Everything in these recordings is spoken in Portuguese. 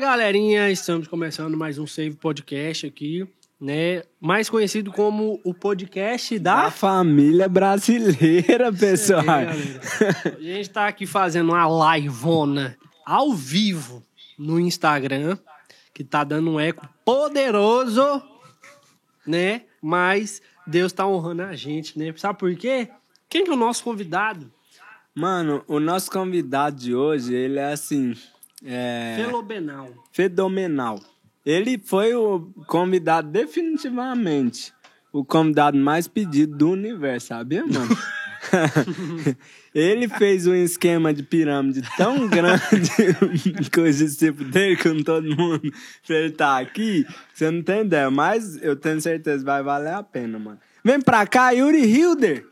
galerinha, estamos começando mais um Save Podcast aqui, né? Mais conhecido como o podcast da A família brasileira, pessoal. É. A gente tá aqui fazendo uma liveona ao vivo no Instagram, que tá dando um eco poderoso, né? Mas Deus tá honrando a gente, né? Sabe por quê? Quem que é o nosso convidado? Mano, o nosso convidado de hoje, ele é assim. É. Felobenal. Fenomenal. Ele foi o convidado, definitivamente, o convidado mais pedido do universo, sabia, mano? ele fez um esquema de pirâmide tão grande com esse tipo dele, com todo mundo, pra ele estar aqui, você não tem ideia, mas eu tenho certeza que vai valer a pena, mano. Vem pra cá, Yuri Hilder!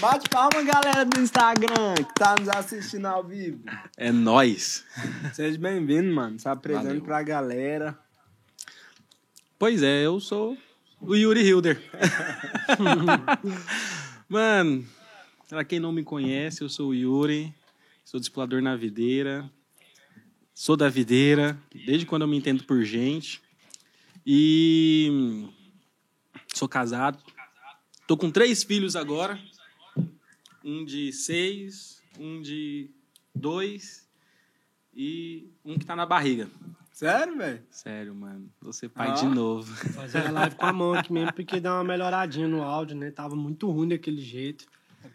Bate palma, galera do Instagram, que tá nos assistindo ao vivo. É nós. Seja bem-vindo, mano. Se apresente Valeu. pra galera. Pois é, eu sou o Yuri Hilder. Mano, pra quem não me conhece, eu sou o Yuri, sou discipulador na videira, sou da videira, desde quando eu me entendo por gente. E sou casado. Tô com três filhos agora. Um de seis, um de dois e um que tá na barriga. Sério, velho? Sério, mano. Ser pai Ah. de novo. Fazer a live com a mão aqui mesmo, porque dá uma melhoradinha no áudio, né? Tava muito ruim daquele jeito.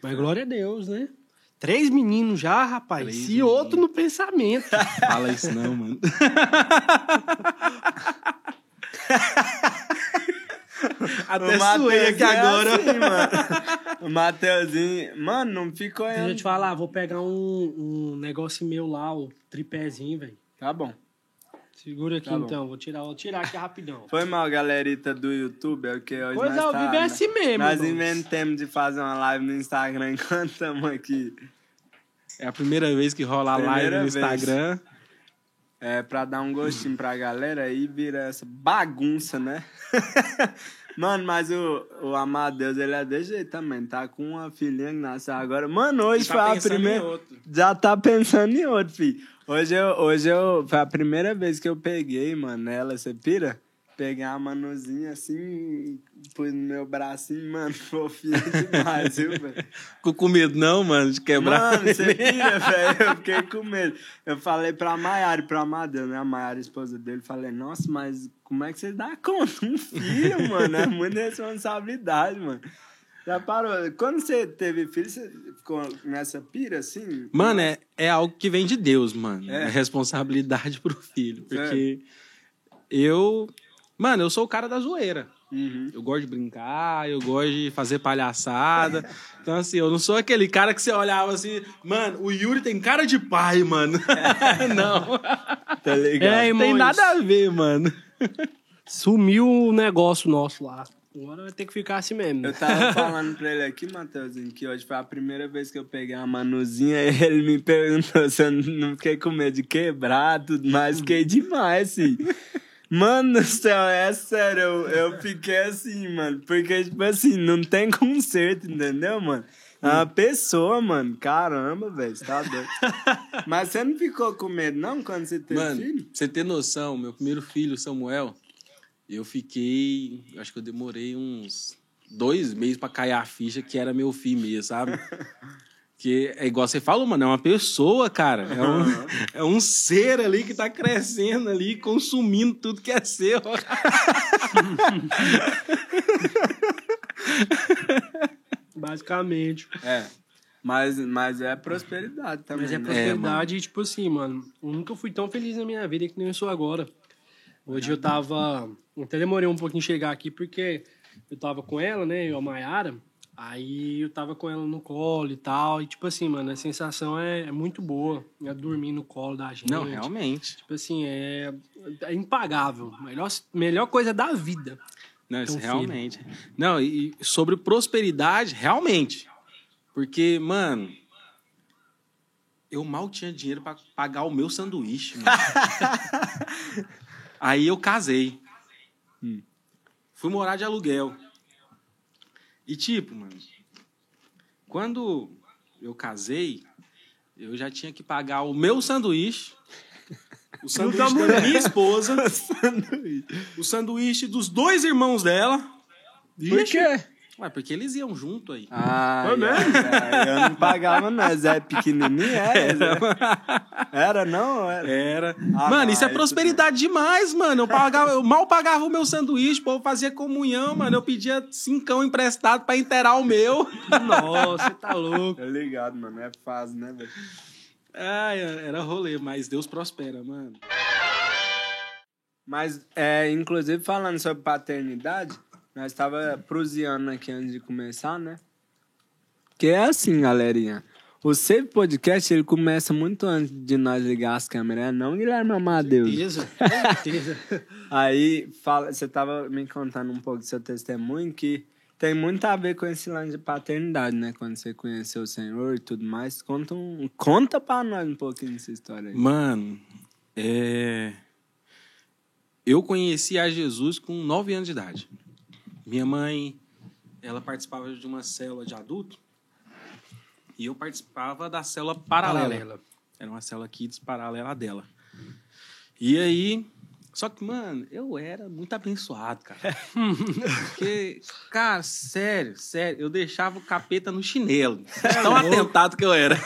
Mas glória a Deus, né? Três meninos já, rapaz. Três e outro no pensamento. Fala isso não, mano. Até suei aqui é agora. assim, mano. O Mateuzinho. Mano, não ficou Deixa eu aí. te falar, vou pegar um, um negócio meu lá, o tripézinho, velho. Tá bom. Segura aqui Tá então, vou tirar, vou tirar aqui rapidão. Foi mal, galerita do YouTube, é o que hoje Coisa nós ao tá, vivo é assim mesmo. Nós irmãos. inventamos de fazer uma live no Instagram enquanto estamos aqui. É a primeira vez que rola a live no vez. Instagram. É, pra dar um gostinho pra galera aí vira essa bagunça, né? Mano, mas o, o Amadeus, ele é desse jeito também. Tá com uma filhinha que nasceu agora. Mano, hoje tá foi a pensando em primeira. outro. Já tá pensando em outro, filho. Hoje eu, hoje eu. Foi a primeira vez que eu peguei, mano, ela, você pira? Peguei uma manuzinha assim, pus no meu bracinho, mano, fofinho demais, viu, velho? Ficou com medo não, mano, de quebrar. Mano, você pira, velho. Eu fiquei com medo. Eu falei pra Maiara e pro Amadeu, né? A Maiara, esposa dele, falei, nossa, mas como é que você dá conta? Um filho, mano, é muita responsabilidade, mano. Já parou? Quando você teve filho, você ficou nessa pira assim? Mano, é, é algo que vem de Deus, mano. É. É, responsabilidade pro filho. Porque eu. Mano, eu sou o cara da zoeira. Uhum. Eu gosto de brincar, eu gosto de fazer palhaçada. Então, assim, eu não sou aquele cara que você olhava assim, mano, o Yuri tem cara de pai, mano. não. Tá ligado? É, Não tem nada a ver, mano. Sumiu o negócio nosso lá. Agora vai ter que ficar assim mesmo. Eu tava falando pra ele aqui, Matheusinho, que hoje foi a primeira vez que eu peguei uma manuzinha e ele me perguntou se eu não fiquei com medo de quebrar tudo mais. Fiquei demais, filho. Mano do céu, é sério, eu, eu fiquei assim, mano. Porque, tipo assim, não tem conserto, entendeu, mano? É uma pessoa, mano. Caramba, velho, você tá doido. Mas você não ficou com medo, não, quando você teve Mano, filho? você ter noção, meu primeiro filho, Samuel, eu fiquei. Acho que eu demorei uns dois meses pra cair a ficha que era meu filho mesmo, sabe? Que é igual você falou, mano, é uma pessoa, cara. É um, é um ser ali que tá crescendo ali, consumindo tudo que é seu. Basicamente. É. Mas, mas é prosperidade também. Mas é né? prosperidade, e, tipo assim, mano, eu nunca fui tão feliz na minha vida que nem eu sou agora. Hoje eu tava. Até demorei um pouquinho chegar aqui porque eu tava com ela, né? Eu, a Mayara. Aí eu tava com ela no colo e tal. E, tipo assim, mano, a sensação é, é muito boa. É dormir no colo da gente. Não, realmente. Tipo assim, é, é impagável. Melhor, melhor coisa da vida. Não, isso um filho. realmente. Não, e sobre prosperidade, realmente. Porque, mano, eu mal tinha dinheiro pra pagar o meu sanduíche, mano. Aí eu casei. Fui morar de aluguel. E tipo, mano, quando eu casei, eu já tinha que pagar o meu sanduíche o sanduíche da minha esposa, o sanduíche dos dois irmãos dela. Por quê? Ué, porque eles iam junto aí. Ah, Foi mesmo? eu não pagava, não. Zé pequenininho era. Zé. Era, não? Era. Era. Ah, mano, isso é prosperidade demais, mano. Eu, pagava, eu mal pagava o meu sanduíche, o povo fazia comunhão, mano. Eu pedia cincão emprestado pra inteirar o meu. Nossa, você tá louco. Tá ligado, mano. É fácil, né, velho? Ai, era rolê, mas Deus prospera, mano. Mas, é, inclusive, falando sobre paternidade, nós tava prusiando aqui antes de começar, né? Que é assim, galerinha. O Save Podcast, ele começa muito antes de nós ligar as câmeras, né? não, Guilherme Amadeus? Certeza, certeza. Aí, fala, você tava me contando um pouco do seu testemunho, que tem muito a ver com esse lance de paternidade, né? Quando você conheceu o Senhor e tudo mais. Conta, um, conta pra nós um pouquinho dessa história aí. Mano, é... eu conheci a Jesus com 9 anos de idade. Minha mãe, ela participava de uma célula de adulto e eu participava da célula paralela. Paralela. Era uma célula kids paralela dela. E aí, só que, mano, eu era muito abençoado, cara. Porque, cara, sério, sério, eu deixava o capeta no chinelo. Tão atentado que eu era.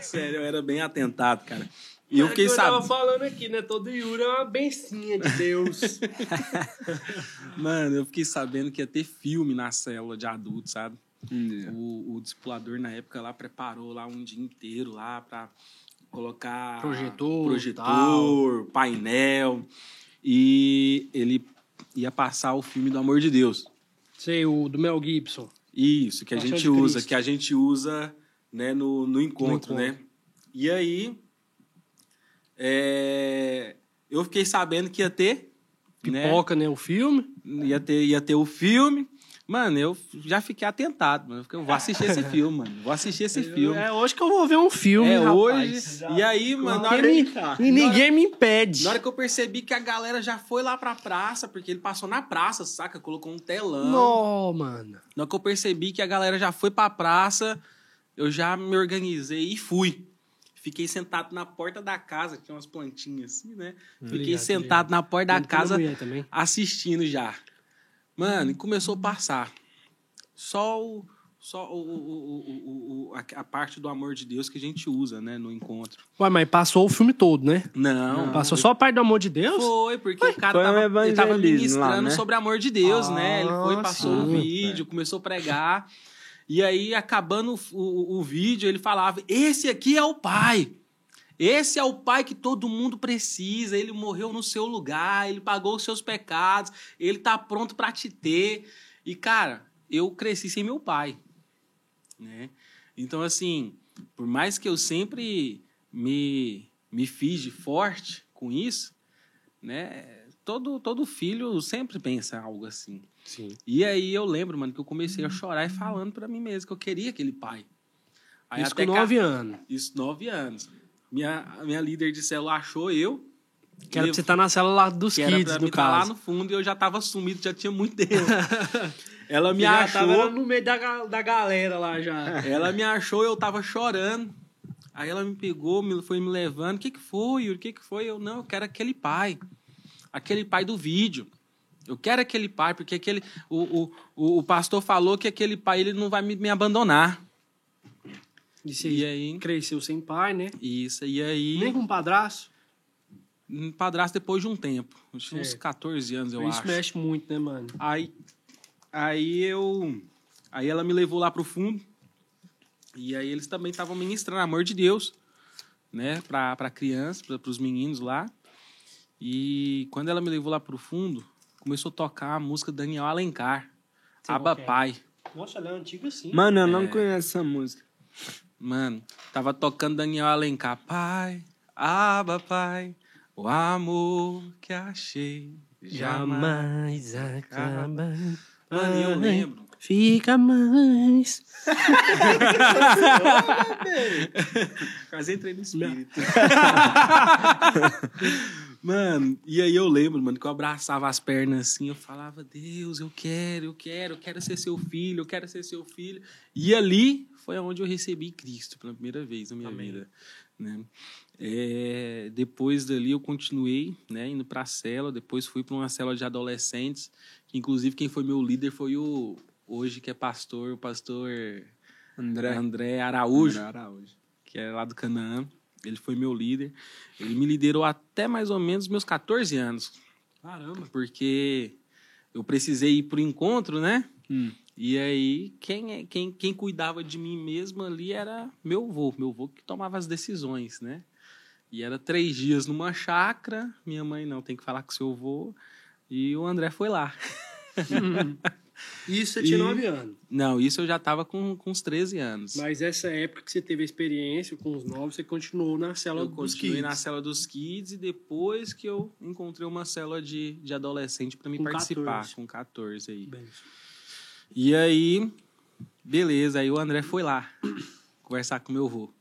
sério, eu era bem atentado, cara. E eu fiquei É que eu tava sabendo. falando aqui, né? Todo Yuri é uma bencinha de Deus. Mano, eu fiquei sabendo que ia ter filme na célula de adultos, sabe? O, o discipulador na época lá preparou lá um dia inteiro lá pra colocar Projetor, projetor, painel e ele ia passar o filme do amor de Deus. Sei, o do Mel Gibson. Isso, que a Paixão gente usa, Cristo. que a gente usa né, no, no, encontro, No né? E aí, é, eu fiquei sabendo que ia ter, né? Pipoca, né? O filme. Ia ter, ia ter o filme. Mano, eu já fiquei atentado, mano. Eu vou assistir esse filme, mano. Vou assistir esse filme. É hoje que eu vou ver um filme, É rapaz. hoje. E aí, mano, na hora, me- E ninguém me impede. na hora que eu percebi que a galera já foi lá pra praça, porque ele passou na praça, saca? Colocou um telão. Não, mano. Na hora que eu percebi que a galera já foi pra praça, eu já me organizei e fui. Fiquei sentado na porta da casa, tinha umas plantinhas assim, né? Fiquei ligado, sentado na porta da casa, assistindo já. Mano, e começou a passar. Só o. Só o, o- o- o- o- a, a parte do amor de Deus que a gente usa, né, no encontro. Ué, mas passou o filme todo, né? Não. Passou só a parte do amor de Deus? Foi, porque o cara um tava, ele tava ministrando lá, né? sobre amor de Deus, Ah, né? Ele foi, passou o sim. vídeo, começou a pregar. E aí, acabando o, o- o vídeo, ele falava: Esse aqui é o pai. Esse é o pai que todo mundo precisa. Ele morreu no seu lugar, ele pagou os seus pecados, ele tá pronto para te ter. E, cara, eu cresci sem meu pai. Né? Então, assim, por mais que eu sempre me, me fiz de forte com isso, né? Todo, todo filho sempre pensa algo assim. Sim. E aí eu lembro, mano, que eu comecei a chorar e falando pra mim mesmo que eu queria aquele pai. Aí Isso até com nove anos. Isso, nove anos. Minha, a minha líder de célula achou eu. Que era pra você estar na cela lá dos que era kids, pra no mim tá lá caso. no fundo e eu já tava sumido, já tinha muito tempo. Ela me Já achou. tava no meio da, da galera lá já. Ela me achou, eu tava chorando. Aí ela me pegou, me, foi me levando. O que que foi? O que que foi? Eu, não, eu quero aquele pai. Aquele pai do vídeo. Eu quero aquele pai, porque aquele, o, o, o, pastor falou que aquele pai ele não vai me, me abandonar. E você E aí? cresceu sem pai, né? Isso, e aí... Nem com padraço. Um padrasto depois de um tempo. Uns uns É. 14 anos, eu Isso acho. mexe muito, né, mano? Aí, aí eu. Aí ela me levou lá pro fundo. E aí eles também estavam ministrando amor de Deus, né? Pra, pra criança, pra, pros meninos lá. E quando ela me levou lá pro fundo, começou a tocar a música do Daniel Alencar. Sei Aba é. Pai. Nossa, ela é antiga sim. Mano, eu É. não conheço essa música. Mano, tava tocando Daniel Alencar. Pai, aba pai, o amor que achei jamais. Jamais acaba. Mano, e eu lembro. Fica mais. Quase entrei no espírito. Mano, e aí eu lembro, mano, que eu abraçava as pernas assim, eu falava, Deus, eu quero, eu quero, eu quero ser seu filho, eu quero ser seu filho. E ali foi onde eu recebi Cristo pela primeira vez na minha Amém. vida. Né? É, depois dali eu continuei, né, indo pra cela, depois fui para uma cela de adolescentes, que inclusive quem foi meu líder foi o, hoje que é pastor, o pastor André. André Araújo André Araújo. que é lá do Canaã. Ele foi meu líder. Ele me liderou até mais ou menos meus 14 anos, Caramba. porque eu precisei ir pro encontro, né? Hum. E aí, quem, é- quem, quem cuidava de mim mesmo ali era meu avô, meu avô que tomava as decisões, né? E era três dias numa chácara, minha mãe não, tem que falar com seu avô, e o André foi lá. Isso você tinha E- 9 anos. Não, isso eu já tava com, com uns 13 anos. Mas essa época que você teve a experiência com os novos, você continuou na cela Eu dos continuei kids. na cela dos kids e depois que eu encontrei uma cela de, de adolescente para me Com participar, 14. com 14 aí. Bem, E aí, beleza, aí o André foi lá conversar com meu avô.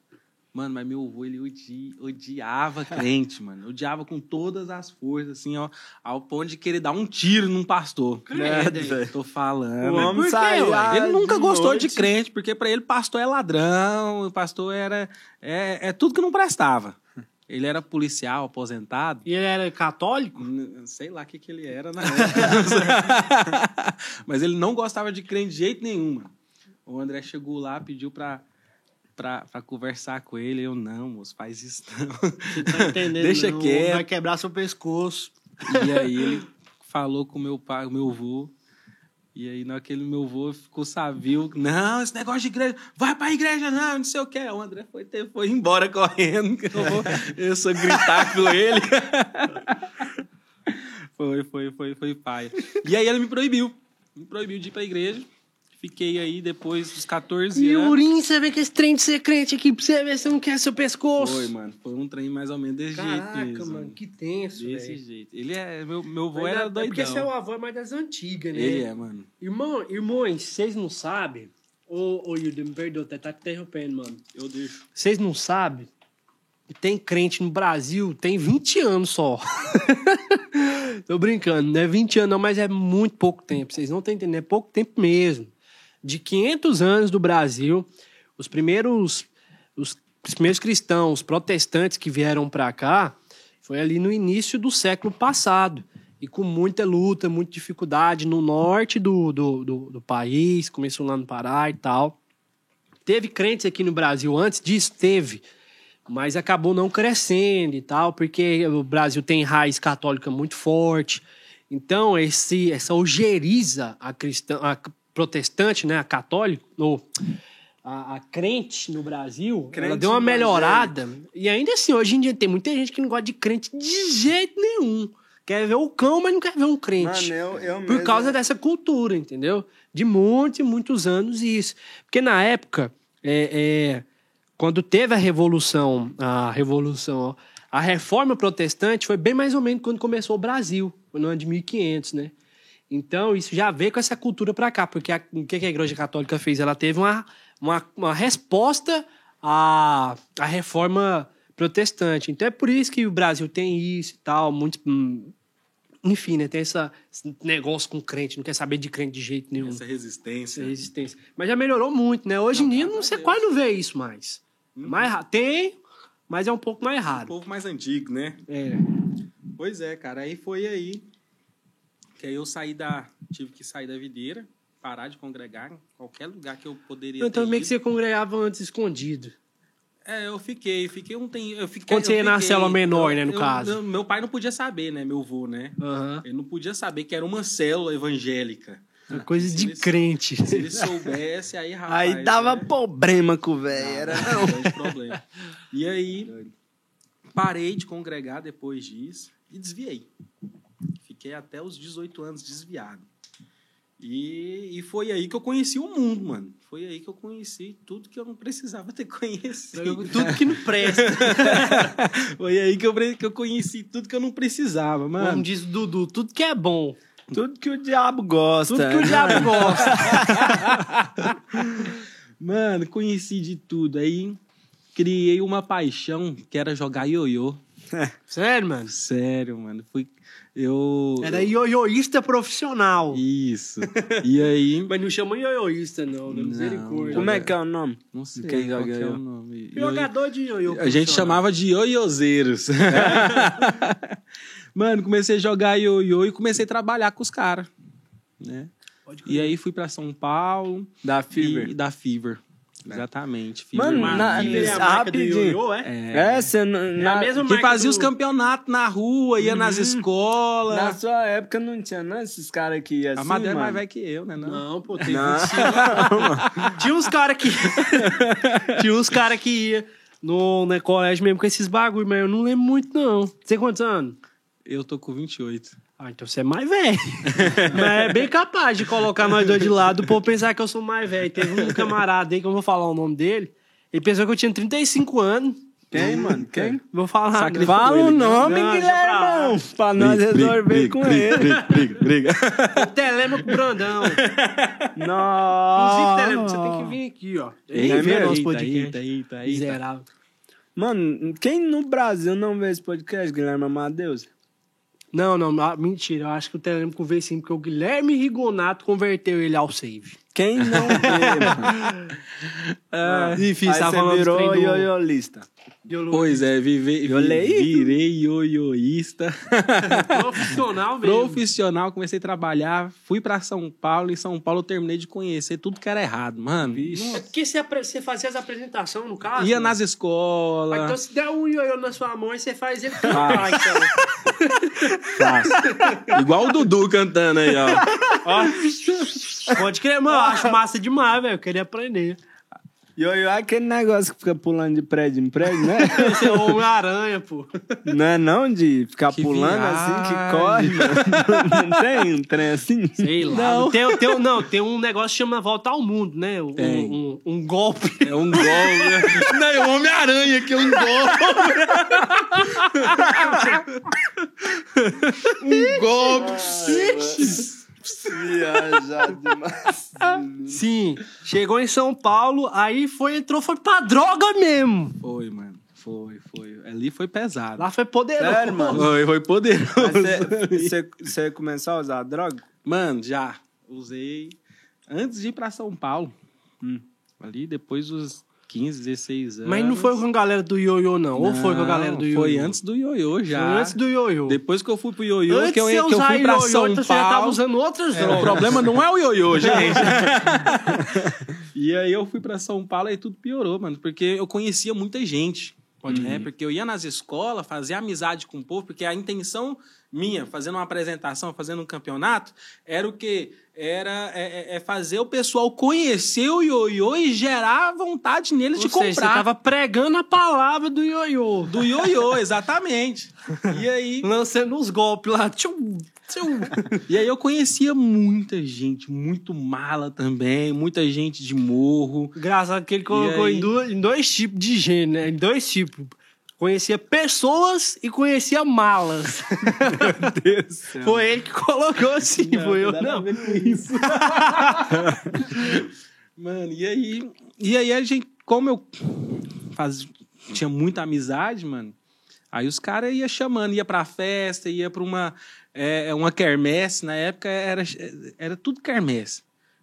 Mano, mas meu avô, ele odi- odiava crente, mano. Odiava com todas as forças, assim, ó, ao ponto de querer dar um tiro num pastor. Credo. Tô falando. O homem saiu Ele nunca de gostou noite. de crente, porque pra ele pastor é ladrão, o pastor era é, é tudo que não prestava. Ele era policial, aposentado. E ele era católico? Sei lá o que, que ele era na época. Mas ele não gostava de crente de jeito nenhum. mano. O André chegou lá, pediu pra, pra, conversar com ele. Eu, não, moço, faz isso não. Você tá entendendo? Deixa não, quieto. Vai quebrar seu pescoço. E aí ele falou com meu pai, meu avô. E aí naquele meu avô ficou savio. Não, esse negócio de igreja, vai pra igreja não, não sei o que. O André foi, ter- foi embora correndo. que Eu, vou, eu sou gritar com ele. foi, foi, foi, foi pai. E aí ele me proibiu. Me proibiu de ir pra igreja. Fiquei aí depois dos 14 E anos. Urim, você vê que esse trem de ser crente aqui pra você ver se não quer seu pescoço. Foi, mano. Foi um trem mais ou menos desse Caraca, jeito mesmo. mano, que tenso, Desse velho. jeito. Ele é. Meu, meu avô era doidão. É porque seu avô é mais das antigas, né? Ele é, mano. Irmão, irmãos, vocês não sabem... Ô, ô, Hildo, me perdoa, tá te interrompendo, mano. Eu deixo. Vocês não sabem? Tem crente no Brasil, tem 20 anos só. Tô brincando, não é 20 anos não, mas é muito pouco tempo. Vocês não estão entendendo, é pouco tempo mesmo. De 500 anos do Brasil, os primeiros, os primeiros cristãos protestantes que vieram para cá foi ali no início do século passado. E com muita luta, muita dificuldade no norte do, do, do, do país, começou lá no Pará e tal. Teve crentes aqui no Brasil antes disso? Teve. Mas acabou não crescendo e tal, porque o Brasil tem raiz católica muito forte. Então, esse, essa ojeriza a cristã, a protestante, né, a católica, ou a, a crente no Brasil, ela Crente deu uma melhorada. E ainda assim, hoje em dia tem muita gente que não gosta de crente de jeito nenhum. Quer ver o cão, mas não quer ver um crente. Mano, eu, eu Por mesmo- causa dessa cultura, entendeu? De muitos e muitos anos isso. Porque na época, é, é, quando teve a revolução, a revolução, ó, a reforma protestante foi bem mais ou menos quando começou o Brasil, no ano de 1500, né? Então, isso já veio com essa cultura pra cá, porque a- o que a Igreja Católica fez? Ela teve uma, uma, uma resposta à, à reforma protestante. Então, é por isso que o Brasil tem isso e tal, muito, hum, enfim, né? Tem essa, esse negócio com crente, não quer saber de crente de jeito nenhum. Essa resistência. Essa resistência. Mas já melhorou muito, né? Hoje em dia não, você quase não vê isso mais. mais ra- tem, mas é um pouco mais raro. povo mais antigo, né? É. Pois é, cara. Aí foi aí que aí eu saí da. Tive que sair da videira, parar de congregar em qualquer lugar que eu poderia Então, meio que você congregava antes escondido. É, eu fiquei, fiquei um tempo. Eu fiquei, Quando você ia na célula menor, eu- né, no eu- caso. eu- meu pai não podia saber, né? Meu avô, né? Aham. Ele não podia saber que era uma célula evangélica. É Coisa Se de ele- crente. Se ele soubesse, aí, rapaz. Aí dava né? problema com o velho. Era... Não, problema. E aí, parei de congregar depois disso e desviei. Fiquei até os 18 anos desviado. E, e foi aí que eu conheci o mundo, mano. Foi aí que eu conheci tudo que eu não precisava ter conhecido. Tudo que não presta. foi aí que eu, que eu conheci tudo que eu não precisava, Como mano. diz o Dudu, tudo que é bom. Tudo que o diabo gosta. Tudo que o diabo gosta. Mano, conheci de tudo. Aí criei uma paixão que era jogar ioiô. Sério, mano? Sério, mano. Fui. Eu. Era ioiôista profissional. Isso. E aí. Mas não chama ioiôista, não, né? Misericórdia. Como é que é o nome? Não sei Quem qual joga que é o nome. Jogador de ioiô A gente chamava de ioiôzeiros. Mano, comecei a jogar ioiô e comecei a trabalhar com os caras. Né? Pode E aí fui pra São Paulo. Da Fever. E, da Fever. Exatamente. Fever Mano, na- é a marca do rapidinho. ioiô, é? É. É, você não- É na, mesma Que fazia do- os campeonatos na rua, ia nas escolas. na sua época não tinha, não, esses caras que iam assim, a Madeira é mais velho que eu, né? Não. Não, pô, tem Não. 25. Tinha uns caras que. Tinha uns caras que ia no, no colégio mesmo com esses bagulho, mas eu não lembro muito, não. Você tem quantos anos? Eu tô com 28. Ah, então você é mais velho. mas é bem capaz de colocar nós dois de lado, o povo pensar que eu sou mais velho. Teve um camarada aí que eu vou falar o nome dele. Ele pensou que eu tinha 35 anos. Quem, mano? Quem? Vou falar. Sacrificou. Fala o ele. nome, Não, Guilherme, pra pra nós resolver com ele. Briga, briga, briga. Telemaco Brandão. Inclusive, Nossa. Telemaco, você tem que vir aqui, ó. Que ver eita, nosso podcast. eita, eita, eita. Miserável. Mano, quem no Brasil não vê esse podcast, Guilherme Amadeus? Não, não, ah, mentira. Eu acho que o Telemaco veio sim, porque o Guilherme Rigonato converteu ele ao save. Quem não vê, mano? Ah, Enfim, Aí você falando virou do ioiolista. Pois é, vive, virei ioiôista. Profissional mesmo. Profissional, comecei a trabalhar, fui pra São Paulo. Em São Paulo eu terminei de conhecer tudo que era errado, mano. É porque você, você fazia as apresentações, no caso? Ia né? nas Ah, escolas. Então, se der um ioiô na sua mão, aí você faz ele tudo lá, então. Igual o Dudu cantando aí, ó. Ó, Pode crer, mano. Eu acho massa demais, velho. Eu queria aprender. Ioiô é aquele negócio que fica pulando de prédio em prédio, né? Esse é o Homem-Aranha, pô. não é não de ficar Que pulando viagem. assim que corre, mano. Não tem um trem assim? Sei lá. Não. Tem, tem, não, tem um negócio que chama Volta ao Mundo, né? Um, Tem. um, um golpe. É um gol. né? Não, é o Homem-Aranha que é um gol. um golpe. Viajar demais. Sim. Chegou em São Paulo, aí foi, entrou, foi pra droga mesmo. Foi, mano. Foi, foi. Ali foi pesado. Lá foi poderoso. Sério, mano? Foi, foi poderoso. Você começou a usar droga? Mano, já usei antes de ir pra São Paulo. Hum. Ali depois dos 15, 16 anos. Mas não foi com a galera do ioiô, não. Ou foi com a galera do ioiô? Foi antes do ioiô já. Foi antes do ioiô. Depois que eu fui pro ioiô, Antes que eu, que eu fui pra ioiô, São então você já tava Paulo. usando outras É, o drogas. problema não é o ioiô, gente. e aí eu fui pra São Paulo e tudo piorou, mano. Porque eu conhecia muita gente. Pode, né? Porque eu ia nas escolas, fazia amizade com o povo, porque a intenção minha, fazendo uma apresentação, fazendo um campeonato, era o quê? Era é, é- é fazer o pessoal conhecer o ioiô e gerar vontade neles Ou de seja, comprar. Você tava pregando a palavra do ioiô. Do ioiô, exatamente. E aí. Lançando uns golpes lá. Tchum, tchum. E aí eu conhecia muita gente, muito mala também, muita gente de morro. Engraçado que ele colocou aí? em, duas- em dois tipos de gênero, né? Em dois tipos. Conhecia pessoas e conhecia malas. Meu Deus do céu. Foi ele que colocou assim, foi eu não. isso. mano, e aí, e aí a gente, como eu faz, tinha muita amizade, mano, aí os caras iam chamando, ia pra festa, ia pra uma, é, uma quermesse, na época era, era tudo quermesse.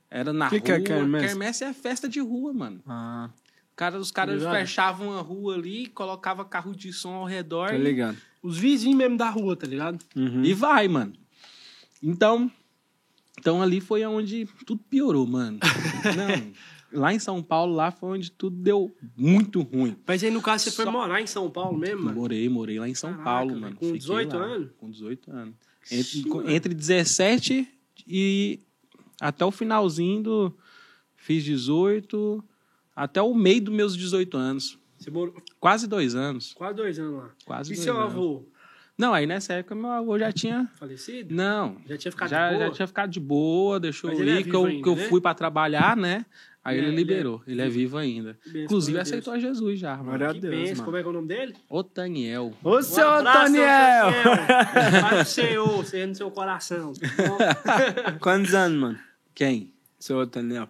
Era na Que que é rua. quermesse? quermesse é a festa de rua, mano. Ah, Cara, os caras Ligado? fechavam a rua ali, colocavam carro de som ao redor tá ligado. Os vizinhos mesmo da rua, tá ligado? Uhum. e vai, mano. Então, então ali foi onde tudo piorou, mano. Não, lá em São Paulo, lá foi onde tudo deu muito ruim. Mas aí, no caso, você foi Só- morar em São Paulo mesmo, mano? Morei, morei lá em São Caraca, Paulo, mano. com Fiquei 18 lá, anos? Com 18 anos. Entre, com- entre 17 e até o finalzinho do. Fiz 18, até o meio dos meus 18 anos. Você morou Quase dois anos. quase dois anos lá. Quase e dois seu anos. avô? Não, aí nessa época meu avô já tinha. Falecido? Não. Já tinha ficado já, de boa? já tinha ficado de boa, deixou Mas eu ele é ir, que vivo eu, ainda, que eu né? fui pra trabalhar, né? Aí Ele é- ele liberou. Ele é, ele é vivo ainda. Benção, Inclusive aceitou a Jesus já, mano. Glória a Que Deus, benção. mano. Como é que é o nome dele? Ô, Daniel. Ô, seu Um Daniel. Pai do Senhor, seja no seu coração. tá? Quantos anos, mano? Quem? Seu Daniel.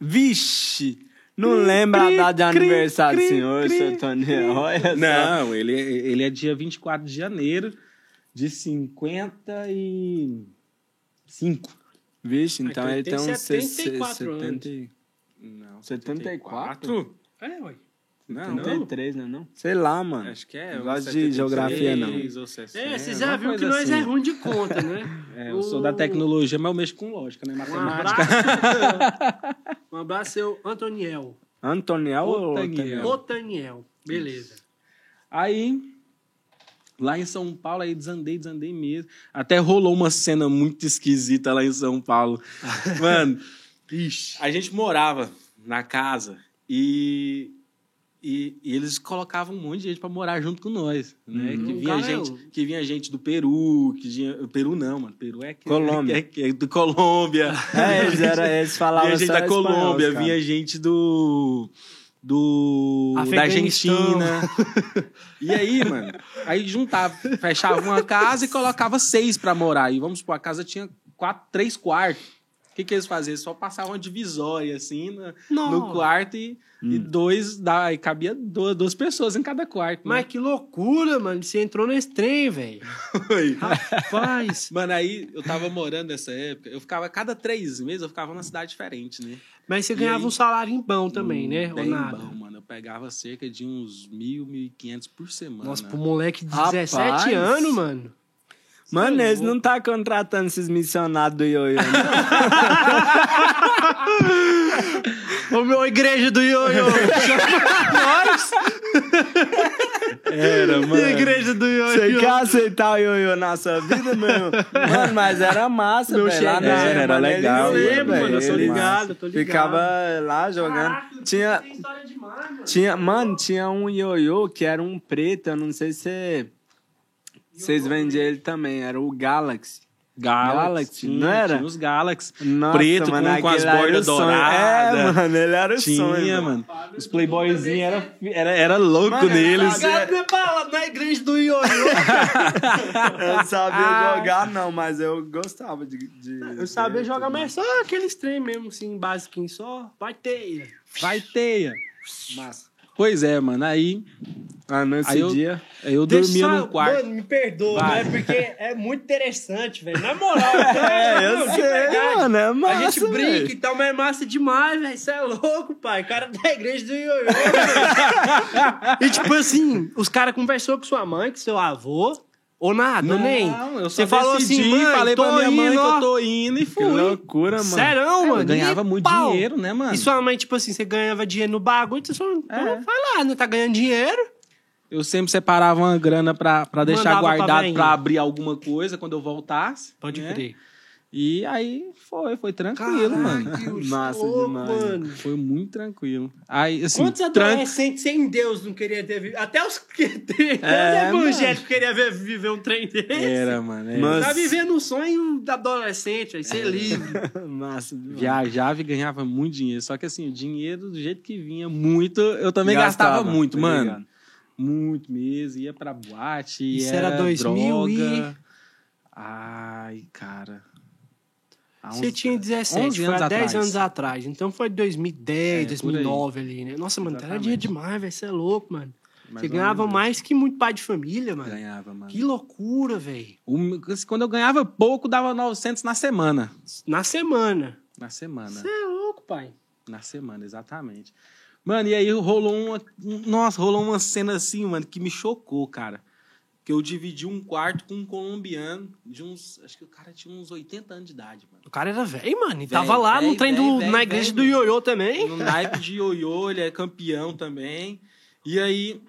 Vixe! Não lembra a cri, data de cri, aniversário do senhor, cri. seu Toniel? Olha só. Não, ele, ele é dia 24 de janeiro de 55. Vixe, então Ah, ele então tem ele uns tem 74 74 70, Não, 74? É, ué. Não, não. 73, né? Não? Sei lá, mano. Acho que é. Não gosto de 76 geografia, não. ou 60, É, você já viu que nós é assim. ruim de conta, né? É, eu sou da tecnologia, mas eu mexo com lógica, né? Um Matemática. abraço. um abraço, seu Antoniel. Antoniel ou Otaniel. Otaniel? Beleza. Aí, lá em São Paulo, aí desandei, desandei mesmo. Até rolou uma cena muito esquisita lá em São Paulo. Mano, a gente morava na casa e, e, e eles colocavam um monte de gente pra morar junto com nós, né? Uhum. Que, vinha cara- gente, que vinha gente do Peru, que vinha... Peru não, mano. Peru é... que- Colômbia. É, que é do Colômbia. É, eles, era, eles falavam vinha gente da Colômbia, vinha gente do. Do. Da. Argentina. e aí, mano, aí juntava, fechava uma casa e colocava seis pra morar. E vamos supor, a casa tinha quatro, três quartos. O que, que eles faziam? Eles só passavam uma divisória assim no Nossa. quarto e, Hum. e dois. Da, e cabia duas, duas pessoas em cada quarto. Mas que loucura, mano. Você entrou nesse trem, velho. Rapaz. Mano, aí eu tava morando nessa época, eu ficava, cada três meses, eu ficava numa cidade diferente, né? Mas você E ganhava aí? um salário bom também, Hum, né? Ou nada? bom, mano. Eu pegava cerca de uns mil, mil e quinhentos por semana. Nossa, pro moleque de Rapaz. 17 anos, mano. Mano, é eles não tá contratando esses missionários do ioiô. não. Ô, meu igreja do ioiô. Nós. Era, mano. Igreja do Você ioiô. quer aceitar o ioiô na sua vida, meu? Mano, mas era massa, Meu velho. Lá na Era, era mano, legal, Eu lembro, velho, mano. Eu tô eles ligado, eu tô ligado. Ficava lá jogando. Caraca, tinha, tem história demais, mano. tinha, mano, tinha um ioiô que era um preto, eu não sei se você- vocês vendiam ele também, era o Galaxy. Galaxy, Galaxy, tinha, não era? Tinha os Galaxy. Nossa, preto mano, com, com as era bordas douradas. É, mano, ele era o Tinha, sonho. mano. Os playboyzinhos era, era, era louco Mano, neles. Obrigado, né, Paula? Na igreja do ioiô. Eu sabia Ah. jogar, não, mas eu gostava de. de Eu sabia jogar, mas só aqueles trem mesmo, assim, basiquinho só. Vai teia. Vai teia. Massa. Pois é, mano. Aí Ah, nesse Aí eu- dia. eu Deixa dormia só- num quarto. Mano, me perdoa, Vai. né? Porque é muito interessante, velho. Na moral. É, eu não, de sei, verdade. mano, é A massa, gente brinca velho. e tal, mas é massa demais, velho. Isso é louco, pai. Cara da igreja do ioiô. velho. e tipo assim, os caras conversou com sua mãe, com seu avô, ou nada, nem. eu Você só falou decidi, assim, mãe, falei pra minha mãe indo, que eu tô indo e Que fui. loucura, mano. Sério, mano? eu ganhava E muito pau. dinheiro, né, mano? E sua mãe, tipo assim, você ganhava dinheiro no bagulho, você só É. então vai lá, né? Tá ganhando dinheiro. Eu sempre separava uma grana pra, pra deixar Mandava pra guardado veinha. pra abrir alguma coisa quando eu voltasse. Pode né? crer. E aí foi, foi tranquilo, mano. Massa demais. mano. Foi muito tranquilo. Aí, assim, Quantos tran- adolescentes sem Deus não queriam ter vivido? Até os que É, evangélicos queriam ver- viver um trem desse. Era, mano. era. Mas- Tá vivendo um sonho da adolescente, aí É. ser livre. Massa demais. Viajava e ganhava muito dinheiro. Só que assim, o dinheiro do jeito que vinha muito, eu também Gastava, gastava muito, mano. ligado? Muito mesmo. Ia pra boate, Isso era, era 2000 e-. Ai, cara. Você tinha 17, 11 foi anos há 10 atrás. anos atrás. Então foi 2010, É, por aí. 2009 ali, né? Nossa, mano, era Exatamente. dinheiro demais, velho. Você é louco, mano. Mais Você ganhava menos mais que muito pai de família, mano. Ganhava, mano. Que loucura, velho. O- Quando eu ganhava pouco, dava 900 na semana. Na semana. Na semana. Você é louco, pai. Na semana, exatamente. Mano, e aí rolou uma. Nossa, rolou uma cena assim, mano, que me chocou, cara. Que eu dividi um quarto com um colombiano de uns. Acho que o cara tinha uns 80 anos de idade, mano. O cara era velho, mano. E Velho, tava lá no velho, trem do, velho, velho, na igreja do ioiô também. No naipe de ioiô, ele é campeão também. E aí,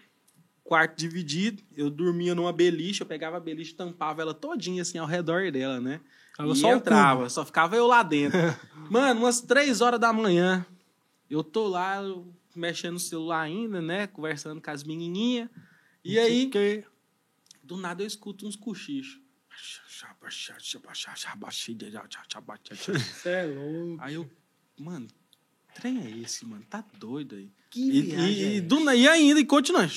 quarto dividido, eu dormia numa beliche, eu pegava a beliche e tampava ela todinha assim ao redor dela, né? Tava e só entrava, só ficava eu lá dentro. Mano, umas três horas da manhã, eu tô lá eu mexendo no celular ainda, né? Conversando com as menininhas. E aí, Que... do nada eu escuto uns cochichos. Você é louco. Aí eu, mano, trem é esse, mano? Tá doido aí. Que E, viagem e, é e, do, e ainda, e continua.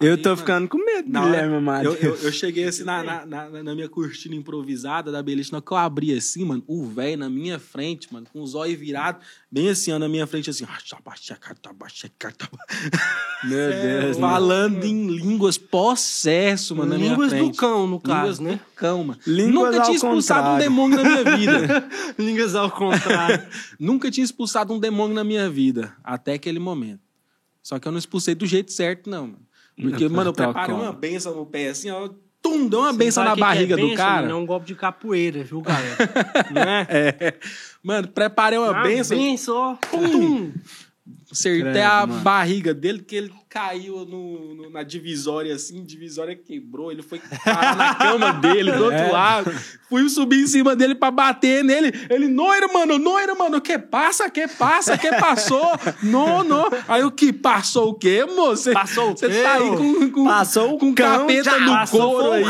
Eu Aí, tô mano, ficando com medo, Na hora- Guilherme eu, Amadeu. eu, eu cheguei assim na, na, na, na minha cortina improvisada da beliche, na hora que eu abri assim, mano, o velho na minha frente, mano, com os olhos virados, bem assim, ó, na minha frente, assim, Meu Deus, mano. falando em línguas possesso, mano, na minha Línguas frente. do cão, no caso, Línguas né? do cão, mano. Línguas Nunca tinha expulsado um contrário. demônio na minha vida. Línguas ao contrário. Nunca tinha expulsado um demônio na minha vida, até aquele momento. Só que eu não expulsei do jeito certo, não, mano. Porque, Não, mano, eu preparei como? uma benção no pé, assim, ó. Tum, deu uma Você benção na que que é barriga do cara. Não é um golpe de capoeira, viu, galera? Não é? É. Mano, preparei uma Uma benção, benção, ó. Pum. Acertei a mano. barriga dele, que ele caiu no, no- na divisória, assim, divisória quebrou, ele foi parar na cama dele, do outro É. lado. Fui subir em cima dele pra bater nele. Ele, noira, mano, noira, mano, que passa, que passa, que passou? não, não. Aí o que passou o quê, moço? Passou o Você quê, tá aí com, com, Passou com cão, capeta já no couro aí.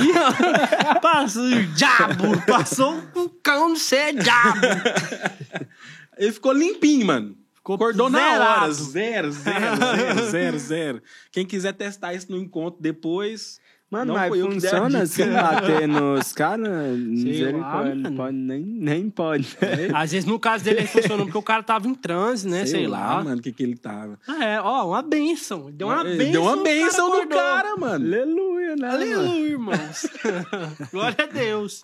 Passou o diabo. Passou o cão de ser diabo. Ele ficou limpinho, mano. Ficou Acordou na zerado. hora. Zero, zero, zero, zero, zero. Quem quiser testar isso no encontro depois. Mano, não mas funciona assim bater nos caras? Misericórdia, pode, nem, nem pode. Às vezes, no caso dele, ele funcionou porque o cara tava em transe, né? Sei, lá. mano, o que, que ele tava. Ah, É, ó, uma benção. Deu uma benção. Deu uma benção no acordou. cara, mano. Aleluia, né? Aleluia, irmãos. Glória a Deus.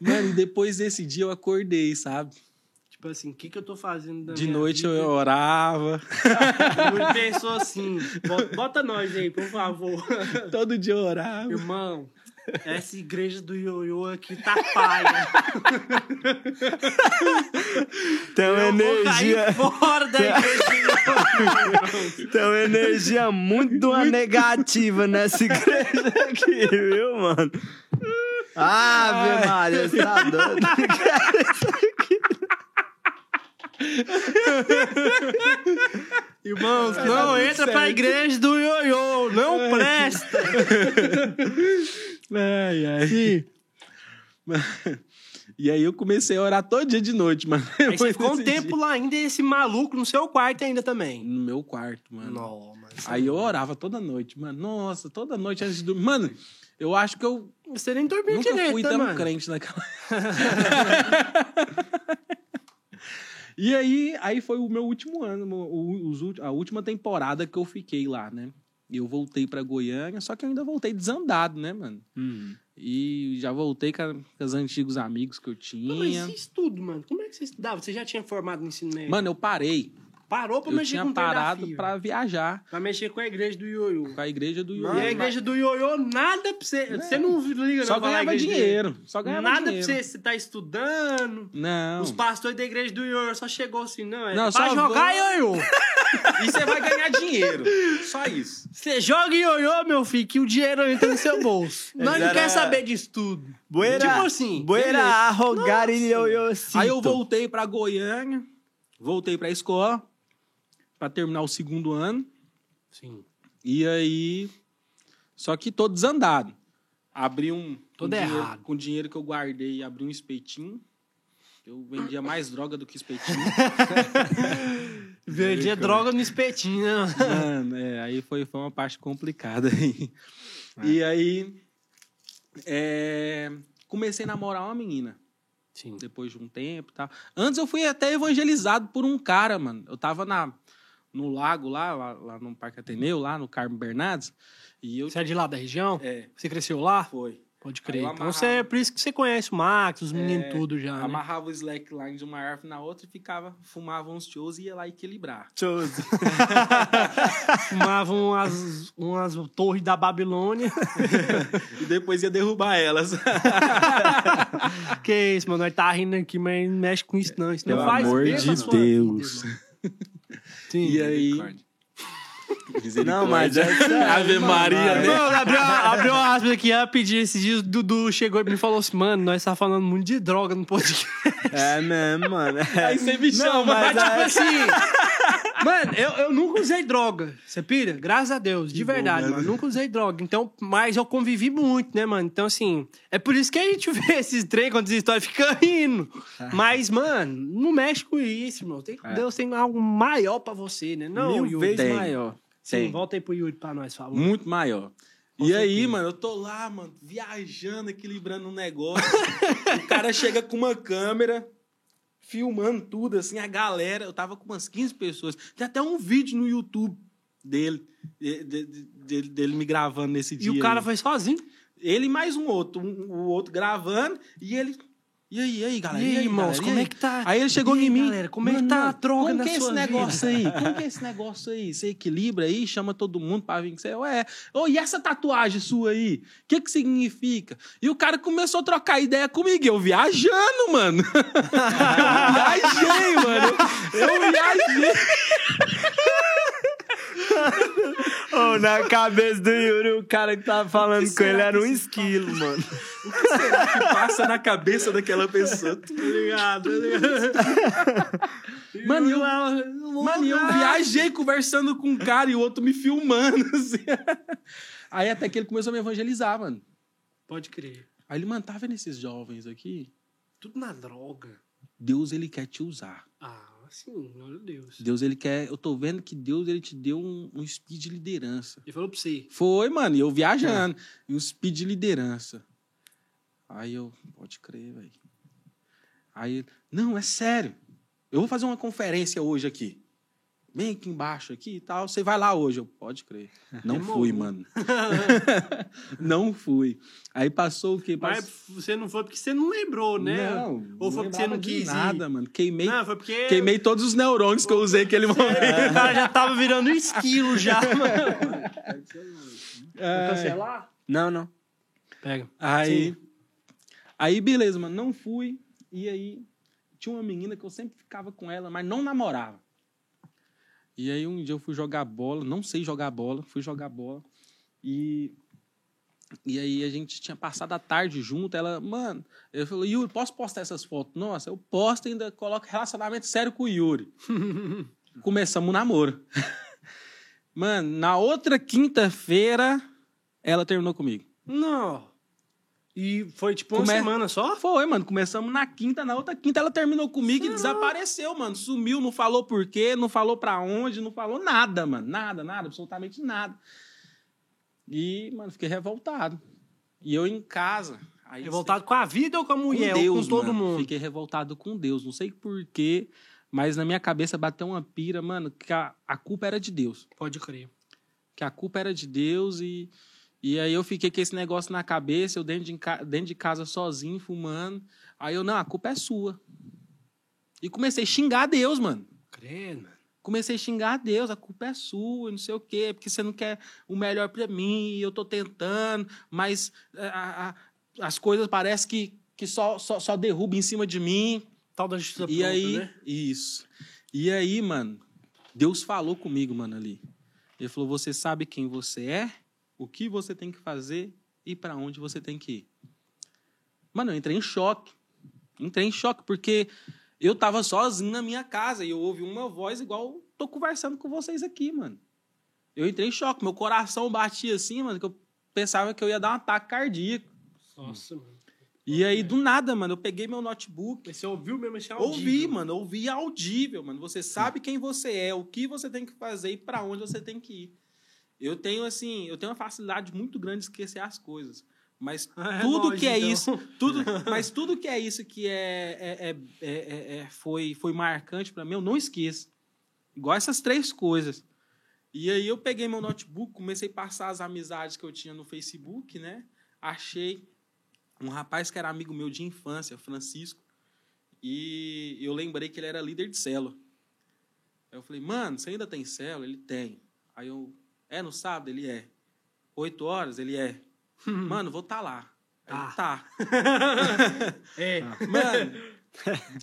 Mano, depois desse dia eu acordei, sabe? Tipo assim, o que, que eu tô fazendo De noite vida? eu orava. Ele pensou assim, bota, bota nós aí, por favor. Todo dia eu orava. Irmão, essa igreja do ioiô aqui tá paia. Tem uma Eu energia, fora da igreja do ioiô. tem uma energia muito uma negativa nessa igreja aqui, viu, mano? Ave Maria, você tá doido? Irmãos, não tudo entra pra certo. igreja do ioiô, não presta. Ai, ai. E aí eu comecei a orar todo dia de noite, mano. Aí você ficou um tempo dia. lá ainda esse maluco no seu quarto ainda também. No meu quarto, mano. Não, mas... Aí eu orava toda noite, mano. Nossa, toda noite antes de dormir. Mano, eu acho que eu Você nem dormiu nunca direito, fui né, tão mano? crente naquela. E aí, aí foi o meu último ano, os a última temporada que eu fiquei lá, né? E eu voltei pra Goiânia, só que eu ainda voltei desandado, né, mano? Hum. E já voltei com, os antigos amigos que eu Não, mas tinha. e estudo, mano? Como é que você estudava? Você já tinha formado no ensino médio? Mano, eu parei. Parou pra Eu mexer tinha com parado desafio. pra viajar Pra mexer com a igreja do ioiô. com a igreja do E Ioiô. a igreja do ioiô, nada pra você... Você não liga, Só não, ganhava igreja do dinheiro. Só ganhava Nada dinheiro. pra você, você tá estudando. Não. Os pastores da igreja do ioiô só chegou assim, não, é Não, pra só jogar vou- ioiô. E você vai ganhar dinheiro. Só isso. Você joga ioiô, meu filho, que o dinheiro entra no seu bolso. Nós não era- quer saber disso tudo. Buera, Tipo assim, buera arrogar e eu Aí eu voltei pra Goiânia, voltei pra escola pra terminar o segundo ano. Sim. E aí. Só que tô desandado. Abri um. Todo dinheiro, errado. Com o dinheiro que eu guardei, abri um espetinho. Eu vendia mais droga do que espetinho. Vendia droga no espetinho, né? Mano, é, aí foi, foi uma parte complicada aí. E aí. é, comecei a namorar uma menina. Sim. depois de um tempo e tal. Antes eu fui até evangelizado por um cara, mano. Eu tava na, no lago lá, lá, lá no Parque Ateneu, lá no Carmo Bernardes. E eu. Você é de lá da região? É, Você cresceu lá? foi. Pode crer. Então você, é por isso que você conhece o Max, os meninos É, tudo já, né? Amarrava o slackline de uma árvore na outra e ficava, fumava uns tios e ia lá equilibrar. Fumavam umas, umas torres da Babilônia. E depois ia derrubar elas. que isso, mano. Nós tá rindo aqui, mas não mexe com isso não. Isso não Pelo faz amor de sua Deus. Sim. e aí. Não, mas é Ave. Maria, né? Mano, abriu, abriu uma aspas aqui rapidinho. Esses dias o Dudu chegou e me falou assim, mano, nós tá falando muito de droga no podcast. É mesmo, mano. É. Aí você me Não, chama, mas Mas, tipo assim. Mano, eu, eu nunca usei droga. Você pira? Graças a Deus, de verdade, bom, mano. Nunca usei droga. Então, mas eu convivi muito, né, mano? Então, assim, é por isso que a gente vê esses trem quando histórias fica rindo. Mas, mano, não mexe com isso, irmão. Tem, É. Deus tem algo maior pra você, né? Não, Mil Yuri? tem. maior. Sim, Tem. volta aí pro Yuri pra nós, favor. Muito maior. Com e aí, mano, eu tô lá, mano, viajando, equilibrando um negócio. o cara chega com uma câmera, filmando tudo, assim, a galera. Eu tava com umas 15 pessoas. Tem até um vídeo no YouTube dele, de- de- de- dele, dele me gravando nesse E dia. o cara aí. foi sozinho. Ele e mais um outro, um- o outro gravando, e ele. E aí, e aí, galera? E aí, irmãos, galera? Como é que tá? Aí ele chegou aí, em mim. galera, como é que "Mano, tá a droga como na que é esse sua negócio vida?" aí? Como que é esse negócio aí? Você equilibra aí, chama todo mundo pra vir com você. Ué, ô, e essa tatuagem sua aí? O que que significa? E o cara começou a trocar ideia comigo. Eu viajando, mano. eu viajei, mano. Eu viajei. Ô, na cabeça do Yuri, o cara que tava falando com ele era um que esquilo, mano. O que será que passa na cabeça daquela pessoa? Tá ligado? Mano, e eu, mano, eu viajei conversando com um cara e o outro me filmando. assim. Aí até que ele começou a me evangelizar, mano. Pode crer. Aí ele, mano, tá vendo esses jovens aqui? Tudo na droga. Deus, ele quer te usar. Ah, sim, glória a Deus. Deus, ele quer... Eu tô vendo que Deus, ele te deu um, um speed de liderança. Ele falou pra você. Foi, mano, e eu viajando. E um speed de liderança. Aí eu, pode crer, velho. Aí, ele, não, é sério. Eu vou fazer uma conferência hoje aqui. Bem aqui embaixo aqui e tal. Você vai lá hoje. Eu, pode crer. Não Demorou. fui, mano. não fui. Aí passou o quê? Mas Passou... você não foi porque você não lembrou, né? Não, Ou foi porque você não quis ir? nada, mano. Queimei, Não, foi porque... queimei todos os neurônios que eu usei naquele momento. O cara já tava virando um esquilo já, mano. É. Cancelar? Não, não. Pega. Aí, aí beleza, mano, não fui. E aí tinha uma menina que eu sempre ficava com ela, mas não namorava. E aí um dia eu fui jogar bola, não sei jogar bola, fui jogar bola. E e aí a gente tinha passado a tarde junto, ela, mano, eu falei, Yuri, posso postar essas fotos? Nossa, eu posto e ainda coloco relacionamento sério com o Yuri. Começamos o namoro. Mano, na outra quinta-feira, ela terminou comigo. Não. E foi tipo uma Come- semana só? Foi, mano. Começamos na quinta, na outra quinta ela terminou comigo e desapareceu, mano. Sumiu, não falou por quê, não falou pra onde, não falou nada, mano. Nada, nada, absolutamente nada. E, mano, fiquei revoltado. E eu em casa. Aí, Revoltado com a vida ou com a com mulher? Deus, ou com todo mano. mundo? Fiquei revoltado com Deus. Não sei por quê, mas na minha cabeça bateu uma pira, mano, que a, a culpa era de Deus. Pode crer. Que a culpa era de Deus e. E aí eu fiquei com esse negócio na cabeça, eu dentro de, dentro de casa sozinho, fumando. Aí eu, não, a culpa é sua. E comecei a xingar Deus, mano. Crendo. Comecei a xingar Deus, a culpa é sua, não sei o quê, porque você não quer o melhor pra mim, e eu tô tentando, mas eh, a- a- as coisas parecem que, que só, só, só derrubam em cima de mim. Tal da justiça E pronta, aí, né? isso. E aí, mano, Deus falou comigo, mano, ali. Ele falou: "Você sabe quem você é, o que você tem que fazer e pra onde você tem que ir". Mano, eu entrei em choque. Entrei em choque porque eu tava sozinho na minha casa e eu ouvi uma voz igual tô conversando com vocês aqui, mano. Eu entrei em choque, meu coração batia assim, mano, que eu pensava que eu ia dar um ataque cardíaco. Nossa, mano. E aí, do nada, mano, eu peguei meu notebook, Mas você ouviu mesmo esse Ouvi, audível? mano, ouvi audível, mano. Você sabe quem você é, o que você tem que fazer e pra onde você tem que ir. Eu tenho, assim, eu tenho uma facilidade muito grande de esquecer as coisas. Mas É tudo nóis, que é então. isso, tudo, mas tudo que é isso que é, é, é- é- é- é- foi, foi marcante pra mim, eu não esqueço. Igual essas três coisas. E aí eu peguei meu notebook, comecei a passar as amizades que eu tinha no Facebook, né? Achei um rapaz que era amigo meu de infância, Francisco, e eu lembrei que ele era líder de célula. Aí eu falei, mano, você ainda tem célula? Ele tem. Aí eu, é no sábado? Ele é. Oito horas? Ele é. Mano, vou estar lá. Aí ele, tá. É. Mano,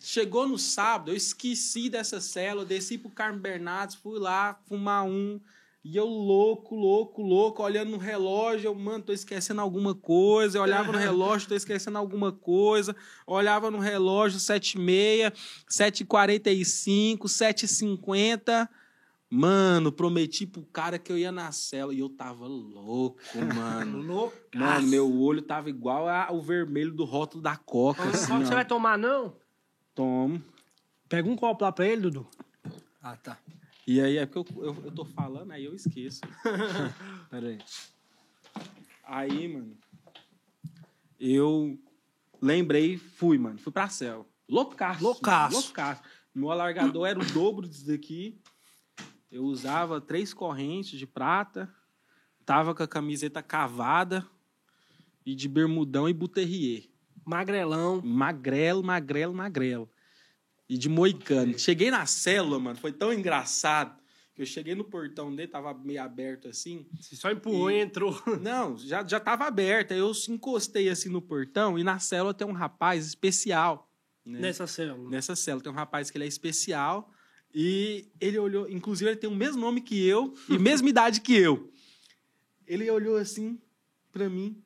chegou no sábado, eu esqueci dessa célula, desci pro Carmo Bernardes, fui lá fumar um. E eu louco, louco, louco, olhando no relógio, eu, mano, tô esquecendo alguma coisa. Eu olhava no relógio, tô esquecendo alguma coisa. Olhava no relógio, 7h30, 7h45, 7h50. Mano, prometi pro cara que eu ia na cela e eu tava louco, mano. Louco. Mano, meu olho tava igual a- o vermelho do rótulo da Coca, assim, você vai tomar, não? Tomo. Pega um copo lá pra ele, Dudu. Ah, tá. E aí é porque eu, eu, eu tô falando, aí eu esqueço. Pera aí. Aí, mano, eu lembrei, fui, mano, fui pra céu. Loucaço. Loucaço. Loucaço. Meu alargador era o dobro disso daqui. Eu usava três correntes de prata, tava com a camiseta cavada e de bermudão e buterrier. Magrelão. Magrelo, magrelo, magrelo. E de moicano. Cheguei na célula, mano, foi tão engraçado que eu cheguei no portão dele, tava meio aberto assim. Você só empurrou e, E- entrou. Não, já, já tava aberta. Eu encostei assim no portão e na célula tem um rapaz especial. né? Nessa célula. Nessa célula tem um rapaz que ele é especial e ele olhou, inclusive ele tem o mesmo nome que eu e mesma idade que eu. Ele olhou assim pra mim.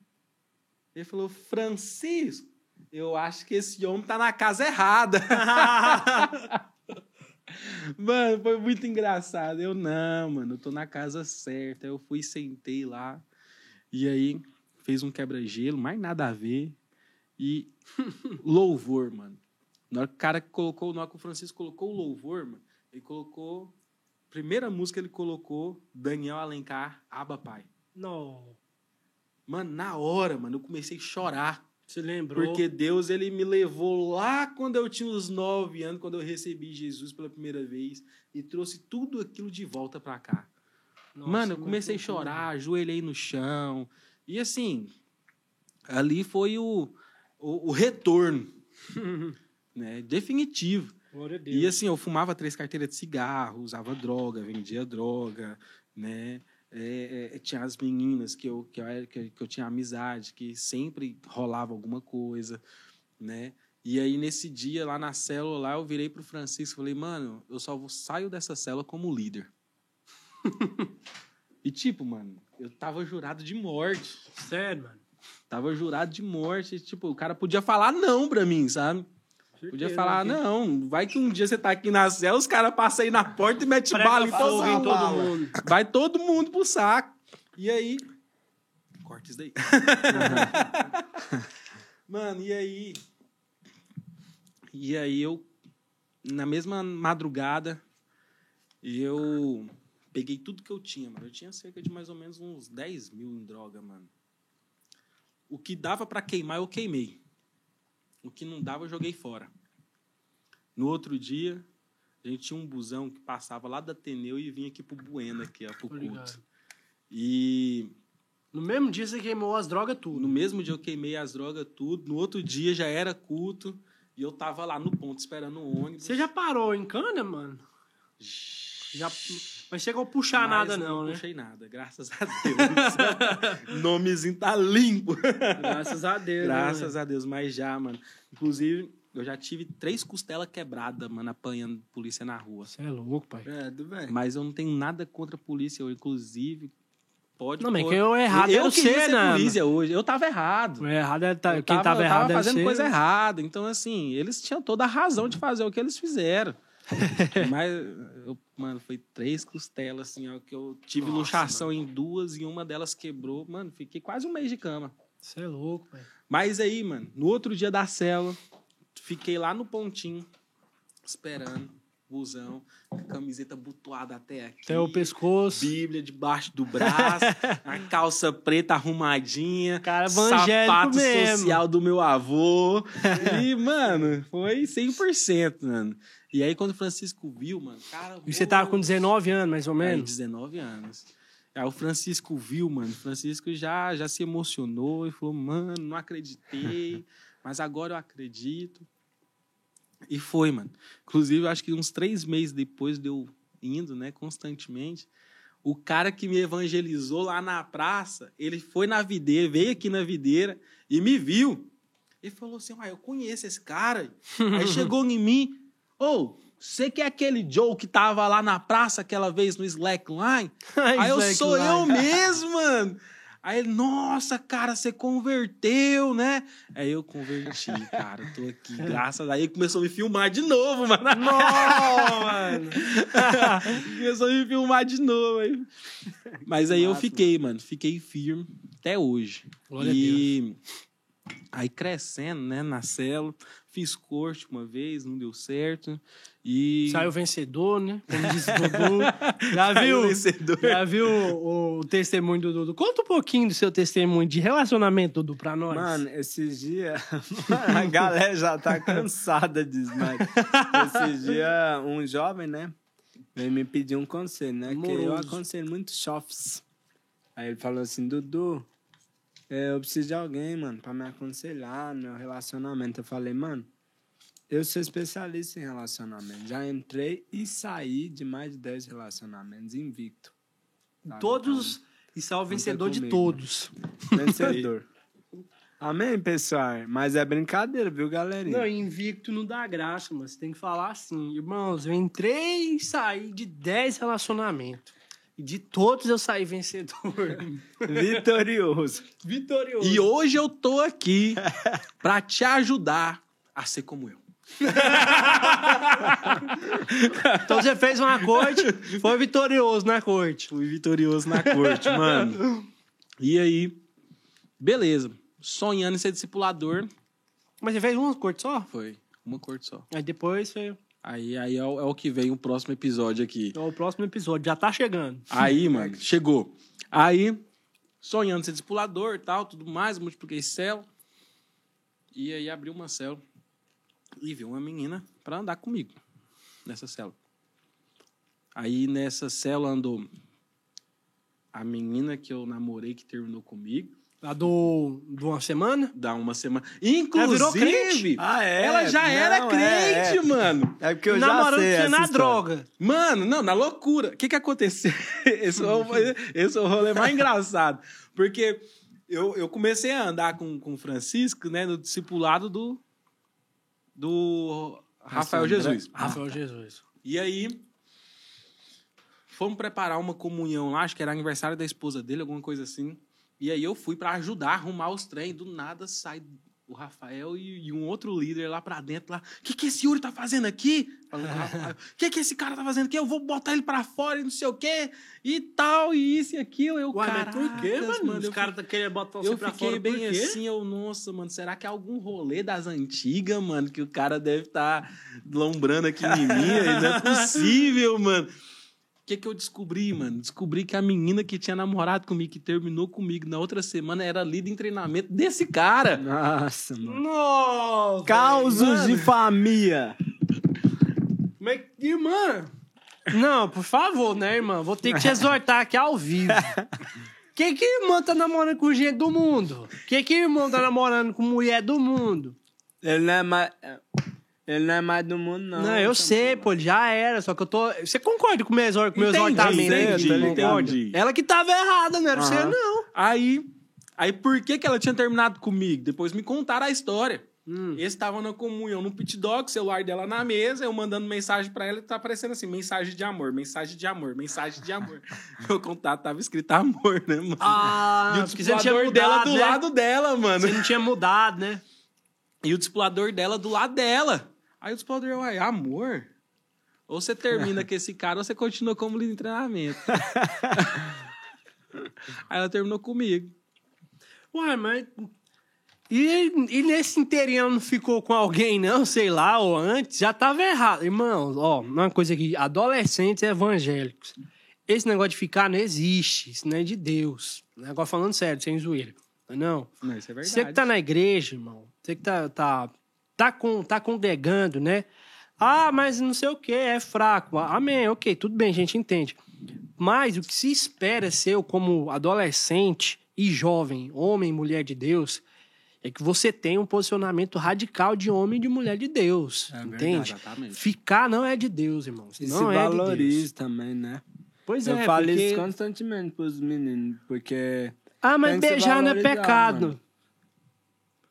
Ele falou: "Francisco, eu acho que esse homem tá na casa errada". Mano, foi muito engraçado. Eu, não, mano, eu tô na casa certa. Eu fui, sentei lá. E aí, fez um quebra-gelo, mais nada a ver. E louvor, mano. Na hora que o cara colocou, na hora que o Francisco colocou o louvor, mano, ele colocou. Primeira música ele colocou, Daniel Alencar, Aba Pai. Não. Mano, na hora, mano, eu comecei a chorar. Você lembrou? Porque Deus, ele me levou lá quando eu tinha uns nove anos, quando eu recebi Jesus pela primeira vez, e trouxe tudo aquilo de volta pra cá. Nossa, Mano, eu comecei a chorar, ajoelhei no chão. E assim, ali foi o, o, o retorno, né? Definitivo. Glória a Deus. E assim, eu fumava três carteiras de cigarro, usava droga, vendia droga, né? É, é, tinha as meninas que eu, que, eu, que, eu- tinha amizade, que sempre rolava alguma coisa, né? E aí, nesse dia, lá na célula, lá, eu virei pro Francisco e falei, mano, eu só vou, saio dessa célula como líder. e tipo, mano, eu tava jurado de morte. Sério, mano. Tava jurado de morte. Tipo, o cara podia falar não pra mim, sabe? Podia falar, que não, vai que um dia você tá aqui na cela, os caras passam aí na porta e metem prega bala em todo em mundo. todo mundo. Vai todo mundo pro saco. E aí. Corta isso daí. Mano, e aí. E aí eu. Na mesma madrugada, eu peguei tudo que eu tinha, mano. Eu tinha cerca de mais ou menos uns 10 mil em droga, mano. O que dava pra queimar, eu queimei. O que não dava, eu joguei fora. No outro dia, a gente tinha um busão que passava lá da Ateneu e vinha aqui pro Bueno, aqui, ó, pro culto. E No mesmo dia você queimou as drogas tudo. no mesmo dia eu queimei as drogas, tudo. No outro dia já era culto. E eu tava lá no ponto esperando o ônibus. Você já parou em cana, mano? Já... Mas chegou a puxar Mas nada, não, né? puxei nada, graças a Deus. Nomezinho tá limpo. Graças a Deus. né, Graças a Deus, mas já, mano. Inclusive, eu já tive três costelas quebradas, mano, apanhando polícia na rua. Você é louco, pai. É, do bem. Mas eu não tenho nada contra a polícia, eu, inclusive, pode... Não, mas é o errado eu era queria ser né, polícia hoje, eu tava errado. O errado é tá... Eu quem tava, eu errado era fazendo você. coisa errada. Então, assim, eles tinham toda a razão de fazer o que eles fizeram. Mas, eu, mano, foi três costelas, assim, ó, que eu tive Nossa, luxação em duas e uma delas quebrou. Mano, fiquei quase um mês de cama. Você é louco, pai. Mas aí, mano, no outro dia da célula, fiquei lá no pontinho, esperando, busão, camiseta butuada até aqui. Até o pescoço. Bíblia debaixo do braço, a calça preta arrumadinha, Cara sapato mesmo. social do meu avô. E, mano, foi 100%, mano. E aí, quando o Francisco viu, mano, cara... E você tava com 19 anos, mais ou Aí, menos? 19 anos. Aí o Francisco viu, mano. O Francisco já, já se emocionou e falou: mano, não acreditei, mas agora eu acredito. E foi, mano. Inclusive, eu acho que uns três meses depois de eu indo, né, constantemente, o cara que me evangelizou lá na praça, ele foi na videira, veio aqui na videira e me viu. Ele falou assim: ah, eu conheço esse cara. Aí chegou em mim, ô, você que é aquele Joe que tava lá na praça aquela vez no Slackline? Aí eu sou eu mesmo, mano. Aí ele, nossa, cara, você converteu, né? Aí eu converti, cara, tô aqui, graças a Deus. Aí começou a me filmar de novo, mano. Não, mano. começou a me filmar de novo. Aí. Mas aí eu fiquei, mano, fiquei firme até hoje. Glória a e Aí crescendo, né, na célula, fiz corte uma vez, não deu certo. E. Saiu vencedor, né? Como disse o Dudu. Já viu? vencedor. Já viu o, o testemunho do Dudu? Conta um pouquinho do seu testemunho de relacionamento, Dudu, pra nós. Mano, esses dias. A galera já tá cansada disso, mas. Esses dias, um jovem, né? Veio me pedir um conselho, né? Que eu aconselho muito chofes. Aí ele falou assim: Dudu, eu preciso de alguém, mano, pra me aconselhar no meu relacionamento. Eu falei, mano, eu sou especialista em relacionamento. Já entrei e saí de mais de 10 relacionamentos invicto. sabe? todos. E saiu o vencedor de comigo. todos. Então, vencedor. Amém, pessoal? Mas é brincadeira, viu, galerinha? Não, invicto não dá graça, mas você tem que falar assim, irmãos, eu entrei e saí de 10 relacionamentos. E de todos eu saí vencedor. Vitorioso. Vitorioso. E hoje eu tô aqui pra te ajudar a ser como eu. Então você fez uma corte, foi vitorioso na corte. Fui vitorioso na corte, mano. E aí, beleza. Sonhando em ser discipulador, Mas você fez uma corte só? foi uma corte só. Aí depois você. Aí, aí é, o, é o que vem o próximo episódio aqui. É o próximo episódio, já tá chegando. Aí, mano, chegou. Aí, sonhando ser discipulador e tal, tudo mais, multipliquei célula. E aí abri uma célula e vi uma menina pra andar comigo nessa célula. Aí nessa célula andou a menina que eu namorei que terminou comigo, A do. de uma semana? dá uma semana. Ela Inclusive, crente? Ah, é? ela já Não, era é, crente, é. mano. É porque eu Namorando já sei tinha essa na história. droga. Mano, não, na loucura. O que que aconteceu? Esse é o, esse é o rolê mais engraçado. Porque eu, eu comecei a andar com, com o Francisco, né, no discipulado do, do Rafael André. Jesus. Rafael Jesus. E aí, fomos preparar uma comunhão lá, acho que era aniversário da esposa dele, alguma coisa assim. E aí eu fui pra ajudar a arrumar os trem. Do nada sai o Rafael e, e um outro líder lá pra dentro lá. O que, que esse Yuri tá fazendo aqui? Falando o que, que esse cara tá fazendo aqui? Eu vou botar ele pra fora e não sei o quê. E tal, e isso e aquilo. Eu, Ué, mas por quê, "Caracas, mano? Os eu caras tá querendo botar você eu pra fiquei fora bem por quê? assim, eu, nossa, mano, será que é algum rolê das antigas, mano, que o cara deve estar lombrando aqui em mim? Não é possível, mano. O que que eu descobri, mano? Descobri que a menina que tinha namorado comigo, que terminou comigo na outra semana, era líder em treinamento desse cara. Nossa, mano. Nossa! Causos velho, de mano. família. Mas, irmã. Não, por favor, né, irmã? Vou ter que te exortar aqui ao vivo. Que que irmã tá namorando com gente do mundo? Que que irmão tá namorando com mulher do mundo? Ele não é mais. Ele não é mais do mundo, não. Não, eu sei, pô, ele já era, só que eu tô. Você concorda com o meu, exor... com o meu Entendi, exortamento? entendi, concorda? entendi. Ela que tava errada, não era você, Aham. não. Aí, aí por que que ela tinha terminado comigo? Depois me contaram a história. Hum. Esse tava na comunhão no pit dog, celular dela na mesa, eu mandando mensagem pra ela e tá aparecendo assim, mensagem de amor, mensagem de amor, mensagem de amor. Meu contato tava escrito amor, né, mano? Ah, e o você discipulador dela mudado, do né? lado dela, mano. Você não tinha mudado, né? E o discipulador dela do lado dela. Aí o discipulador, uai, amor? Ou você termina com esse cara ou você continua como líder de treinamento. Aí ela terminou comigo. Uai, mas. E, e nesse inteirinho não ficou com alguém, não, sei lá, ou antes, já tava errado. Irmãos, ó, uma coisa aqui, adolescentes evangélicos. Esse negócio de ficar não existe, isso não é de Deus. Negócio falando sério, sem zoeira. Não. Não, isso é verdade. Você que tá na igreja, irmão, você que tá, tá, tá, com, tá congregando, né? Ah, mas não sei o que, é fraco. Amém, ok, tudo bem, a gente entende. Mas o que se espera ser como adolescente e jovem, homem e mulher de Deus, é que você tenha um posicionamento radical de homem e de mulher de Deus. É verdade, entende? exatamente. Ficar não é de Deus, irmãos. E não se é de Deus. valorize também, né? Pois eu é, falo porque... isso constantemente pros meninos, porque Ah, mas beijar não é pecado. mano.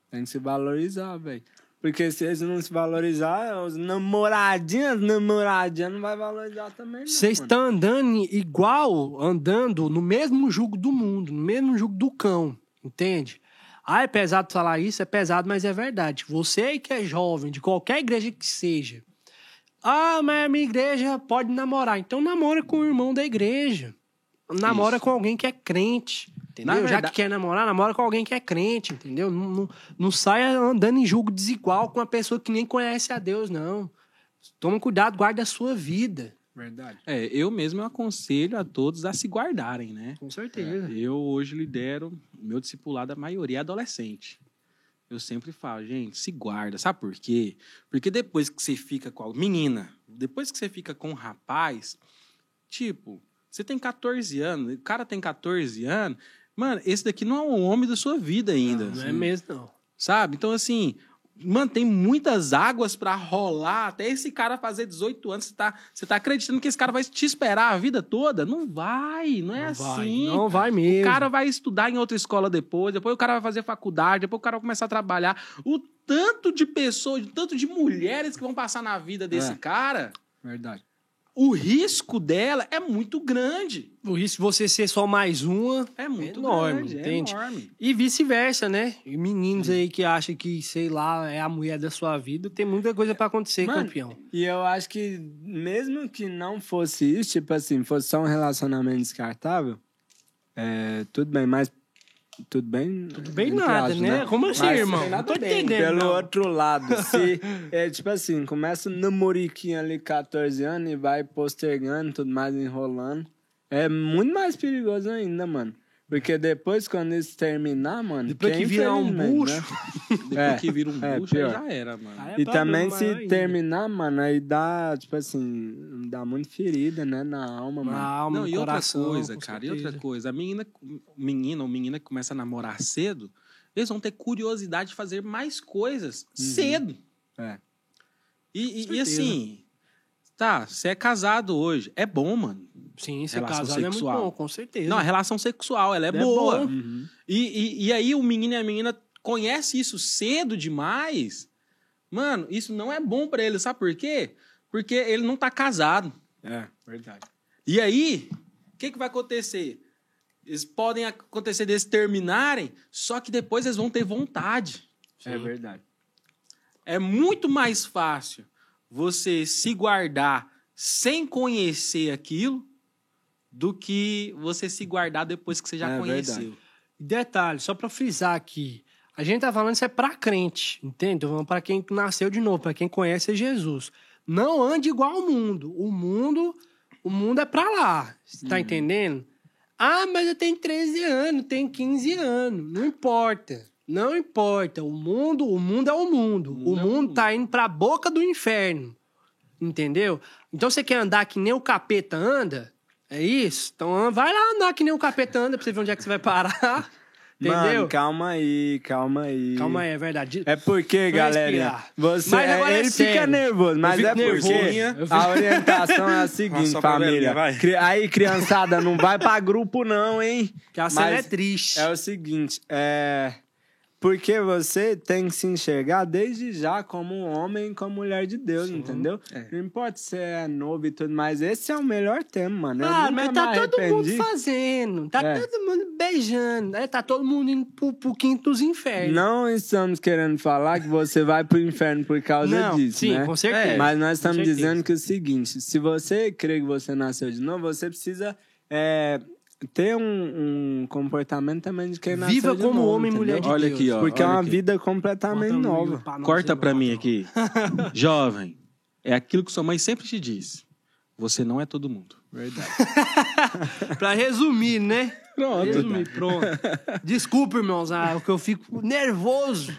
tem que se valorizar, velho. Porque se eles não se valorizar, os namoradinhas, namoradinhas não vai valorizar também, não. Vocês estão andando igual, andando no mesmo jugo do mundo, no mesmo jugo do cão, entende? Ah, é pesado falar isso, é pesado, mas é verdade. Você que é jovem, de qualquer igreja que seja, ah, mas a minha igreja pode namorar. Então namora com o irmão da igreja. Namora Isso. com alguém que é crente. Entendeu? Na Já verdade- que quer namorar, namora com alguém que é crente, entendeu? Não, não, não saia andando em julgo desigual com uma pessoa que nem conhece a Deus, não. Toma cuidado, guarda a sua vida. Verdade. É, eu mesmo aconselho a todos a se guardarem, né? Com certeza. Eu hoje lidero o meu discipulado, a maioria é adolescente. Eu sempre falo, gente, se guarda. Sabe por quê? Porque depois que você fica com a menina, depois que você fica com um rapaz, tipo, você tem 14 anos, o cara tem 14 anos, mano, esse daqui não é um homem da sua vida ainda. Não é mesmo, não. Sabe? Então, assim, mano, tem muitas águas pra rolar até esse cara fazer 18 anos. Você tá, você tá acreditando que esse cara vai te esperar a vida toda? Não vai, não é Não vai, assim. não vai mesmo. O cara vai estudar em outra escola depois, depois o cara vai fazer faculdade, depois o cara vai começar a trabalhar. O tanto de pessoas, o tanto de mulheres que vão passar na vida desse É. cara, Verdade. O risco dela é muito grande. O risco de você ser só mais uma É muito enorme, grande, entende? é enorme. E vice-versa, né? E meninos aí que acham que, sei lá, é a mulher da sua vida, tem muita coisa pra acontecer, Mano, campeão. E eu acho que mesmo que não fosse isso, tipo assim, fosse só um relacionamento descartável, é, tudo bem, mas tudo bem. Tudo bem nada, aspas, né? Como assim, Mas irmão? Não tô entendendo, Pelo não. outro lado, se é tipo assim, começa no namoriquinho ali 14 anos e vai postergando, tudo mais enrolando, é muito mais perigoso ainda, mano. Porque depois, quando isso terminar, mano. Depois que virar um bucho, né? Depois É, que vira um é, bucho, já era, mano. É E também, se ainda. terminar, mano, aí dá, tipo assim, dá muito ferida, né, na alma, Na mano. alma, Não, no e outra coração, coisa, com cara, e certeza. outra coisa. A menina, menina ou menina que começa a namorar cedo, eles vão ter curiosidade de fazer mais coisas cedo. É. E, e- e certeza. assim, tá, você é casado hoje, é bom, mano. Sim, ser Relação casado é muito sexual. bom, com certeza. Não, a relação sexual, ela é, É boa. Uhum. E, e, e aí o menino e a menina conhecem isso cedo demais. Mano, isso não é bom pra ele, sabe por quê? Porque ele não tá casado. É, verdade. E aí, o que, que vai acontecer? Eles podem acontecer deles terminarem, só que depois eles vão ter vontade. É verdade. É muito mais fácil você se guardar sem conhecer aquilo do que você se guardar depois que você já É conheceu. verdade. Detalhe, só pra frisar aqui. A gente tá falando isso é pra crente, entende? Falando pra quem nasceu de novo, pra quem conhece Jesus. Não ande igual ao mundo. O mundo, o mundo é pra lá. Você tá entendendo? Ah, mas eu tenho 13 anos, tenho 15 anos. Não importa. Não importa. O mundo, o mundo é o mundo. O mundo é mundo tá indo pra boca do inferno. Entendeu? Então você quer andar que nem o capeta anda? É isso? Então vai lá andar que nem o capeta anda pra você ver onde é que você vai parar. Entendeu? Mano, calma aí, calma aí. Calma aí, é verdade. É porque, respirar. você, Mas agora é ele fica sério. nervoso, mas é porque nervoso. A orientação é a seguinte, pra família. Cri- Aí, criançada, não vai pra grupo não, hein? Que a cena é Mas triste. É o seguinte, é... Porque você tem que se enxergar desde já como um homem e como mulher de Deus, entendeu? É. Não importa se é novo e tudo mais, esse é o melhor tema, mano. Eu Ah, mas tá todo mundo fazendo. Tá É. todo mundo beijando. né? Tá todo mundo indo pro, pro quinto dos infernos. Não estamos querendo falar que você vai pro inferno por causa Não, disso, sim, né? com certeza. É, Mas nós estamos dizendo que é o seguinte: se você crê que você nasceu de novo, você precisa é, ter um, um comportamento também de quem nasceu Viva de como novo, homem e mulher de Olha Deus. aqui, ó. Porque é olha uma aqui. vida completamente Bota nova. pra Corta pra mim aqui. Jovem, é aquilo que sua mãe sempre te diz. Você não é todo mundo. Verdade. Pra resumir, né? Pronto. Resumir, pronto. Desculpa, irmãos, ah, que eu fico nervoso.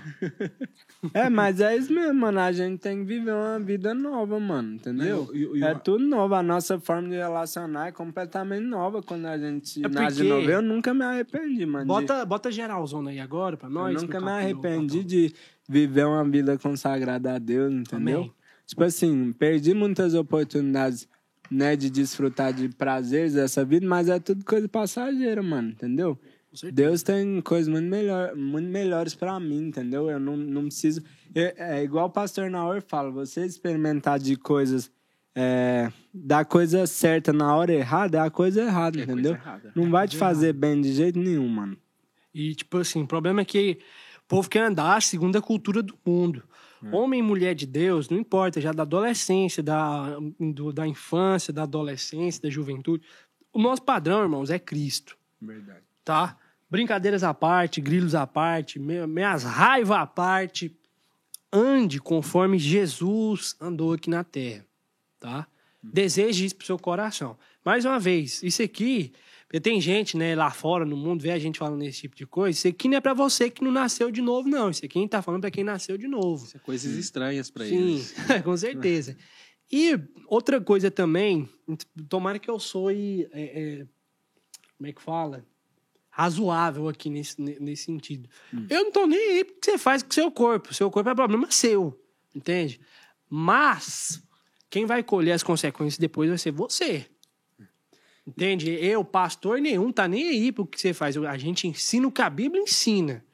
É, mas é isso mesmo, mano. A gente tem que viver uma vida nova, mano. Entendeu? Não, e- e é tudo novo. A nossa forma de relacionar é completamente nova quando a gente É nasce de novo. Eu nunca me arrependi, mano. de- Bota, bota geralzona aí agora pra nós. eu nunca me arrependi de viver uma vida consagrada a Deus, entendeu? Amém. Tipo assim, perdi muitas oportunidades, né, de desfrutar de prazeres dessa vida, mas é tudo coisa passageira, mano, entendeu? Deus tem coisas muito, melhor, muito melhores pra mim, entendeu? Eu não, não preciso. É, é igual o pastor Naor fala: você experimentar de coisas. É, da coisa certa na hora errada é a coisa errada, É coisa entendeu? errada. Não vai te fazer bem de jeito nenhum, mano. E, tipo assim, o problema é que o povo quer andar segundo a cultura do mundo. Homem e mulher de Deus, não importa, já da adolescência, da, do- da infância, da adolescência, da juventude. O nosso padrão, irmãos, é Cristo, Verdade. tá? brincadeiras à parte, grilos à parte, minhas raivas à parte, ande conforme Jesus andou aqui na terra, tá? Deseje isso pro seu coração. Mais uma vez, isso aqui, porque tem gente, né, lá fora no mundo, vê a gente falando esse tipo de coisa, isso aqui não é pra você que não nasceu de novo, não. Isso aqui a gente tá falando pra quem nasceu de novo. Isso é coisas estranhas pra Sim, eles. com certeza. E outra coisa também, tomara que eu sou é, é, como é que fala? Razoável aqui nesse, ne- nesse sentido. Eu não tô nem aí porque você faz com o seu corpo. Seu corpo é problema seu, entende? Mas quem vai colher as consequências depois vai ser você. Entende? Eu, pastor nenhum, tá nem aí pro que você faz. A gente ensina o que a Bíblia ensina.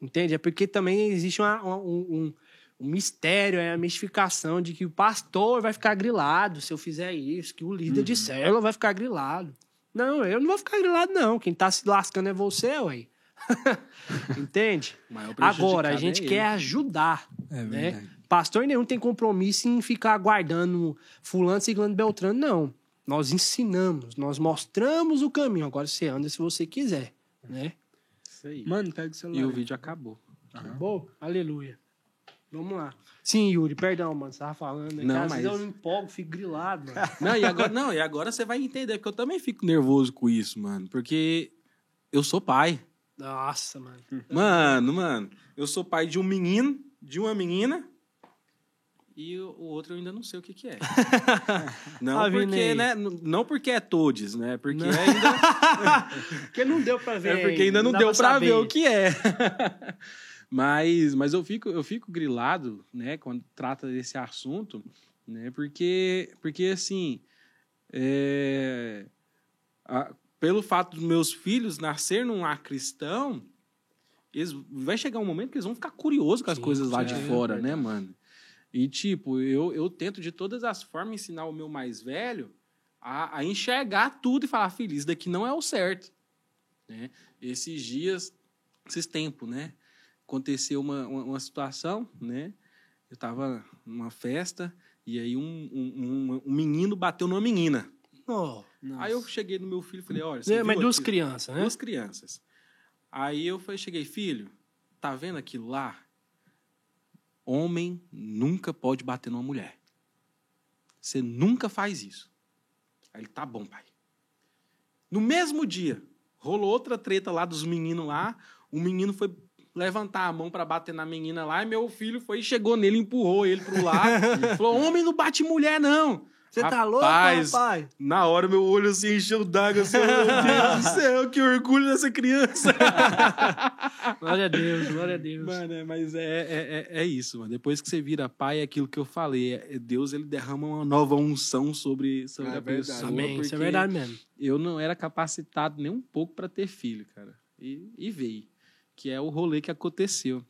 Entende? É porque também existe uma- um, um- um mistério, é a mistificação de que o pastor vai ficar grilado se eu fizer isso, que o líder de célula vai ficar grilado. Não, eu não vou ficar grilado, não. Quem tá se lascando é você, ué. Entende? Agora, a é gente ele. quer ajudar. É né? Pastor nenhum tem compromisso em ficar aguardando fulano, ciclano, beltrano, não. Nós ensinamos, nós mostramos o caminho. Agora você anda se você quiser, né? Isso aí. Mano, pega o celular. E o vídeo acabou. Bom, aleluia. Vamos lá. Sim, Yuri, perdão, mano. Você tava falando. Né? Não, mas- vezes eu me empolgo, fico grilado, mano. Não, e agora, não, e agora você vai entender, porque eu também fico nervoso com isso, mano. Porque eu sou pai. Nossa, mano. Mano, mano, eu sou pai de um menino, de uma menina, e o outro eu ainda não sei o que que é. Não vindo porque, aí. né? Não porque é todes, né? Porque Não. ainda, Porque não deu pra ver. é porque ainda não dá deu pra saber. ver o que é. mas, mas eu fico, eu fico grilado, né, quando trata desse assunto, né? Porque, porque assim, é, a- pelo fato dos meus filhos nascer num lar cristão, eles, vai chegar um momento que eles vão ficar curiosos com as Sim, coisas lá de é fora, né, mano? E, tipo, eu, eu tento de todas as formas ensinar o meu mais velho a, a enxergar tudo e falar, filho, isso daqui não é o certo. Né? Esses dias, esses tempos, né? Aconteceu uma, uma, uma situação, né? Eu tava numa festa e aí um, um, um, um menino bateu numa menina. Não. Aí eu cheguei no meu filho e falei, olha... você É, Mas duas crianças, né? Duas crianças. Aí eu falei, cheguei, filho, tá vendo aquilo lá? Homem nunca pode bater numa mulher. Você nunca faz isso. Aí ele, tá bom, pai. No mesmo dia, rolou outra treta lá dos meninos lá. O menino foi levantar a mão pra bater na menina lá e meu filho foi e chegou nele, empurrou ele pro lado. falou: homem não bate mulher, não. Você tá louco, Rapaz? Na hora, meu olho assim encheu d'água. Assim, meu Deus do céu, que orgulho dessa criança. Glória a Deus, glória a Deus. Mano, é, mas é, é, é, é isso, mano. Depois que você vira pai, é aquilo que eu falei. É, Deus, ele derrama uma nova unção sobre, sobre É a verdade. pessoa. Amém, isso é porque verdade mesmo. Eu não era capacitado nem um pouco para ter filho, cara. E, e veio. Que é o rolê que aconteceu.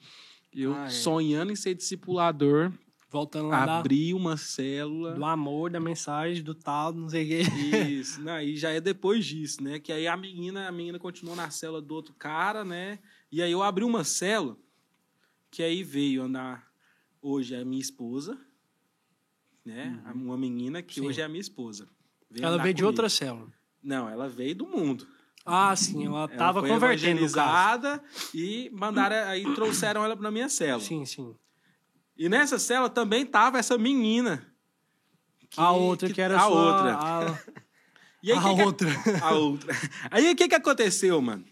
Eu Ah, é. sonhando em ser discipulador, Voltando lá da- abri uma célula. do amor, da mensagem, do tal, não sei o quê. Isso, não, e já é depois disso, né? Que aí a menina, a menina continuou na célula do outro cara, né? E aí eu abri uma célula, que aí veio andar hoje é a minha esposa, né? Uma menina que Sim. hoje é a minha esposa. Ela andar veio de outra célula. Não, ela veio do mundo. Ah, sim, ela Ela tava foi convertendo. e mandaram aí trouxeram ela para minha célula. Sim, sim. E nessa célula também tava essa menina. que- a outra que, era a sua... outra. A, E aí, a que que- outra. a outra. Aí o que, que aconteceu, mano?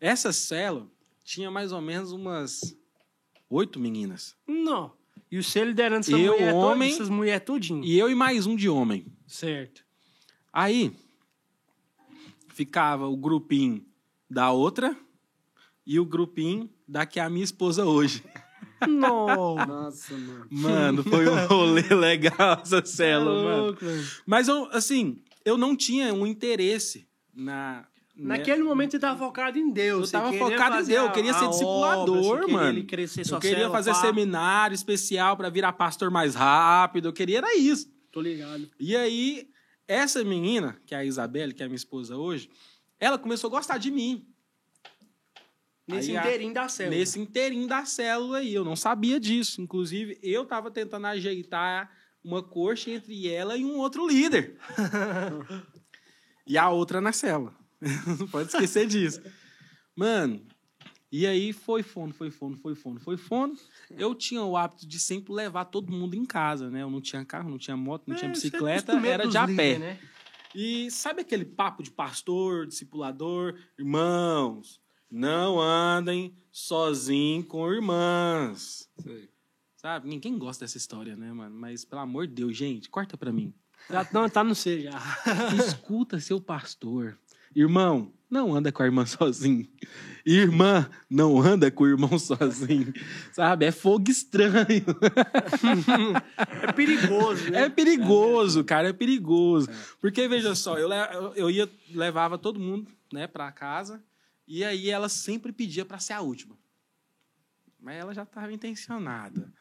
Essa célula tinha mais ou menos umas oito meninas. Não. E você liderando essa Eu, mulher homem, toda, essas mulheres tudinho. E eu e mais um de homem. Certo. Aí ficava o grupinho da outra e o grupinho da que é a minha esposa hoje. Não. Nossa, mano. Mano, foi um rolê legal essa célula, mano. louco, velho. Mas eu, assim, eu não tinha um interesse na. né? Naquele momento você tava focado em Deus. Eu você tava queria focado em Deus, eu queria ser discipulador, obra, queria mano. ele crescer sua Eu queria célula, fazer pá. seminário especial pra virar pastor mais rápido. Eu queria era isso. Tô ligado. E aí, essa menina, que é a Isabelle, que é a minha esposa hoje, ela começou a gostar de mim. Nesse Aí inteirinho da célula. Nesse inteirinho da célula aí. Eu não sabia disso. Inclusive, eu tava tentando ajeitar uma coxa entre ela e um outro líder. e a outra na célula. não pode esquecer disso. Mano, e aí foi fono, foi fono, foi fono, foi fono. Eu tinha o hábito de sempre levar todo mundo em casa, né? Eu não tinha carro, não tinha moto, não tinha É, isso é bicicleta, costumeiro era de a pé. né? E sabe aquele papo de pastor, discipulador? Irmãos, não andem sozinhos com irmãs. Sabe? Ninguém gosta dessa história, né, mano? Mas, pelo amor de Deus, gente, corta pra mim. Já, não, tá no C já. Escuta seu pastor. Irmão, não anda com a irmã sozinho. Irmã, não anda com o irmão sozinho. Sabe? É fogo estranho. É perigoso, né? É perigoso, cara, é perigoso. Porque, veja só, eu- eu ia, levava todo mundo, né, pra casa, e aí ela sempre pedia pra ser a última. Mas ela já tava intencionada.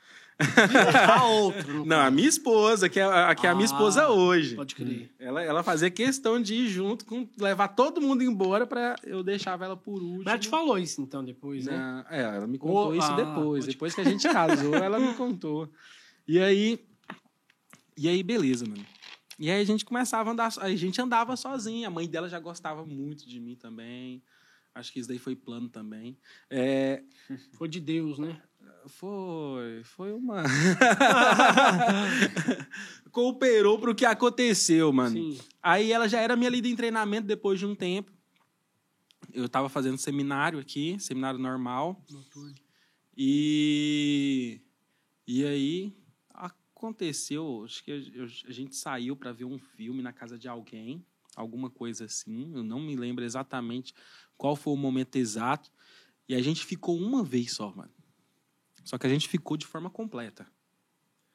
A outro. Não, a minha esposa, que é a, que é a minha Ah, esposa hoje. Pode crer. Ela, ela fazia questão de ir junto, com levar todo mundo embora pra eu deixava ela por último. Mas ela te falou isso então depois, né? É, ela me contou Oh, isso ah, depois. pode Depois que a gente casou, ela me contou. E aí. E aí, beleza, mano. E aí a gente começava a andar. A gente andava sozinha. A mãe dela já gostava muito de mim também. Acho que isso daí foi plano também. É, Foi de Deus, né? foi. Foi uma. Cooperou pro que aconteceu, mano. Sim. Aí ela já era minha líder em treinamento depois de um tempo. Eu tava fazendo seminário aqui, seminário normal. E e aí aconteceu, acho que eu- a gente saiu para ver um filme na casa de alguém, alguma coisa assim. Eu não me lembro exatamente qual foi o momento exato. E a gente ficou uma vez só, mano. Só que a gente ficou de forma completa.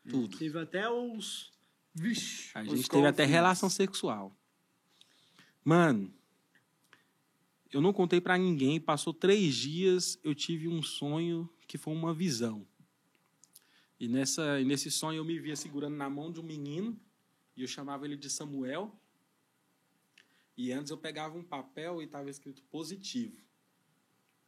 Tudo. Teve até os. Vixe. A os gente teve até relação sexual. Mano, eu não contei pra ninguém. Passou três dias, eu tive um sonho que foi uma visão. E, nessa, e nesse sonho eu me via segurando na mão de um menino e eu chamava ele de Samuel. E antes eu pegava um papel e tava escrito positivo.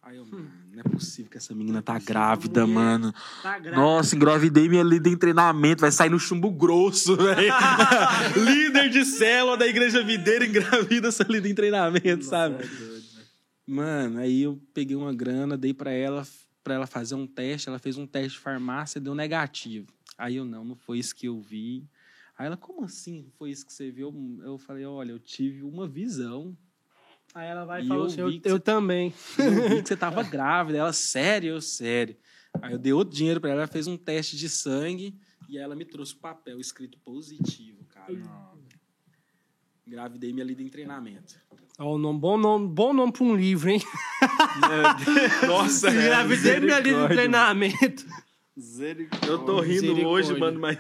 Aí eu, mano, não é possível que essa menina tá grávida, mulher mano. Tá grávida. Nossa, engravidei minha líder em treinamento, vai sair no chumbo grosso, velho. líder de célula da igreja videira engravida essa líder em treinamento, sabe? Mano, aí eu peguei uma grana, dei pra ela, para ela fazer um teste, ela fez um teste de farmácia, deu negativo. Aí eu não, não foi isso que eu vi. Aí ela, como assim? Foi isso que você viu? Eu falei, olha, eu tive uma visão. Aí ela vai E falou eu assim: eu, vi que eu você- também. Eu vi que você tava grávida. Ela, sério, eu, sério. Aí eu dei outro dinheiro pra ela, ela fez um teste de sangue e ela me trouxe o papel escrito positivo, cara. Engravidei minha lida em treinamento. Ó, o nome, bom nome, bom nome pra um livro, hein? Nossa, Engravidei minha lida de misericórdia. treinamento. Eu tô rindo hoje, mano, mas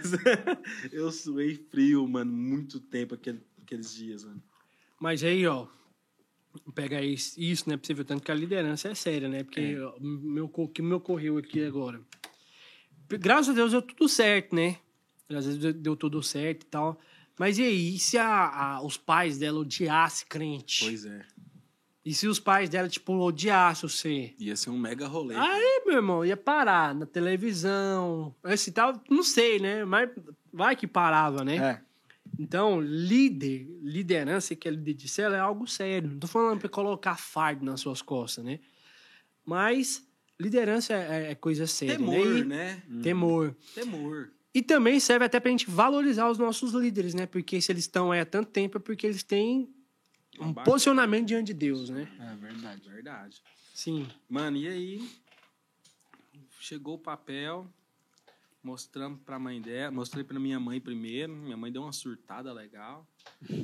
eu suei frio, mano, muito tempo aquele- aqueles dias, mano. Mas aí, ó, pega isso, isso, né, pra você ver o tanto que a liderança é séria, né? Porque ó, meu, o que me ocorreu aqui agora. Graças a Deus deu tudo certo, né? Graças a Deus deu tudo certo e tal. Mas e aí, e se a, a- os pais dela odiassem crente? Pois é. E se os pais dela, tipo, odiassem você? Ia ser um mega rolê. Aí, meu irmão, ia parar na televisão. Esse tal, não sei, né? Mas vai que parava, né? É. Então, líder, liderança que é líder de célula é algo sério. Não tô falando para colocar fardo nas suas costas, né? Mas liderança é, é coisa séria, Temor, né? E- né? Temor. Temor. E também serve até pra gente valorizar os nossos líderes, né? Porque se eles estão aí há tanto tempo é porque eles têm um posicionamento diante de Deus, né? É verdade, verdade. Sim. Mano, e aí? Chegou o papel, mostramos pra mãe dela, mostrei pra minha mãe primeiro. Minha mãe deu uma surtada legal.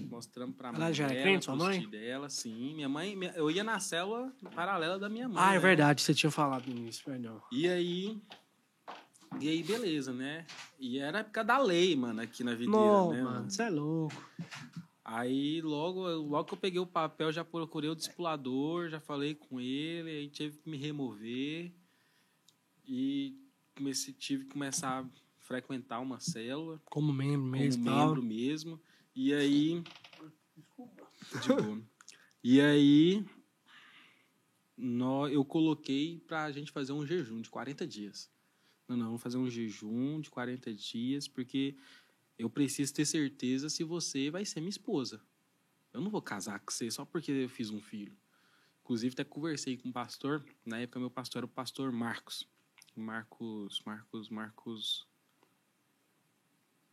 Mostramos pra Ela mãe já era dela, crente, sua mãe? dela, sim. Minha mãe, eu ia na célula paralela da minha mãe. Ah, é né? verdade, você tinha falado nisso, perdão. E aí, e aí, beleza, né? E era época da lei, mano, aqui na videira, Não, né? mano, você é louco. Aí logo, logo que eu peguei o papel, já procurei o discipulador, já falei com ele, aí tive que me remover e comecei, tive que começar a frequentar uma célula Como membro como mesmo e tal. membro mesmo. E aí. De boa. E aí. nó- eu coloquei pra gente fazer um jejum de 40 dias. Não, não, vamos fazer um jejum de 40 dias, porque eu preciso ter certeza se você vai ser minha esposa. Eu não vou casar com você só porque eu fiz um filho. Inclusive, até conversei com o pastor. Na época, meu pastor era o pastor Marcos. Marcos, Marcos, Marcos.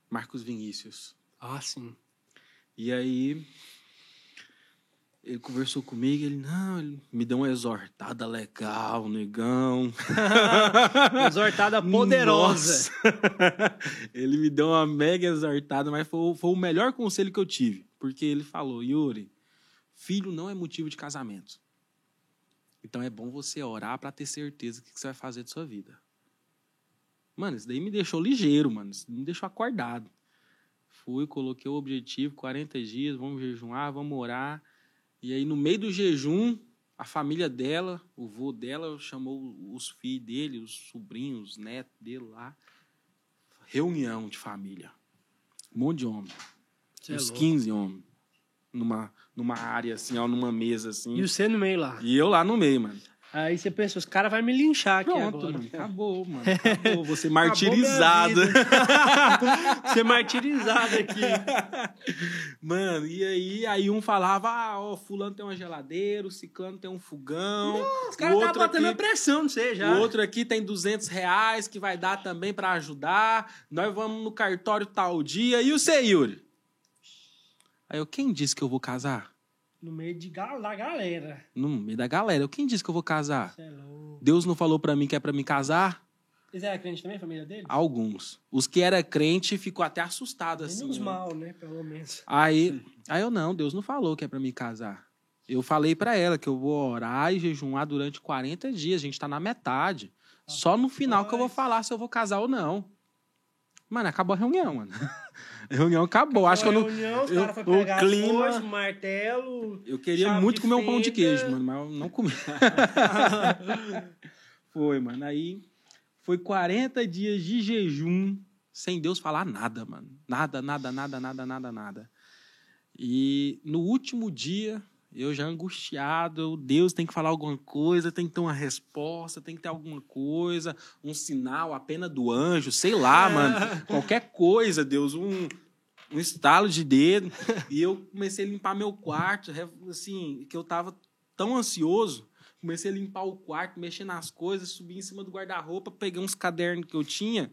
Marcos Vinícius. Ah, sim. E aí, ele conversou comigo, ele, não, ele me deu uma exortada legal, negão. Exortada poderosa. Ele me deu uma mega exortada, mas foi, foi o melhor conselho que eu tive. Porque ele falou, Yuri, filho não é motivo de casamento. Então é bom você orar para ter certeza do que você vai fazer de sua vida. Mano, isso daí me deixou ligeiro, mano. Isso me deixou acordado. Fui, coloquei o objetivo, 40 dias, vamos jejuar, vamos orar. E aí, no meio do jejum, a família dela, o vô dela, chamou os filhos dele, os sobrinhos, os netos dele lá. Reunião de família. Um monte de homem. Cê é uns louco. 15 homens. Numa, numa área assim, ó, numa mesa assim. E você no meio lá. E eu lá no meio, mano. Aí você pensa, os caras vão me linchar aqui Pronto, agora. mano. Acabou, mano. Acabou. Você martirizado. Ser martirizado aqui. Mano, e aí, aí um falava, ah, ó, fulano tem uma geladeira, o ciclano tem um fogão. Os caras o tá batendo aqui- a pressão, não sei já. O outro aqui tem 200 reais que vai dar também pra ajudar. Nós vamos no cartório tal dia. E o você, Yuri? Aí eu, quem disse que eu vou casar? No meio de gal da galera. No meio da galera. Quem disse que eu vou casar? É. Deus não falou pra mim que é pra me casar? Eles eram crentes também, a família dele? Alguns. Os que era crente ficou até assustado assim. Menos né? mal, né? Pelo menos. Aí, aí eu não, Deus não falou que é pra me casar. Eu falei pra ela que eu vou orar e jejuar durante 40 dias. A gente tá na metade. Só no final que eu vou falar se eu vou casar ou não. Mano, acabou a reunião, mano. A reunião acabou. Acho que eu não. Reunião, os caras o foram pegar clima- as foices, martelo. Eu queria muito comer um pão de queijo, mano, mas eu não comi. foi, mano. Aí foi 40 dias de jejum sem Deus falar nada, mano. Nada, nada, nada, nada, nada, nada. E no último dia, eu já angustiado, Deus tem que falar alguma coisa, tem que ter uma resposta, tem que ter alguma coisa, um sinal, a pena do anjo, sei lá, mano. Qualquer coisa, Deus, um, um estalo de dedo. E eu comecei a limpar meu quarto, assim, que eu tava tão ansioso. Comecei a limpar o quarto, mexer nas coisas, subi em cima do guarda-roupa, peguei uns cadernos que eu tinha,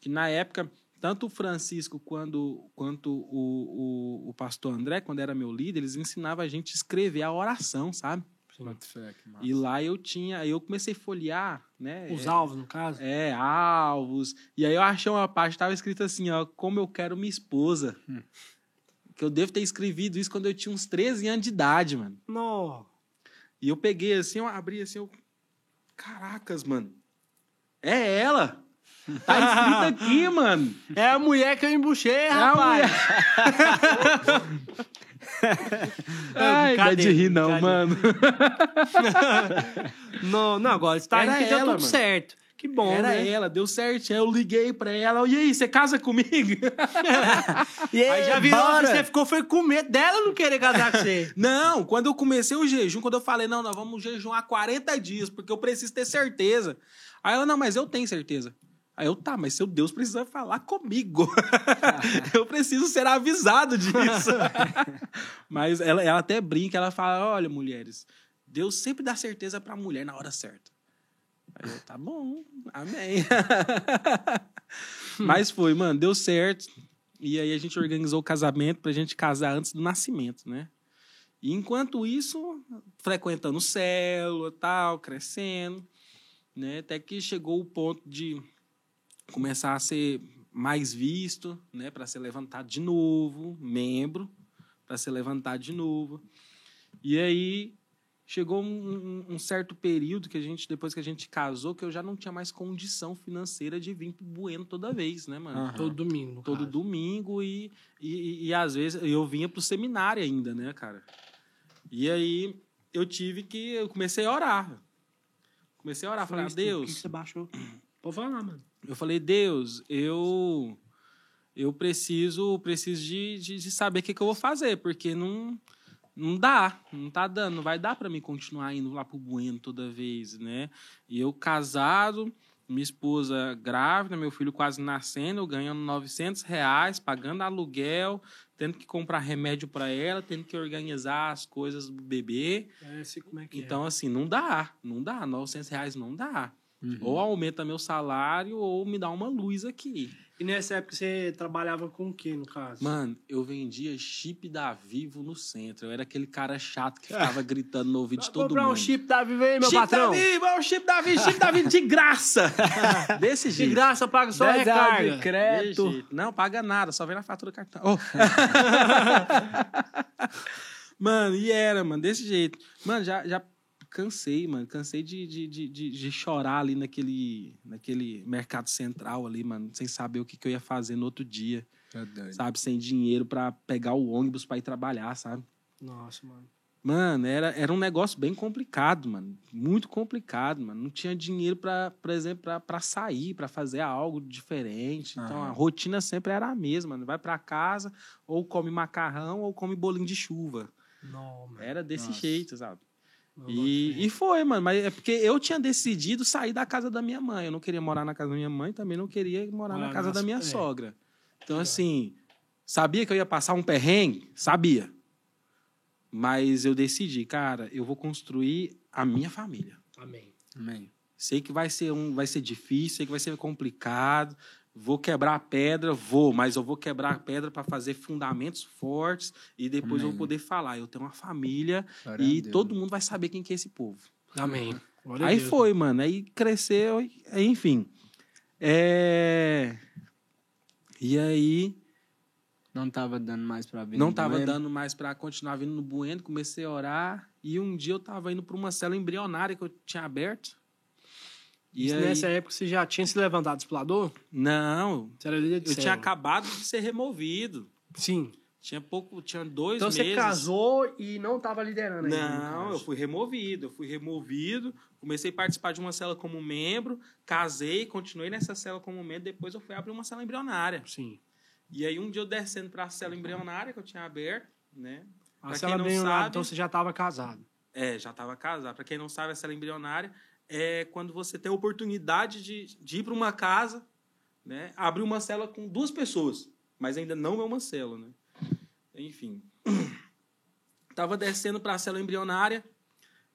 que na época, tanto o Francisco quando, quanto o, o, o pastor André, quando era meu líder, eles ensinavam a gente a escrever a oração, sabe? Fé. E lá eu tinha, aí eu comecei a folhear, né? Os é, alvos, no caso. é, alvos. E aí eu achei uma parte, tava escrito assim, ó, como eu quero minha esposa. Que eu devo ter escrevido isso quando eu tinha uns 13 anos de idade, mano. Não. E eu peguei assim, eu abri assim, eu... Caracas, mano. É ela! Tá escrito aqui, mano. É a mulher que eu embuchei, a rapaz. Ai, não é de rir não, brincadeira. mano. Não, não, agora está Era aqui, deu tudo mano. certo. Que bom, Era né? ela, deu certo. Aí eu liguei pra ela. E aí, você casa comigo? E Aí já virou bora! que você ficou foi com medo dela não querer casar com você. Não, quando eu comecei o jejum, quando eu falei, não, nós vamos jejuar 40 dias, porque eu preciso ter certeza. Aí ela, não, mas eu tenho certeza. Aí eu, tá, mas seu Deus precisa falar comigo. eu preciso ser avisado disso. mas ela, ela até brinca, ela fala, olha, mulheres, Deus sempre dá certeza pra mulher na hora certa. Aí eu, tá bom, amém. mas foi, mano, deu certo. E aí a gente organizou o casamento pra gente casar antes do nascimento, né? E enquanto isso, frequentando célula, tal, crescendo, né? Até que chegou o ponto de começar a ser mais visto, né? Para ser levantado de novo, membro, para ser levantado de novo. E aí chegou um, um- certo período que a gente, depois que a gente casou, que eu já não tinha mais condição financeira de vir pro Bueno toda vez, né, mano? Aham. Todo domingo. todo caso. domingo e, e, e às vezes eu vinha pro seminário ainda, né, cara? E aí eu tive que. Eu comecei a orar. Comecei a orar. Que Deus. que você baixou? Pode falar, mano. Eu falei, Deus, eu. Eu preciso, preciso de, de, de saber o que, que eu vou fazer, porque não, não dá, não tá dando, não vai dar para mim continuar indo lá pro Bueno toda vez, né? E eu casado, minha esposa grávida, meu filho quase nascendo, eu ganhando 900 reais, pagando aluguel, tendo que comprar remédio para ela, tendo que organizar as coisas do bebê. É, é que Então, assim, não dá, não dá. 900 reais não dá. Ou aumenta meu salário ou me dá uma luz aqui. E nessa época você trabalhava com o que, no caso? Mano, eu vendia chip da Vivo no centro. Eu era aquele cara chato que ficava gritando no ouvido de todo comprar mundo. um chip da Vivo aí, meu chip patrão. da Vivo, é o chip da Vivo, chip da Vivo de graça. Desse De jeito. graça, paga só a 10 reais de recarga. Desse crédito. Não, paga nada, só vem na fatura do cartão. Ô. mano, e era, mano, desse jeito. Mano, já, já cansei, mano. Cansei de, de, de, de, de chorar ali naquele, naquele mercado central ali, mano, sem saber o que, que eu ia fazer no outro dia, sabe? Sem dinheiro pra pegar o ônibus pra ir trabalhar, sabe? Nossa, mano. Mano, era, era um negócio bem complicado, mano. Muito complicado, mano. Não tinha dinheiro para, por exemplo, pra- pra sair, pra fazer algo diferente. Então, a Aham. rotina sempre era a mesma. Mano. Vai pra casa, ou come macarrão, ou come bolinho de chuva. Não, mano. Era desse Nossa. jeito, sabe? E, e foi, mano. Mas é porque eu tinha decidido sair da casa da minha mãe. Eu não queria morar na casa da minha mãe, também não queria morar na casa da minha é. sogra. Então, assim, sabia que eu ia passar um perrengue? Sabia. Mas eu decidi, cara, eu vou construir a minha família. Amém. Amém. Sei que vai ser um, vai ser difícil, sei que vai ser complicado. Vou quebrar a pedra, vou, mas eu vou quebrar a pedra para fazer fundamentos fortes e depois eu Amém. vou poder falar. Eu tenho uma família Glória e todo mundo vai saber quem que é esse povo. Amém. Glória Aí foi, mano. Aí cresceu, enfim. É... E aí Não tava dando mais pra vir. não tava Bueno? dando mais pra continuar vindo no Bueno, comecei a orar. E um dia eu tava indo pra uma cela embrionária que eu tinha aberto. E Isso aí... Nessa época você já tinha se levantado do explorador? Não, Você era líder de eu célula. tinha acabado de ser removido. Sim. Tinha pouco, tinha dois Então meses. você casou e não estava liderando ainda. Não, eu fui removido. Eu fui removido, comecei a participar de uma cela como membro, casei, continuei nessa cela como membro, depois eu fui abrir uma cela embrionária. Sim. E aí um dia eu descendo para a cela embrionária que eu tinha aberto, né? A Pra cela quem não bem sabe- então você já estava casado. É, já estava casado. Para quem não sabe, a cela embrionária é quando você tem a oportunidade de, de ir para uma casa, né? Abrir uma cela com duas pessoas, mas ainda não é uma cela, né? Enfim. Tava descendo para a cela embrionária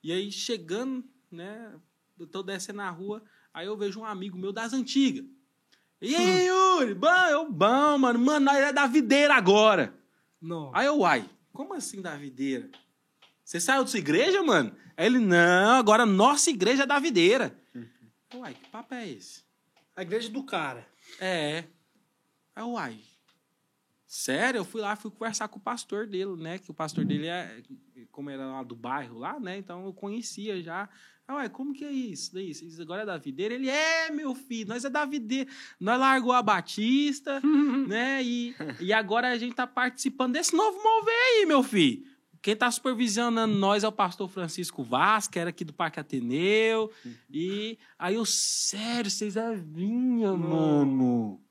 e aí chegando, né? Eu tô descendo na rua, aí eu vejo um amigo meu das antigas. E aí, Yuri? Bom, eu, bom, mano. Mano, nós é da videira agora. Não. Aí eu, uai, como assim da videira? Você saiu da sua igreja, mano? Aí ele, não, agora nossa igreja é da videira. Uai, que papo é esse? A igreja do cara. É. Aí, uai. Sério, eu fui lá, fui conversar com o pastor dele, né? Que o pastor dele é, como era lá do bairro lá, né? Então eu conhecia já. Aí, uai, como que é isso daí? Isso agora é da videira? Ele, é, meu filho, nós é da videira. Nós largou a Batista, né? E, e agora a gente tá participando desse novo mover aí, meu filho. Quem tá supervisionando nós é o pastor Francisco Vaz, que era aqui do Parque Ateneu. E aí eu, sério, vocês é vinha, mano.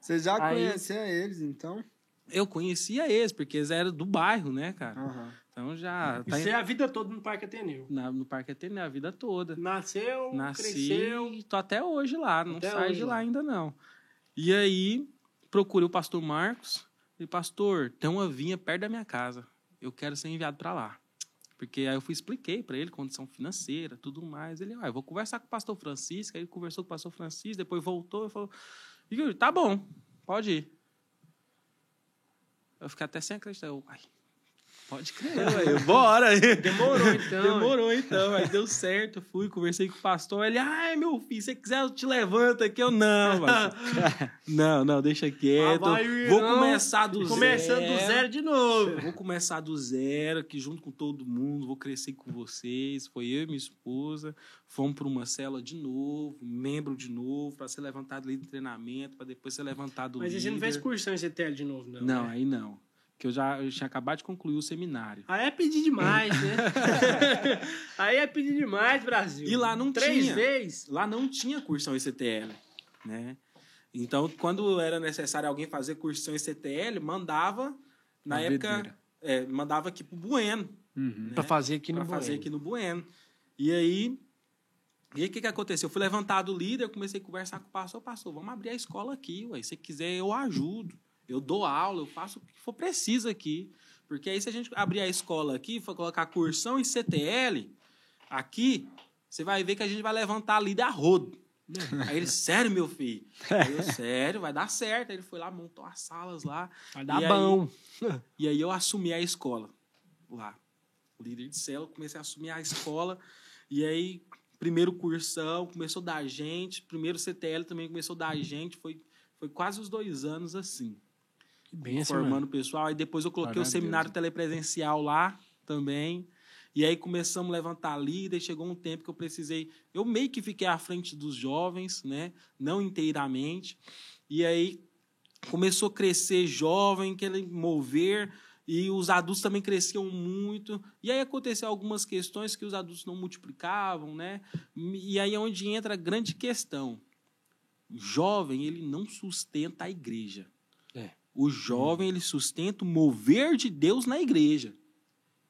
Você já Aí- conhecia eles, então? Eu conhecia eles, porque eles eram do bairro, né, cara? Aham. Então já E tá você é a vida toda no Parque Ateneu. na- no Parque Ateneu a vida toda. Nasceu, Nasci cresceu. e tô até hoje lá, não hoje de lá lá. ainda não. E aí, procurei o pastor Marcos. E pastor, tem uma vinha perto da minha casa. Eu quero ser enviado para lá. Porque aí eu fui expliquei para ele condição financeira, tudo mais. Ele, ah, eu vou conversar com o pastor Francisco. Aí ele conversou com o pastor Francisco, depois voltou e falou: tá bom, pode ir. Eu fiquei até sem acreditar. Eu, ai, pode crer, ué, bora. Demorou então. Demorou então, aí deu certo. Fui, conversei com o pastor. Ele, ai, meu filho, se você quiser, eu te levanto aqui. Eu, não, não, não, deixa quieto. Ah, vai, Vou não. começar do Começando zero. do zero de novo. Vou começar do zero aqui junto com todo mundo, vou crescer com vocês. Foi eu e minha esposa, fomos para uma cela de novo, membro de novo, para ser levantado ali de treinamento, para depois ser levantado Mas você líder. não fez cursão em CTL de novo, não? Não, né? aí não. Que eu já eu tinha acabado de concluir o seminário. Aí é pedir demais, né? aí é pedir demais, Brasil. E lá não Três tinha. vezes. Lá não tinha cursão ECTL, né? Então, quando era necessário alguém fazer cursão ECTL, mandava, na Na época, é, mandava aqui pro Bueno, Uhum. né? Pra fazer aqui no Pra fazer Bueno. aqui no Bueno. E aí, E aí, o que, que aconteceu? Eu fui levantado o líder, eu comecei a conversar com o pastor. Pastor, vamos abrir a escola aqui, ué. Se quiser, eu ajudo. Eu dou aula, eu faço o que for preciso aqui. Porque aí, se a gente abrir a escola aqui, for colocar cursão e CTL aqui, você vai ver que a gente vai levantar líder a rodo. Aí ele, sério, meu filho? Aí eu, sério, vai dar certo. Aí ele foi lá, montou as salas lá. Vai dar E aí- bom. E aí eu assumi a escola lá. Líder de célula, comecei a assumir a escola. E aí, primeiro cursão, começou a dar gente. Primeiro CTL também começou a dar gente. Foi, foi quase os dois anos assim, Que benção, formando o pessoal. Aí depois eu coloquei o seminário telepresencial lá também. E aí começamos a levantar líder. Chegou um tempo que eu precisei. Eu meio que fiquei à frente dos jovens, né? Não inteiramente. E aí começou a crescer jovem, aquele mover, e os adultos também cresciam muito. E aí aconteceu algumas questões que os adultos não multiplicavam, né? E aí é onde entra a grande questão. O jovem, ele não sustenta a igreja. O jovem, ele sustenta o mover de Deus na igreja.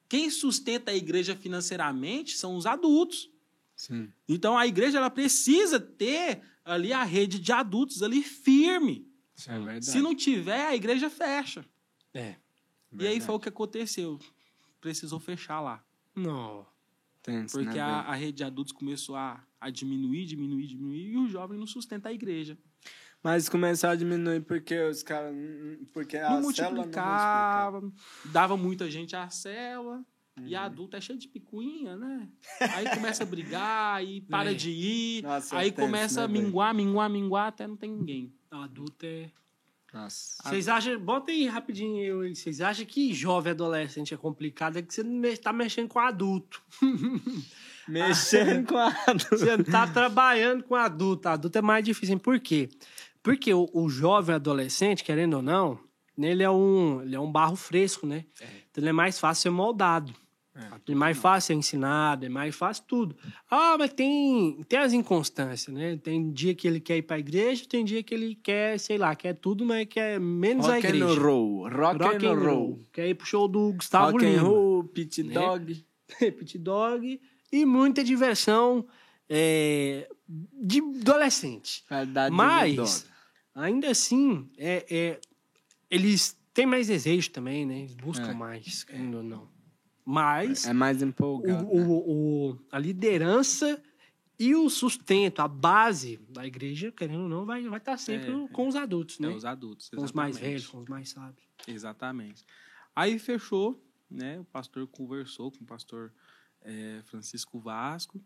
Quem sustenta a igreja financeiramente são os adultos. Sim. Então a igreja ela precisa ter ali a rede de adultos ali firme. Isso é verdade. Se não tiver, a igreja fecha. É. E aí foi o que aconteceu. Precisou fechar lá. Não. Porque né, a, a rede de adultos começou a, a diminuir, diminuir, diminuir, e o jovem não sustenta a igreja. Mas começou a diminuir porque os caras. Porque a não célula multiplicava, dava muita gente à célula. E Uhum. a adulta é cheia de picuinha, né? Aí começa a brigar, aí para É. de ir. Nossa, é aí tenso, começa a né, velho? minguar, minguar, minguar, até não tem ninguém. Adulto é. Nossa. Vocês acham. Bota aí rapidinho eu aí. Vocês acham que jovem adolescente é complicado? É que você não tá mexendo com adulto. Mexendo com a. Você tá trabalhando com adulto. Adulto é mais difícil. hein? Por quê? Porque o, o jovem adolescente, querendo ou não, ele é um, ele é um barro fresco, né? Então ele é mais fácil ser moldado. É mais fácil ser ensinado, é mais fácil tudo. Ah, mas tem, tem as inconstâncias, né? Tem dia que ele quer ir pra igreja, tem dia que ele quer, sei lá, quer tudo, mas quer menos a Rock igreja. and roll. Rock, Rock and roll. Quer ir pro show do Gustavo Rock and Lima. roll, pit Né? dog. Pit Dog e muita diversão é, de adolescente. Qualidade Mas. Ainda assim, é, é, eles têm mais desejo também, né? Eles buscam É. mais, querendo ou não. Mas É mais o, empolgado. o- o- a liderança e o sustento, a base da igreja, querendo ou não, vai estar vai tá sempre É, com os adultos, né? É, os adultos. com os mais exatamente. velhos, com os mais sábios. Exatamente. Aí fechou, né? O pastor conversou com o pastor eh, Francisco Vasco.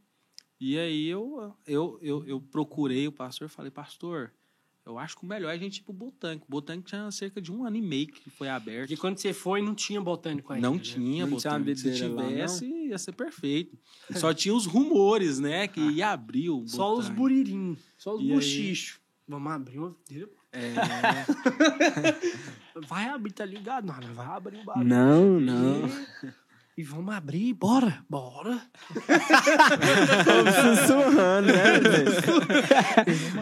E aí eu, eu, eu, eu procurei o pastor e falei, pastor, eu acho que o melhor é a gente ir pro Botânico. O Botânico tinha cerca de um ano e meio que foi aberto. Porque quando você foi, não tinha botânico ainda. Não né? tinha Não tinha Botânico. Se videira lá, tivesse, ia ser perfeito. Só tinha os rumores, né? Que ia abrir o Só os Botânico. buririnhos, só os E aí? buchichos. Vamos abrir uma. É, Vai abrir, tá ligado? Não, não vai abrir o bagulho. Não, não. E vamos abrir, bora, bora. Tô sussurrando, né?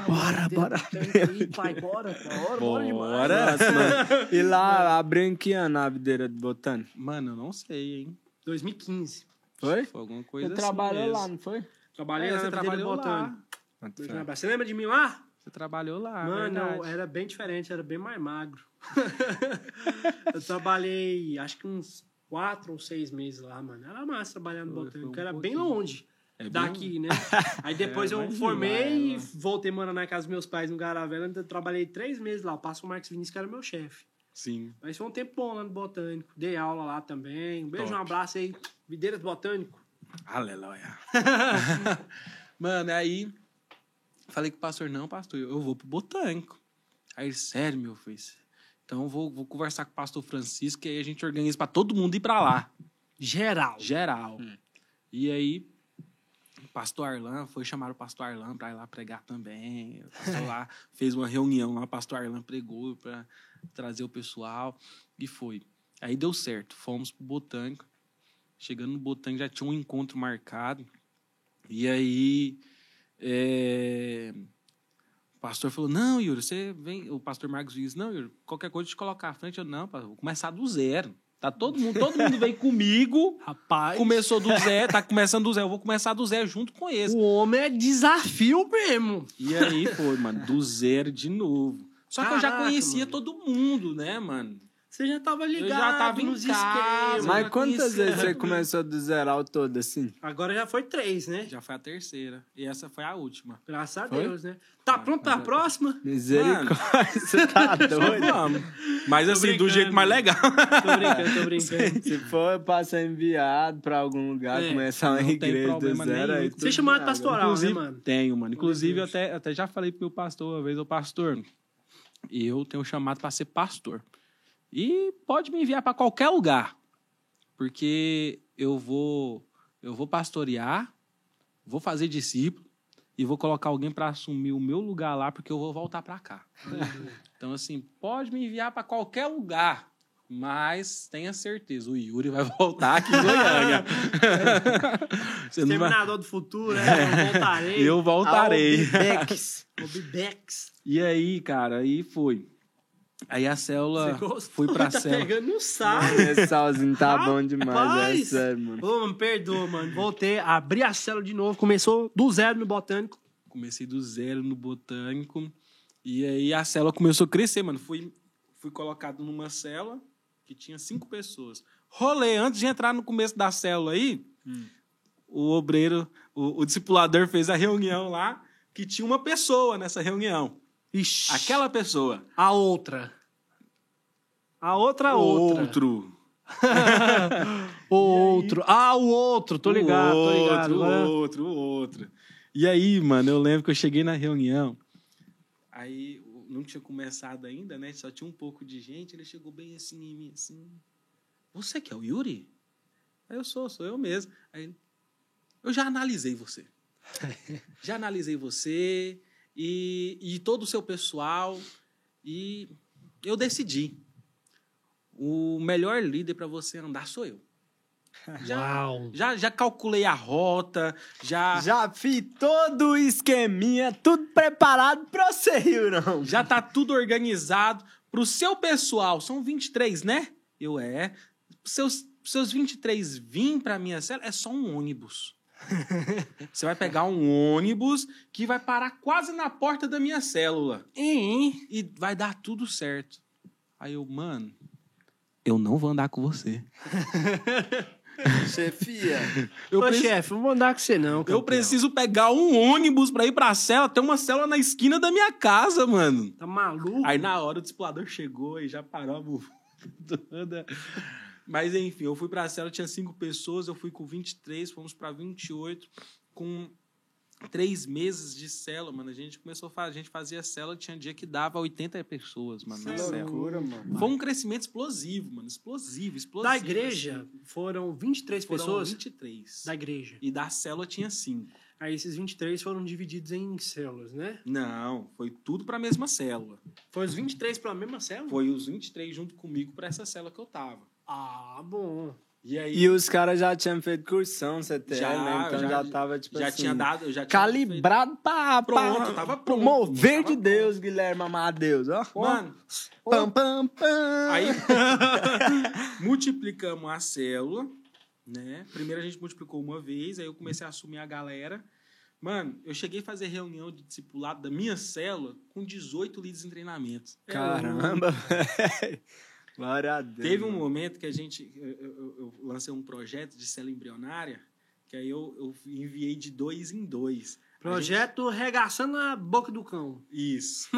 Bora, bora. Pai, bora, bora, bora demais. Bora. Nossa, mano. E lá, abriu em que ano a videira do Botânico? Mano, eu não sei, hein? 2015. Foi? Foi alguma coisa Você assim trabalhou mesmo. lá, não foi? Trabalhei É, lá você trabalhou botânico. lá. Você lembra de mim lá? Você trabalhou lá, Mano, eu era bem diferente, era bem mais magro. eu trabalhei, acho que uns quatro ou seis meses lá, mano. Era massa trabalhar no botânico, um era bem longe. É daqui, né? Aí depois É, eu formei e voltei morar na casa dos meus pais no Garavela. Então eu trabalhei três meses lá. O pastor Marcos Vinícius, que era meu chefe. Sim. Mas foi um tempo bom lá no Botânico. Dei aula lá também. Um beijo, Top. um abraço aí. Videiras do Botânico. Aleluia. Mano, aí falei com o pastor, não, pastor, eu vou pro botânico. Aí, ele, sério, meu filho. Então vou, vou conversar com o pastor Francisco e aí a gente organiza pra todo mundo ir pra lá. Geral. Geral. E aí, o pastor Arlan, foi chamar o pastor Arlan pra ir lá pregar também. O pastor lá fez uma reunião lá, o pastor Arlan pregou pra trazer o pessoal e foi. Aí deu certo, fomos pro Botânico. Chegando no Botânico já tinha um encontro marcado. E aí, é, o pastor falou: Não, Yuri, você vem. O pastor Marcos disse: Não, Yuri, qualquer coisa te colocar à frente. Eu, não, vou começar do zero. Tá todo mundo, todo mundo veio comigo. Rapaz. Começou do zero, tá começando do zero. Eu vou começar do zero junto com esse. O homem é desafio mesmo. E aí foi, mano, do zero de novo. Só que eu já Caraca, conhecia mano. todo mundo, né, mano? Você já tava ligado já tava em nos esquemas. eu Mas quantas vezes você começou do zero todo assim? Agora já foi três, né? Já foi a terceira. E essa foi a última. Graças a Foi? Deus, né? Tá pronto pra próxima? Misericórdia, você tá doido? Vamos. Mas assim, do jeito mais legal. Tô brincando, tô brincando. Se for pra ser enviado pra algum lugar, É, começar uma não tem igreja do problema zero, nenhum. aí Você chamado bem, pastoral, Inclusive, né, mano? tenho, mano. Inclusive, eu até, até já falei pro meu pastor uma vez, ô pastor, eu tenho chamado para ser pastor. E pode me enviar para qualquer lugar. Porque eu vou eu vou pastorear, vou fazer discípulo e vou colocar alguém para assumir o meu lugar lá, porque eu vou voltar para cá. Então, assim, pode me enviar para qualquer lugar. Mas tenha certeza, o Yuri vai voltar aqui em Goiânia. Você vai- do futuro, né? Eu voltarei. Eu voltarei. Albibex. Obibex. E aí, cara, aí foi. Aí a célula fui pra tá célula. pegando no saco. Esse salzinho tá bom demais, é sério, mano. Ô, mano, perdoa, mano. Voltei, abri a célula de novo. Começou do zero no botânico. Comecei do zero no botânico. E aí a célula começou a crescer, mano. Fui, fui colocado numa célula que tinha cinco pessoas. Rolê, antes de entrar no começo da célula aí, o obreiro, o, o discipulador fez a reunião lá, que tinha uma pessoa nessa reunião. Ixi. Aquela pessoa. A outra. A outra, a outra. Outro. O outro. Ah, o outro. Tô ligado, o tô ligado. Outro, o outro, o outro. E aí, mano, eu lembro que eu cheguei na reunião. Aí não tinha começado ainda, né? Só tinha um pouco de gente. Ele chegou bem assim em mim, assim. Você que é o Yuri? Aí eu sou, sou eu mesmo. Aí eu já analisei você. já analisei você e, e todo o seu pessoal. E eu decidi. O melhor líder para você andar sou eu. Já, Uau. já, já calculei a rota, já, já, Já fiz todo o esqueminha, tudo preparado pra você, Yurão. tá tudo organizado. Pro seu pessoal, são 23, né? Eu é. Seus, seus 23 vir pra minha cela é só um ônibus. Você vai pegar um ônibus que vai parar quase na porta da minha célula. Hein? E vai dar tudo certo. Aí eu, mano, eu não vou andar com você. Chefia. Eu Ô, preciso- chefe, não vou andar com você, não. Eu campeão. preciso pegar um ônibus pra ir pra cela. Tem uma cela na esquina da minha casa, mano. Tá maluco? Aí na hora o discipulador chegou e já parou a toda. Mas enfim, eu fui pra cela, tinha cinco pessoas, eu fui com 23, fomos pra 28, com três meses de cela, mano. A gente começou a fazer, a gente fazia cela, tinha dia que dava 80 pessoas, mano, na Que cela. loucura, mano. Foi um crescimento explosivo, mano. Explosivo, explosivo. Da igreja foram 23 Foram pessoas. 23. Da igreja. E da célula tinha cinco. Aí esses 23 foram divididos em células, né? Não, foi tudo pra mesma célula. Foi os 23 pra mesma célula? Foi os 23 junto comigo pra essa célula que eu tava. Ah, bom. E aí E os caras já tinham feito cursão, CTL, Já, né? Então já- já, tava, tipo já assim... tinha dado, já tinha Calibrado pra, Pronto, pra tava pro pronto, mover de Deus, Guilherme Amadeus. Ó. feito. Mano, pam, pam, pam. aí multiplicamos a célula, né? Primeiro a gente multiplicou uma vez, aí eu comecei a assumir a galera. Mano, eu cheguei a fazer reunião de discipulado da minha célula com 18 líderes em treinamento. Caramba, velho. Glória a Deus. Teve um momento que a gente. Eu, eu- eu lancei um projeto de célula embrionária, que aí eu, eu enviei de dois em dois. Projeto regaçando a boca do cão. Isso.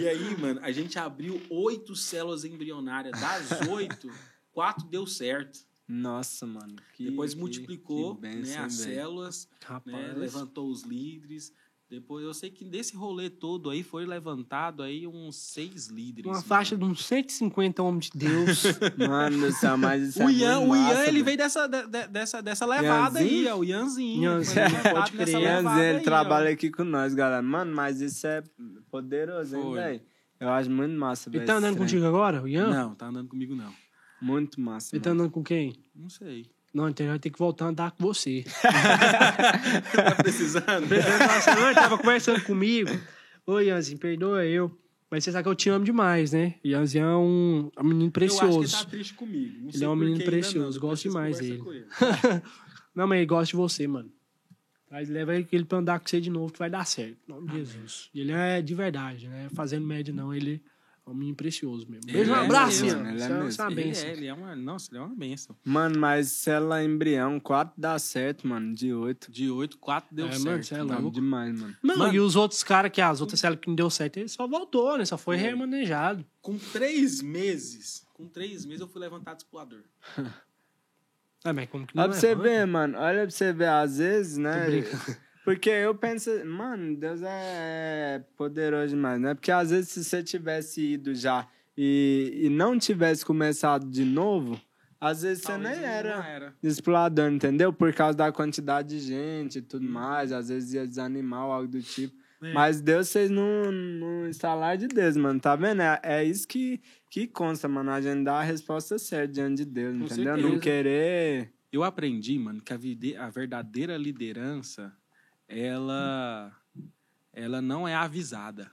e aí, mano, a gente abriu oito células embrionárias. Das oito, quatro deu certo. Nossa, mano. que- Depois que- multiplicou que né, bênção, as velho. células, né, levantou os líderes. Depois eu sei que desse rolê todo aí foi levantado aí uns seis líderes. Uma mano. faixa de uns 150 homens de Deus. Mano do céu, mas isso O é Ian, muito o Ian massa, ele veio dessa, de- de- dessa, dessa levada aí, Ianzinho? ó, o Ianzinho. Ianzinho, pode crer. Ianzinho, ele aí, trabalha ó. aqui com nós, galera. Mano, mas isso é poderoso, hein, velho? Eu acho muito massa, velho. Ele tá andando contigo agora, o Ian? Não, tá andando comigo não. Muito massa, Ele tá mano. andando com quem? Não sei. Não, então ele vai ter que voltar a andar com você. tá precisando? "Não, ele tava conversando comigo. Ô, Ianzinho, perdoa eu. Mas você sabe que eu te amo demais, né? Ianzinho é um, é um menino Eu acho precioso. que ele tá triste comigo. Não Ele sei é um menino não, precioso, depois gosto demais dele. com ele. Não, mas ele gosta de você, mano. Mas leva ele pra andar com você de novo que vai dar certo. Em nome de Jesus. E ele é de verdade, né? Fazendo média, não. Ele é um menino precioso mesmo. Ele Beijo, um é abraço, mesmo, ele é é- mesmo. é uma Ele benção. é, ele é uma. Nossa, ele é uma benção. Mano, mas célula embrião, 4 dá certo, mano, de 8. De 8, 4 deu É, certo. mano, é louco. Não, demais, mano. Não, Mano. e os outros caras que as outras células que não deu certo, ele só voltou, né? Só foi remanejado. Com três meses, com três meses eu fui levantar do explorador. Ah, mas como que não Olha pra é, você mano? ver, mano. Olha pra você ver, às vezes, né? Porque eu penso, mano, Deus é poderoso demais, né? Porque às vezes se você tivesse ido já e, e não tivesse começado de novo, às vezes você nem era Não era. explorador, entendeu? Por causa da quantidade de gente e tudo mais, às vezes ia desanimar ou algo do tipo. É. Mas Deus fez no, no instalar de Deus, mano. Tá vendo? É, é isso que, que consta, mano. A gente dá a resposta certa diante de Deus, Com entendeu? Não certeza. querer. Eu aprendi, mano, que a, a verdadeira liderança, ela, ela não é avisada.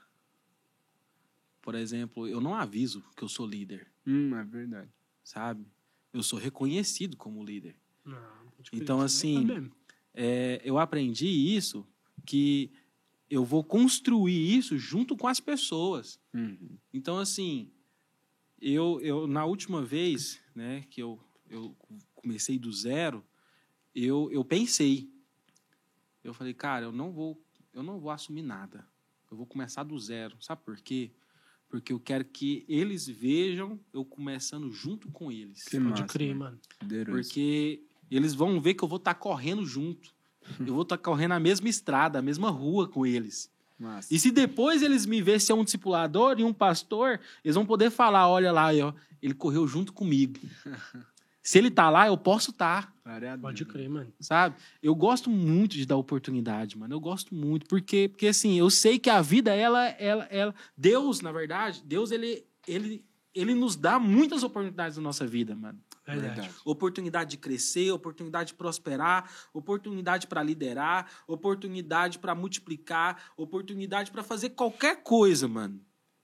Por exemplo, eu não aviso que eu sou líder, Hum, é verdade. sabe? Eu sou reconhecido como líder. Não, Então, assim. É, eu aprendi isso, que eu vou construir isso junto com as pessoas. Uhum. Então, assim, eu, eu na última vez né, que eu, eu comecei do zero, eu, eu pensei. Eu falei, cara, eu não vou eu não vou assumir nada. Eu vou começar do zero. Sabe por quê? Porque eu quero que eles vejam eu começando junto com eles. Que Pode massa, crer, mano. mano. Porque eles vão ver que eu vou estar correndo junto. Eu vou estar correndo a mesma estrada, a mesma rua com eles. Massa. E se depois eles me verem ser um discipulador e um pastor, eles vão poder falar: olha lá, ó, ele correu junto comigo. Se ele tá lá, eu posso estar, a Pode crer, mano. sabe? Eu gosto muito de dar oportunidade, mano. Eu gosto muito, porque, porque assim, eu sei que a vida, ela, ela, ela. Deus, na verdade, Deus, ele, ele, ele nos dá muitas oportunidades na nossa vida, mano. Verdade. Verdade. Oportunidade de crescer, oportunidade de prosperar, oportunidade para liderar, oportunidade para multiplicar, oportunidade para fazer qualquer coisa, mano,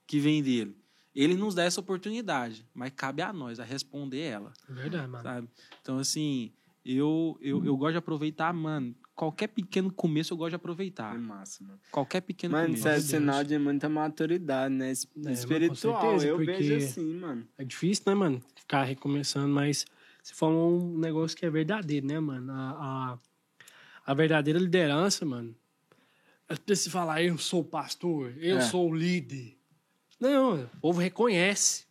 que vem dele. Ele nos dá essa oportunidade, mas cabe a nós a responder ela, É verdade, mano. sabe? Então, assim, eu, eu, eu gosto de aproveitar, mano. Qualquer pequeno começo eu gosto de aproveitar. Que massa, mano. Qualquer pequeno Mano, começo. isso é sinal de muita maturidade, né? Com Espiritual. certeza, eu porque- vejo assim, mano. É difícil, né, mano? Ficar recomeçando, mas você falou um negócio que é verdadeiro, né, mano? A, a, a verdadeira liderança, mano. É você falar, eu sou o pastor, eu É. sou o líder. Não, o povo reconhece.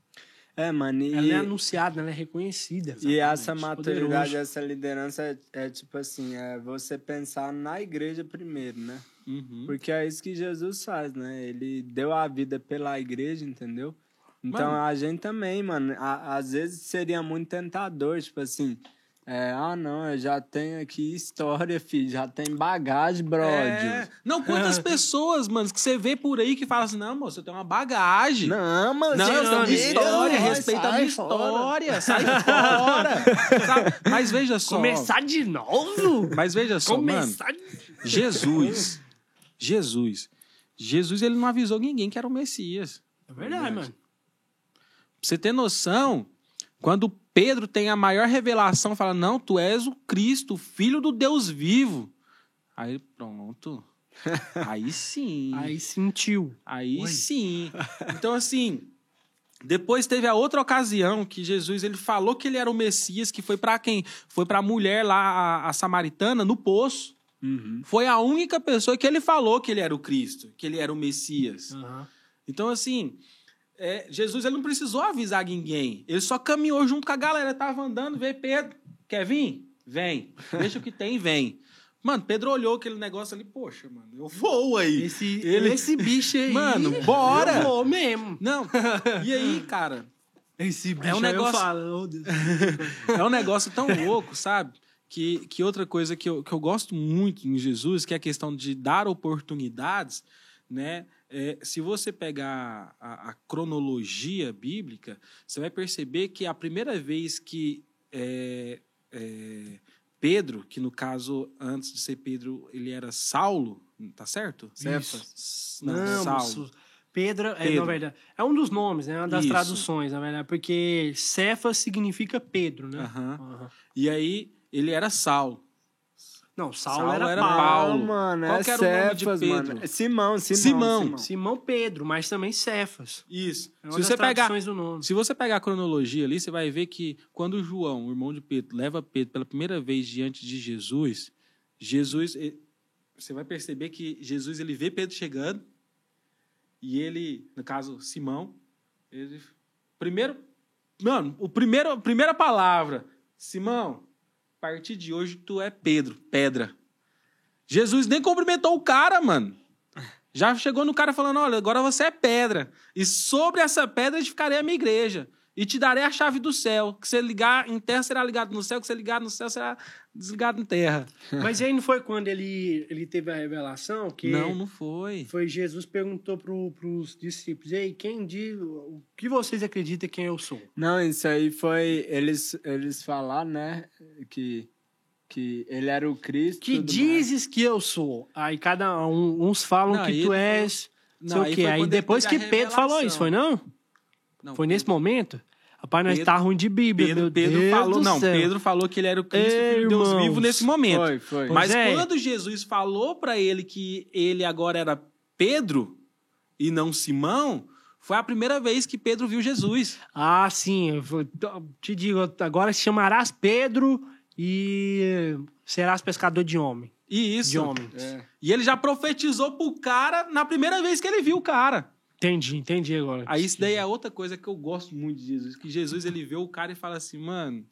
É, mano. E, Ela é anunciada, ela é reconhecida. e essa Exatamente. maturidade, Poderoso. essa liderança é, é tipo assim, é você pensar na igreja primeiro, né? Uhum. Porque é isso que Jesus faz, né? Ele deu a vida pela igreja, entendeu? Então Mano. a gente também, mano, a- às vezes seria muito tentador, tipo assim, é, ah não, eu já tenho aqui história, filho, já tem bagagem, brother. É. Não, quantas pessoas, mano, que você vê por aí que falam assim, não, moço, eu tenho uma bagagem. Não, mano, Não, eu tenho história, sai respeita a minha fora. história, sai fora. sabe? Mas veja só. Começar de novo? Mas veja só, mano. Começar de... Jesus. Jesus. Jesus, ele não avisou ninguém que era o Messias. É verdade, Verdade. mano. Pra você ter noção, quando Pedro tem a maior revelação, fala: Não, tu és o Cristo, o filho do Deus vivo. Aí pronto. Aí sim. Aí sentiu. Aí Oi. sim. Então, assim, depois teve a outra ocasião que Jesus ele falou que ele era o Messias, que foi para quem? Foi para a mulher lá, a, a samaritana, no poço. Uhum. Foi a única pessoa que ele falou que ele era o Cristo, que ele era o Messias. Aham. Então, assim, é, Jesus ele não precisou avisar ninguém. Ele só caminhou junto com a galera. Tava andando, veio Pedro. Quer vir? Vem. Deixa o que tem, vem. Mano, Pedro olhou aquele negócio ali, poxa, mano, eu vou aí. Esse, Ele- esse bicho aí. Mano, bora! Eu vou mesmo. Não. E aí, cara, Esse bicho É um aí eu negócio- falo, oh, é um negócio tão louco, sabe? Que, que outra coisa que eu, que eu gosto muito em Jesus, que é a questão de dar oportunidades, né? É, se você pegar a, a cronologia bíblica, você vai perceber que a primeira vez que é, é, Pedro, que no caso, antes de ser Pedro, ele era Saulo, tá certo? Cefas. Não, Não, Saulo. moço. Pedro, é, Pedro. na verdade, é um dos nomes, né? Uma das Isso. traduções, na verdade, porque Cefas significa Pedro, né? Aham. Aham. E aí, ele era Saulo. Não, Saulo, Saulo era, era Paulo. Paulo. Não, mano, Qual é que era o nome de Cefas, Pedro? mano. É Simão, Simão. Simão. Simão Pedro, mas também Cefas. Isso. É Se você pegar, traduções do nome. se você pegar a cronologia ali, você vai ver que quando João, o irmão de Pedro, leva Pedro pela primeira vez diante de Jesus, Jesus, você vai perceber que Jesus ele vê Pedro chegando e ele, no caso Simão, ele primeiro, mano, o primeiro, a primeira palavra, Simão, partir de hoje tu é Pedro, pedra. Jesus nem cumprimentou o cara, mano. Já chegou no cara falando: olha, agora você é pedra. E sobre essa pedra edificarei a minha igreja. E te darei a chave do céu. Que você ligar em terra será ligado no céu, que você ligar no céu será desligado em terra. Mas aí não foi quando ele, ele teve a revelação que Não, não foi. foi Jesus perguntou pro, pros discípulos: Ei, quem diz o que vocês acreditam quem eu sou? Não, isso aí foi. Eles, eles falaram, né? Que, que ele era o Cristo. Que dizes que eu sou? Aí cada um, uns falam Não, que tu és. Não, sei o quê. Aí depois que Pedro falou isso, foi não? Não, Foi nesse momento? Rapaz, nós Pedro- tá ruim de Bíblia. Pedro, meu Pedro Deus falou, do não, céu. Pedro falou que ele era o Cristo, Ei, filho de Deus irmãos. vivo nesse momento. Foi, foi. Mas é. quando Jesus falou pra ele que ele agora era Pedro e não Simão, foi a primeira vez que Pedro viu Jesus. Ah, sim. te digo, agora chamarás Pedro e serás pescador de homem. E isso. De homens. É. E ele já profetizou pro cara na primeira vez que ele viu o cara. Entendi, entendi agora. Aí isso daí é outra coisa que eu gosto muito de Jesus, que Jesus ele vê o cara e fala assim, mano,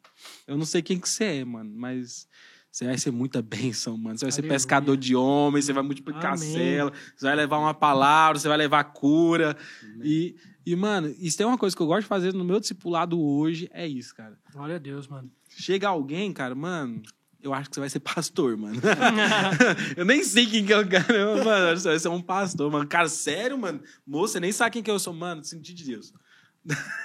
eu não sei quem que você é, mano, mas você vai ser muita bênção, mano. Você vai ser pescador de homens, você vai multiplicar Amém. cela, você vai levar uma palavra, você vai levar cura. E, e, mano, isso tem uma coisa que eu gosto de fazer no meu discipulado hoje, é isso, cara. Glória a Deus, mano. Chega alguém, cara, mano, eu acho que você vai ser pastor, mano. eu nem sei quem que é o cara, mano. Você vai ser um pastor, mano. Cara, sério, mano? Moça, você nem sabe quem que eu sou, mano. Senti de Deus.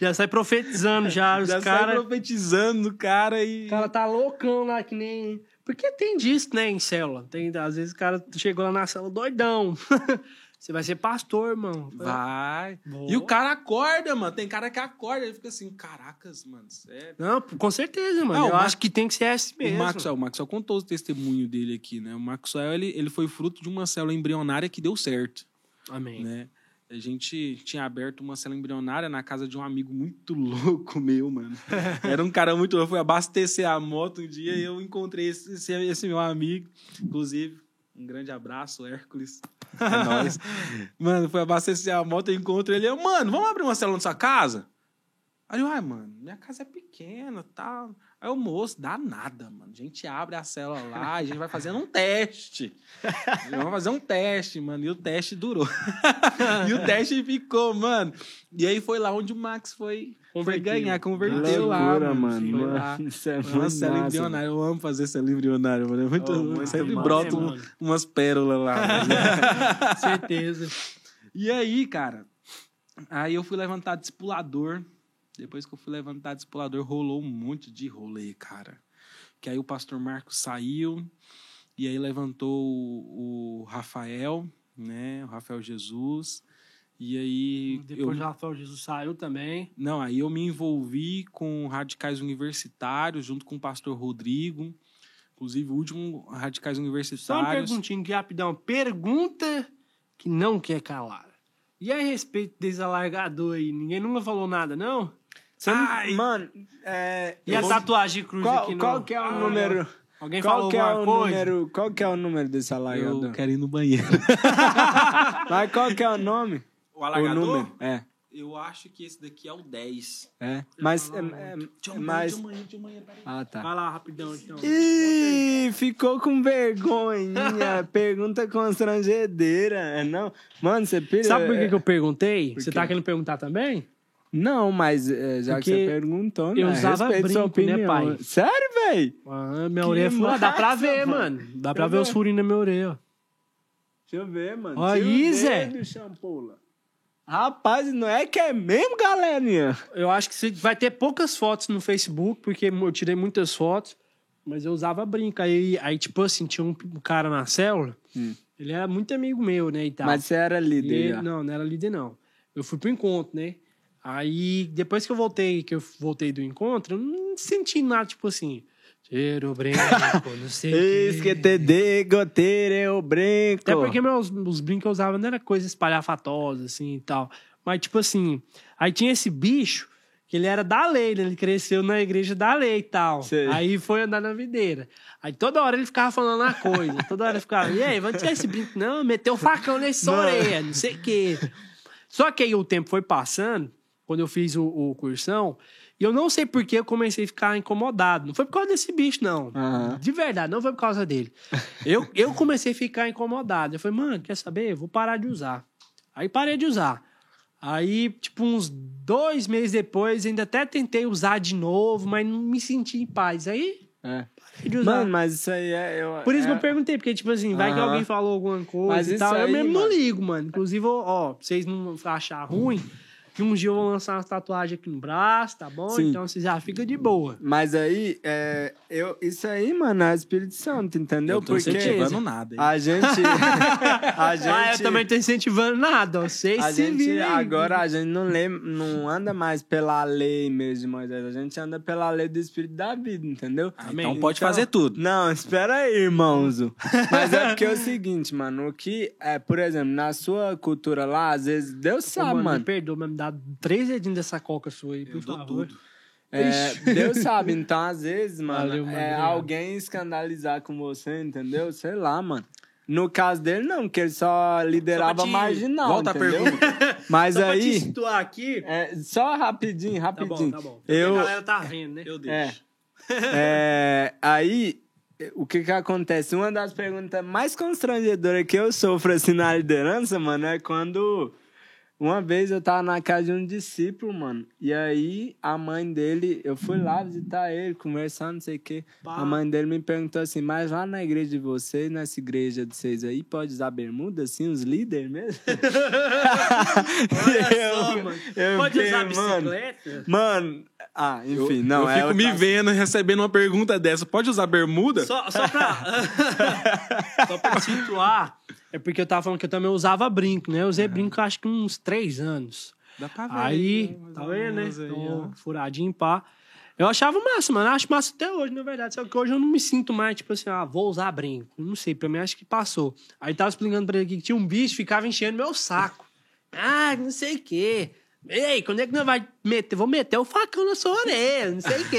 já sai profetizando já. Os Já sai caras. profetizando no cara e. O cara tá loucão lá, que nem. Porque tem disso, né, em célula. Tem, às vezes o cara chegou lá na célula doidão. Você vai ser pastor, irmão. Vai. Vou. E o cara acorda, mano. Tem cara que acorda. Ele fica assim, caracas, mano, sério. Não, com certeza, mano. Não, Eu o acho que tem que ser assim O mesmo. Maxwell, o Maxwell contou o testemunho dele aqui, né? O Maxwell, ele, ele foi fruto de uma célula embrionária que deu certo. Amém. né? A gente tinha aberto uma cela embrionária na casa de um amigo muito louco meu, mano. Era um cara muito louco. Eu fui abastecer a moto um dia e eu encontrei esse, esse, esse meu amigo. Inclusive, um grande abraço, Hércules. É nóis. Mano, fui abastecer a moto e encontro ele. Eu, mano, vamos abrir uma célula na sua casa? Aí eu, ai, mano, minha casa é pequena tal. Aí o moço, dá nada, mano. A gente abre a célula lá, a gente vai fazendo um teste. Vamos fazer um teste, mano. E o teste durou. e o teste ficou, mano. E aí foi lá onde o Max foi, foi ganhar, converteu lá, Loucura, mano. mano. Lá. Mano, Isso é Uma massa, embrionária. Eu amo fazer cela embrionária, mano. É muito, Oh, muito sempre mano. umas pérolas lá. certeza. E aí, cara, aí eu fui levantar discipulador. Depois que eu fui levantar discipulador, rolou um monte de rolê, cara. Que aí o pastor Marcos saiu, e aí levantou o, o Rafael, né? O Rafael Jesus. E aí. Depois eu, o Rafael Jesus saiu também. Não, aí eu me envolvi com radicais universitários, junto com o pastor Rodrigo. Inclusive, o último radicais Só uma universitários. perguntinha aqui rapidão. Pergunta que não quer calar. E a respeito desse alargador aí? Ninguém nunca falou nada, não? Você não- Ai. Mano, é, E a tatuagem cruz qual, aqui, não? qual que é o Ah, número? Alguém Qual falou que é o coisa? número? Qual que é o número desse alargador? Eu quero ir no banheiro. Mas qual que é o nome? O O número? É. Eu acho que esse daqui é o 10. É. Mas é, é, é peraí. Ah, tá. Vai lá, rapidão, então. Ih, ficou com vergonha. Pergunta constrangedeira. É não? Mano, você pira. Sabe por que, que eu perguntei? Por Você tá querendo perguntar também? Não, mas é, já Porque que você perguntou, né? eu usava respeito sua brinco, né, opinião. pai? Sério, velho? Ah, minha Que orelha é furada. Dá pra ver, mano. mano. Dá pra Eu ver os ver. furinhos na minha orelha, ó. Deixa eu ver, mano. Aí, Zé. Rapaz, não é que é mesmo, galerinha? Eu acho que vai ter poucas fotos no Facebook, porque eu tirei muitas fotos, mas eu usava brinco. Aí, aí tipo assim, tinha um cara na célula Ele era muito amigo meu, né, e tal. Mas você era líder ele- não, não era líder, não. Eu fui pro encontro, né? Aí, depois que eu voltei, que eu voltei do encontro, eu não senti nada, tipo assim. Cheiro branco, não sei o Eis quê. que te digo, o brinco. Até porque meus, os brincos que eu usava não era coisa espalhafatosa, assim, e tal. Mas, tipo assim, aí tinha esse bicho, que ele era da lei, né? Ele cresceu na igreja da lei e tal. Sei. Aí foi andar na videira. Aí toda hora ele ficava falando a coisa. Toda hora ele ficava, e aí, vamos tirar esse brinco? Não, meteu o facão nesse orelha, não sei o quê. Só que aí o tempo foi passando, quando eu fiz o, o cursão, e eu não sei por que eu comecei a ficar incomodado. Não foi por causa desse bicho, não. Aham. De verdade, não foi por causa dele. Eu, eu comecei a ficar incomodado. Eu falei, mano, quer saber? Eu vou parar de usar. Aí parei de usar. Aí, tipo, uns dois meses depois, ainda até tentei usar de novo, mas não me senti em paz. Aí, É. parei de usar. Mano, mas isso aí é. Eu, Por isso é... que eu perguntei, porque, tipo assim, vai que Aham. alguém falou alguma coisa Mas e tal. eu aí, mesmo não mano. ligo, mano. Inclusive, ó, pra vocês não acharem ruim, que um dia eu vou lançar uma tatuagem aqui no braço, tá bom? Sim. Então vocês já fica de boa. Mas aí, é, eu, isso aí, mano, é Espírito Santo, entendeu? Eu tô Porque incentivando nada. hein? a gente. a gente. Ah, eu também tô incentivando nada. Vocês A se gente, virem agora a gente não, lê, não anda mais pela lei mesmo de Moisés, a gente anda pela lei do Espírito da vida, entendeu? Amém. Então pode fazer tudo. Não, espera aí, irmãozo. Mas é porque é o seguinte, mano, o que, é, por exemplo, na sua cultura lá, às vezes Deus Ô, sabe, mano, mano. me perdoa, mas me dá três dedinhos dessa coca sua aí, por Eu dou favor. tudo. É, Deus sabe, então às vezes, mano, Valeu, mano, é obrigado. alguém escandalizar com você, entendeu? Sei lá, mano. No caso dele, não, porque ele só liderava te- marginal. Volta a entendeu? pergunta. Mas Só pra te aí. situar aqui... é, só rapidinho, Tá bom, rapidinho. tá bom. Eu, A galera tá vendo, né? Eu É. deixo. É, aí, o que que acontece? Uma das perguntas mais constrangedoras que eu sofro assim na liderança, mano, é quando uma vez eu tava na casa de um discípulo, mano, e aí a mãe dele, eu fui lá visitar ele, conversar, não sei o quê. Pá. A mãe dele me perguntou assim, mas lá na igreja de vocês, nessa igreja de vocês aí, pode usar bermuda, assim, os líderes mesmo? Olha só, Eu- mano. eu Pode usar mano, bicicleta? Mano, ah, enfim, não, eu é fico me outra- vendo recebendo uma pergunta dessa. Pode usar bermuda? Só, só pra... só pra situar, é porque eu tava falando que eu também usava brinco, né? Eu usei brinco acho que uns três anos. Dá pra ver. Aí, tá vendo, né? aí, Tô ó. furadinho, pá. Eu achava massa, mano. Acho massa até hoje, na verdade. Só que hoje eu não me sinto mais, tipo assim, ah, vou usar brinco. Não sei, pra mim acho que passou. Aí tava explicando pra ele aqui que tinha um bicho que ficava enchendo meu saco. Ah, não sei o quê. Ei, quando é que nós vai meter? Vou meter o facão na sua orelha, não sei o quê.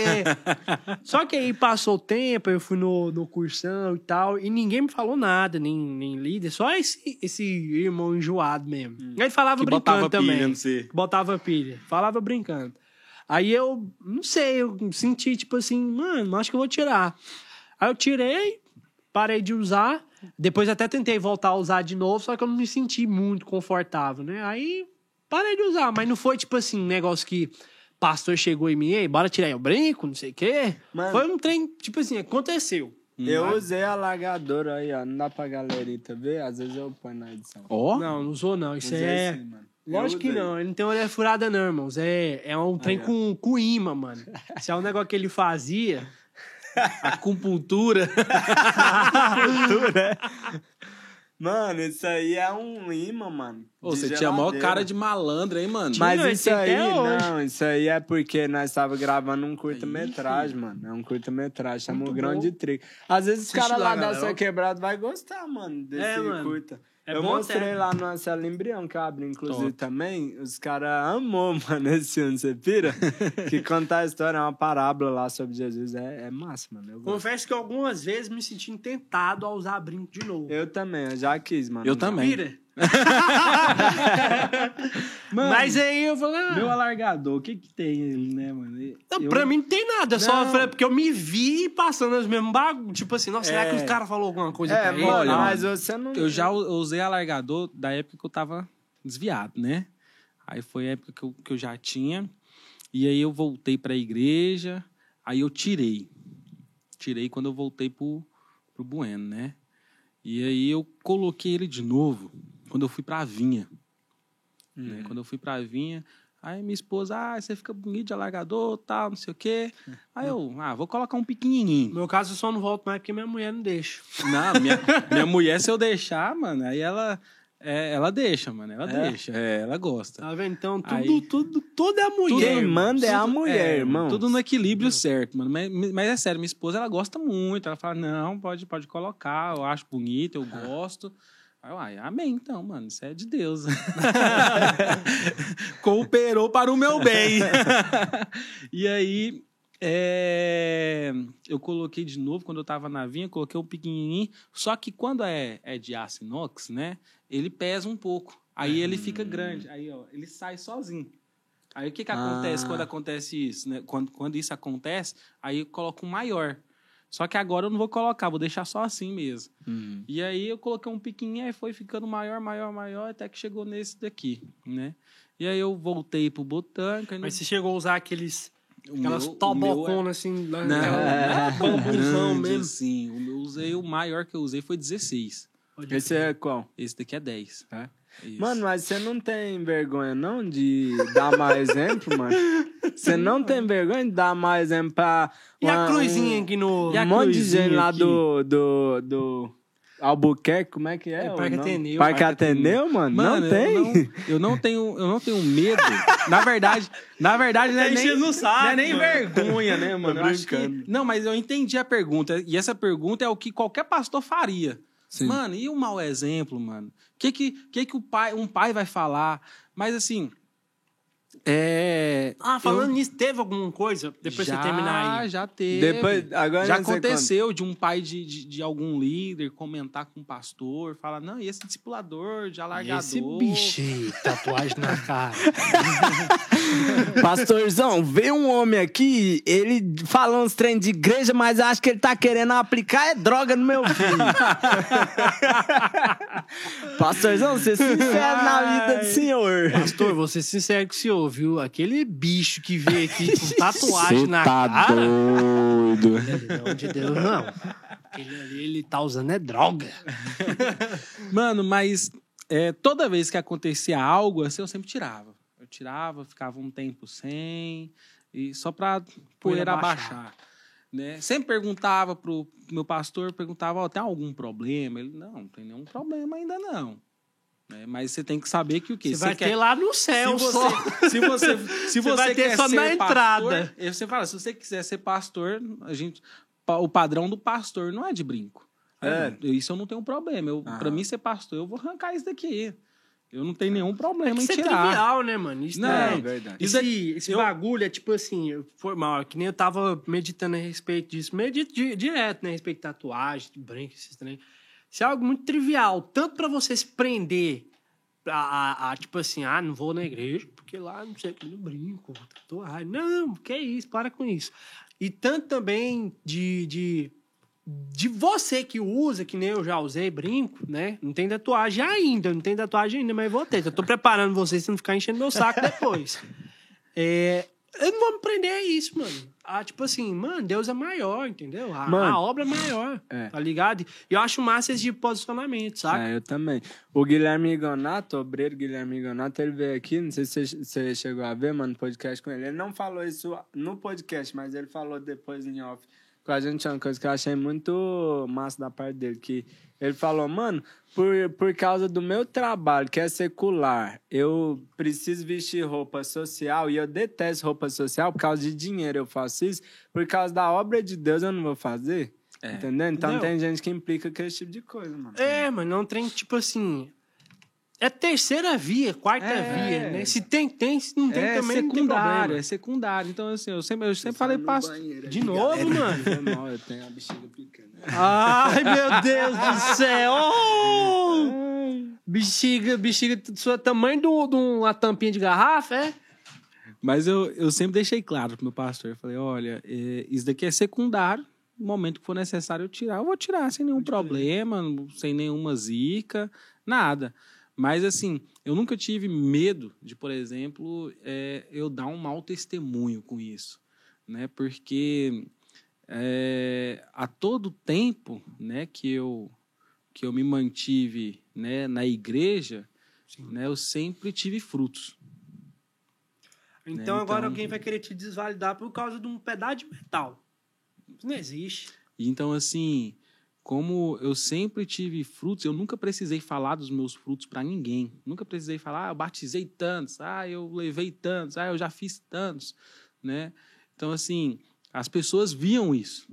Só que aí passou o tempo, eu fui no, no cursão e tal, e ninguém me falou nada, nem, nem líder, só esse, esse irmão enjoado mesmo. Aí ele falava Que brincando botava também. pilha, não sei. Botava pilha. Falava brincando. Aí eu, não sei, eu senti tipo assim, mano, acho que eu vou tirar. Aí eu tirei, parei de usar. Depois até tentei voltar a usar de novo, só que eu não me senti muito confortável, né? Aí parei de usar, mas não foi tipo assim, um negócio que pastor chegou em mim, ei, bora tirar o brinco, não sei o quê. Mano. Foi um trem, tipo assim, aconteceu. Eu usei alargador aí, ó. Não dá pra galerita ver? Às vezes eu ponho na edição. Ó, Não, não usou não. Isso Usei é. sim, mano. Lógico que não, ele não tem orelha furada, não, irmãos. É, é um trem com, com imã, mano. Isso é um negócio que ele fazia. acupuntura. Mano, isso aí é um imã, mano. Ô, você tinha a maior geladeira. cara de malandro, hein, mano? Mas isso aí, não, isso aí é porque nós estávamos gravando um curta-metragem, mano. É um curta-metragem, chama o Muito Grão bom. de Trigo. Às vezes os caras lá, lá da Sua ó. Quebrado vai gostar, mano, desse É, mano. curta. É eu bom mostrei até. lá no Cela Embrião, que eu abri, inclusive, Top. também. Os caras amou, mano, esse filme, você pira? que contar a história, é uma parábola lá sobre Jesus. É, é massa, mano. Eu, gosto. Confesso que algumas vezes me senti tentado a usar brinco de novo. eu também, eu já quis, mano. Eu também. Vira. Mano, Mas aí eu falei, ah, meu alargador, o que que tem ele, né, mano? não, Eu- pra mim não tem nada. Eu Só Não. falei, porque eu me vi passando os mesmos bagulho. Tipo assim, nossa, será É. que os caras falaram alguma coisa É, pra ele? mano, Olha, mas você não... Eu já usei alargador da época que eu tava desviado, né? Aí foi a época que eu, que eu já tinha. E aí eu voltei pra igreja. Aí eu tirei. Tirei quando eu voltei pro, pro Bueno, né? E aí eu coloquei ele de novo quando eu fui pra vinha. né? Quando eu fui pra vinha, Aí minha esposa, ah, você fica bonito de alargador, tal, não sei o quê. Aí eu, ah, vou colocar um No pequenininho. meu caso, eu só não volto mais porque minha mulher não deixa. Não, minha, minha mulher, se eu deixar, mano, aí ela, é, ela deixa, mano, ela É? deixa, é, ela gosta. Tá vendo? Então, tudo, Aí- tudo, tudo é a mulher. Quem manda é a mulher, irmão. Tudo no equilíbrio certo, mano. Mas, mas é sério, minha esposa, ela gosta muito. Ela fala, não, pode, pode colocar, eu acho bonito, eu gosto. Aí eu, ai, amém, então, mano, isso é de Deus. Cooperou para o meu bem. e aí, é, eu coloquei de novo, quando eu tava na vinha, coloquei um pequenininho. Só que quando é, é de aço inox, né, ele pesa um pouco. Aí ele fica grande. Aí, ó, ele sai sozinho. Aí o que que acontece Ah. quando acontece isso, né? Quando, quando isso acontece, aí eu coloco um maior. Só que agora eu não vou colocar, vou deixar só assim mesmo. Hum. E aí eu coloquei um pequenininho, aí foi ficando maior, maior, maior, até que chegou nesse daqui, né? E aí eu voltei pro botânico. Mas você chegou a usar aqueles, o aquelas meu- toboconas assim, lá, Não, não, bambuzão mesmo. assim. O meu usei, o maior que eu usei foi 16. Pode Esse é qual? Esse daqui é 10. É? Isso. Mano, mas você não tem vergonha, não, de dar mais exemplo, mano? Você não tem vergonha de dar mais exemplo pra. E a uma- cruzinha um- aqui no. Um monte de gente lá aqui? do, do, do Albuquerque, como é que é? É, o Parque? Ateneu. Parque Parque Ateneu, mano? Mano, não tem? Eu não, eu não tenho, eu não tenho medo. Na verdade, na verdade não é nem, enchendo o saco, não é nem vergonha, né, mano? Eu acho que- não, mas eu entendi a pergunta. E essa pergunta é o que qualquer pastor faria. Sim. Mano, e o mau exemplo, mano? O que que, que, que o pai, um pai vai falar? Mas assim, é... Ah, falando eu- nisso, teve alguma coisa? Depois já, você terminar aí. Já teve. Depois, agora Já aconteceu de um pai de, de, de algum líder comentar com um pastor, falar, não, e esse discipulador de alargador... Esse bicho aí, tatuagem na cara. Pastorzão, vê um homem aqui, ele falando uns trem de igreja, mas acho que ele tá querendo aplicar é droga no meu filho. Pastorzão, você se sincero na vida do senhor. Pastor, vou ser sincero com o senhor, viu? Aquele bicho que veio aqui com tatuagem na tá cara. doido. Não, de Deus, não. Aquele ali, ele tá usando é droga. Mano, mas é, toda vez que acontecia algo assim, eu sempre tirava. Eu tirava, ficava um tempo sem, e só pra poeira abaixar. Né? Sempre perguntava pro meu pastor, perguntava, ó, tem algum problema? Ele, não, não tem nenhum problema ainda não. Né? Mas você tem que saber que o quê? Você vai quer- ter lá no céu se só. você, se você, se Você você vai ter quer só ser na pastor, entrada. Você fala, se você quiser ser pastor, a gente, o padrão do pastor não é de brinco. É. Isso eu não tenho problema. Eu. Pra mim ser pastor, eu vou arrancar isso daqui. Eu não tenho nenhum problema Isso em é tirar. trivial, né, mano? Isso Não, É é. verdade. Isso Esse, esse eu- bagulho é tipo assim, foi mal, que nem eu tava meditando a respeito disso, medito di- direto, né, a respeito de tatuagem, de branco, esses trem. Isso é algo muito trivial, tanto pra você se prender a, a- a, tipo assim, ah, não vou na igreja, porque lá não sei o que, não brinco, tatuagem. Não, que isso, para com isso. E tanto também de, de, de você que usa, que nem eu já usei, brinco, né? Não tem tatuagem ainda, não tem tatuagem ainda, mas vou ter. Eu tô preparando vocês pra não ficar enchendo meu saco depois. É, eu não vou me prender a isso, mano. Ah, tipo assim, mano, Deus é maior, entendeu? A, Mano, a obra é maior, é. tá ligado? E eu acho massa esse tipo de posicionamento, saca? É, eu também. O Guilherme Gonato, obreiro Guilherme Gonato, ele veio aqui, não sei se você- você chegou a ver, mano, podcast com ele. Ele não falou isso no podcast, mas ele falou depois em off com a gente, é uma coisa que eu achei muito massa da parte dele, que ele falou, mano, por, por causa do meu trabalho, que é secular, eu preciso vestir roupa social e eu detesto roupa social por causa de dinheiro eu faço isso, por causa da obra de Deus eu não vou fazer. É. Entendeu? Então Não. tem gente que implica com esse tipo de coisa, mano. É, mano, um trem tipo assim. É terceira via, quarta É. via, né? Se tem, tem, se não tem É também, não tem secundário, é secundário. Então, assim, eu sempre, eu sempre falei, pastor. De novo, mano? Foi mal, eu tenho a bexiga pequena. Ai, meu Deus do céu! Oh! Bexiga, bexiga sua tamanho de um- uma tampinha de garrafa, é? Mas eu, eu sempre deixei claro pro meu pastor. Eu falei, olha, é, isso daqui é secundário. No momento que for necessário eu tirar, eu vou tirar sem nenhum problema, sem nenhuma zica, nada. Mas, assim, eu nunca tive medo de, por exemplo, é, eu dar um mau testemunho com isso. Né? Porque é, a todo tempo né, que, eu, que eu me mantive né, na igreja, né, eu sempre tive frutos. Então, Né, agora então- alguém vai querer te desvalidar por causa de um pedaço de metal. Isso não existe. Então, assim, como eu sempre tive frutos, eu nunca precisei falar dos meus frutos para ninguém. Nunca precisei falar, ah, eu batizei tantos, ah, eu levei tantos, ah, eu já fiz tantos, né? Então, assim, as pessoas viam isso.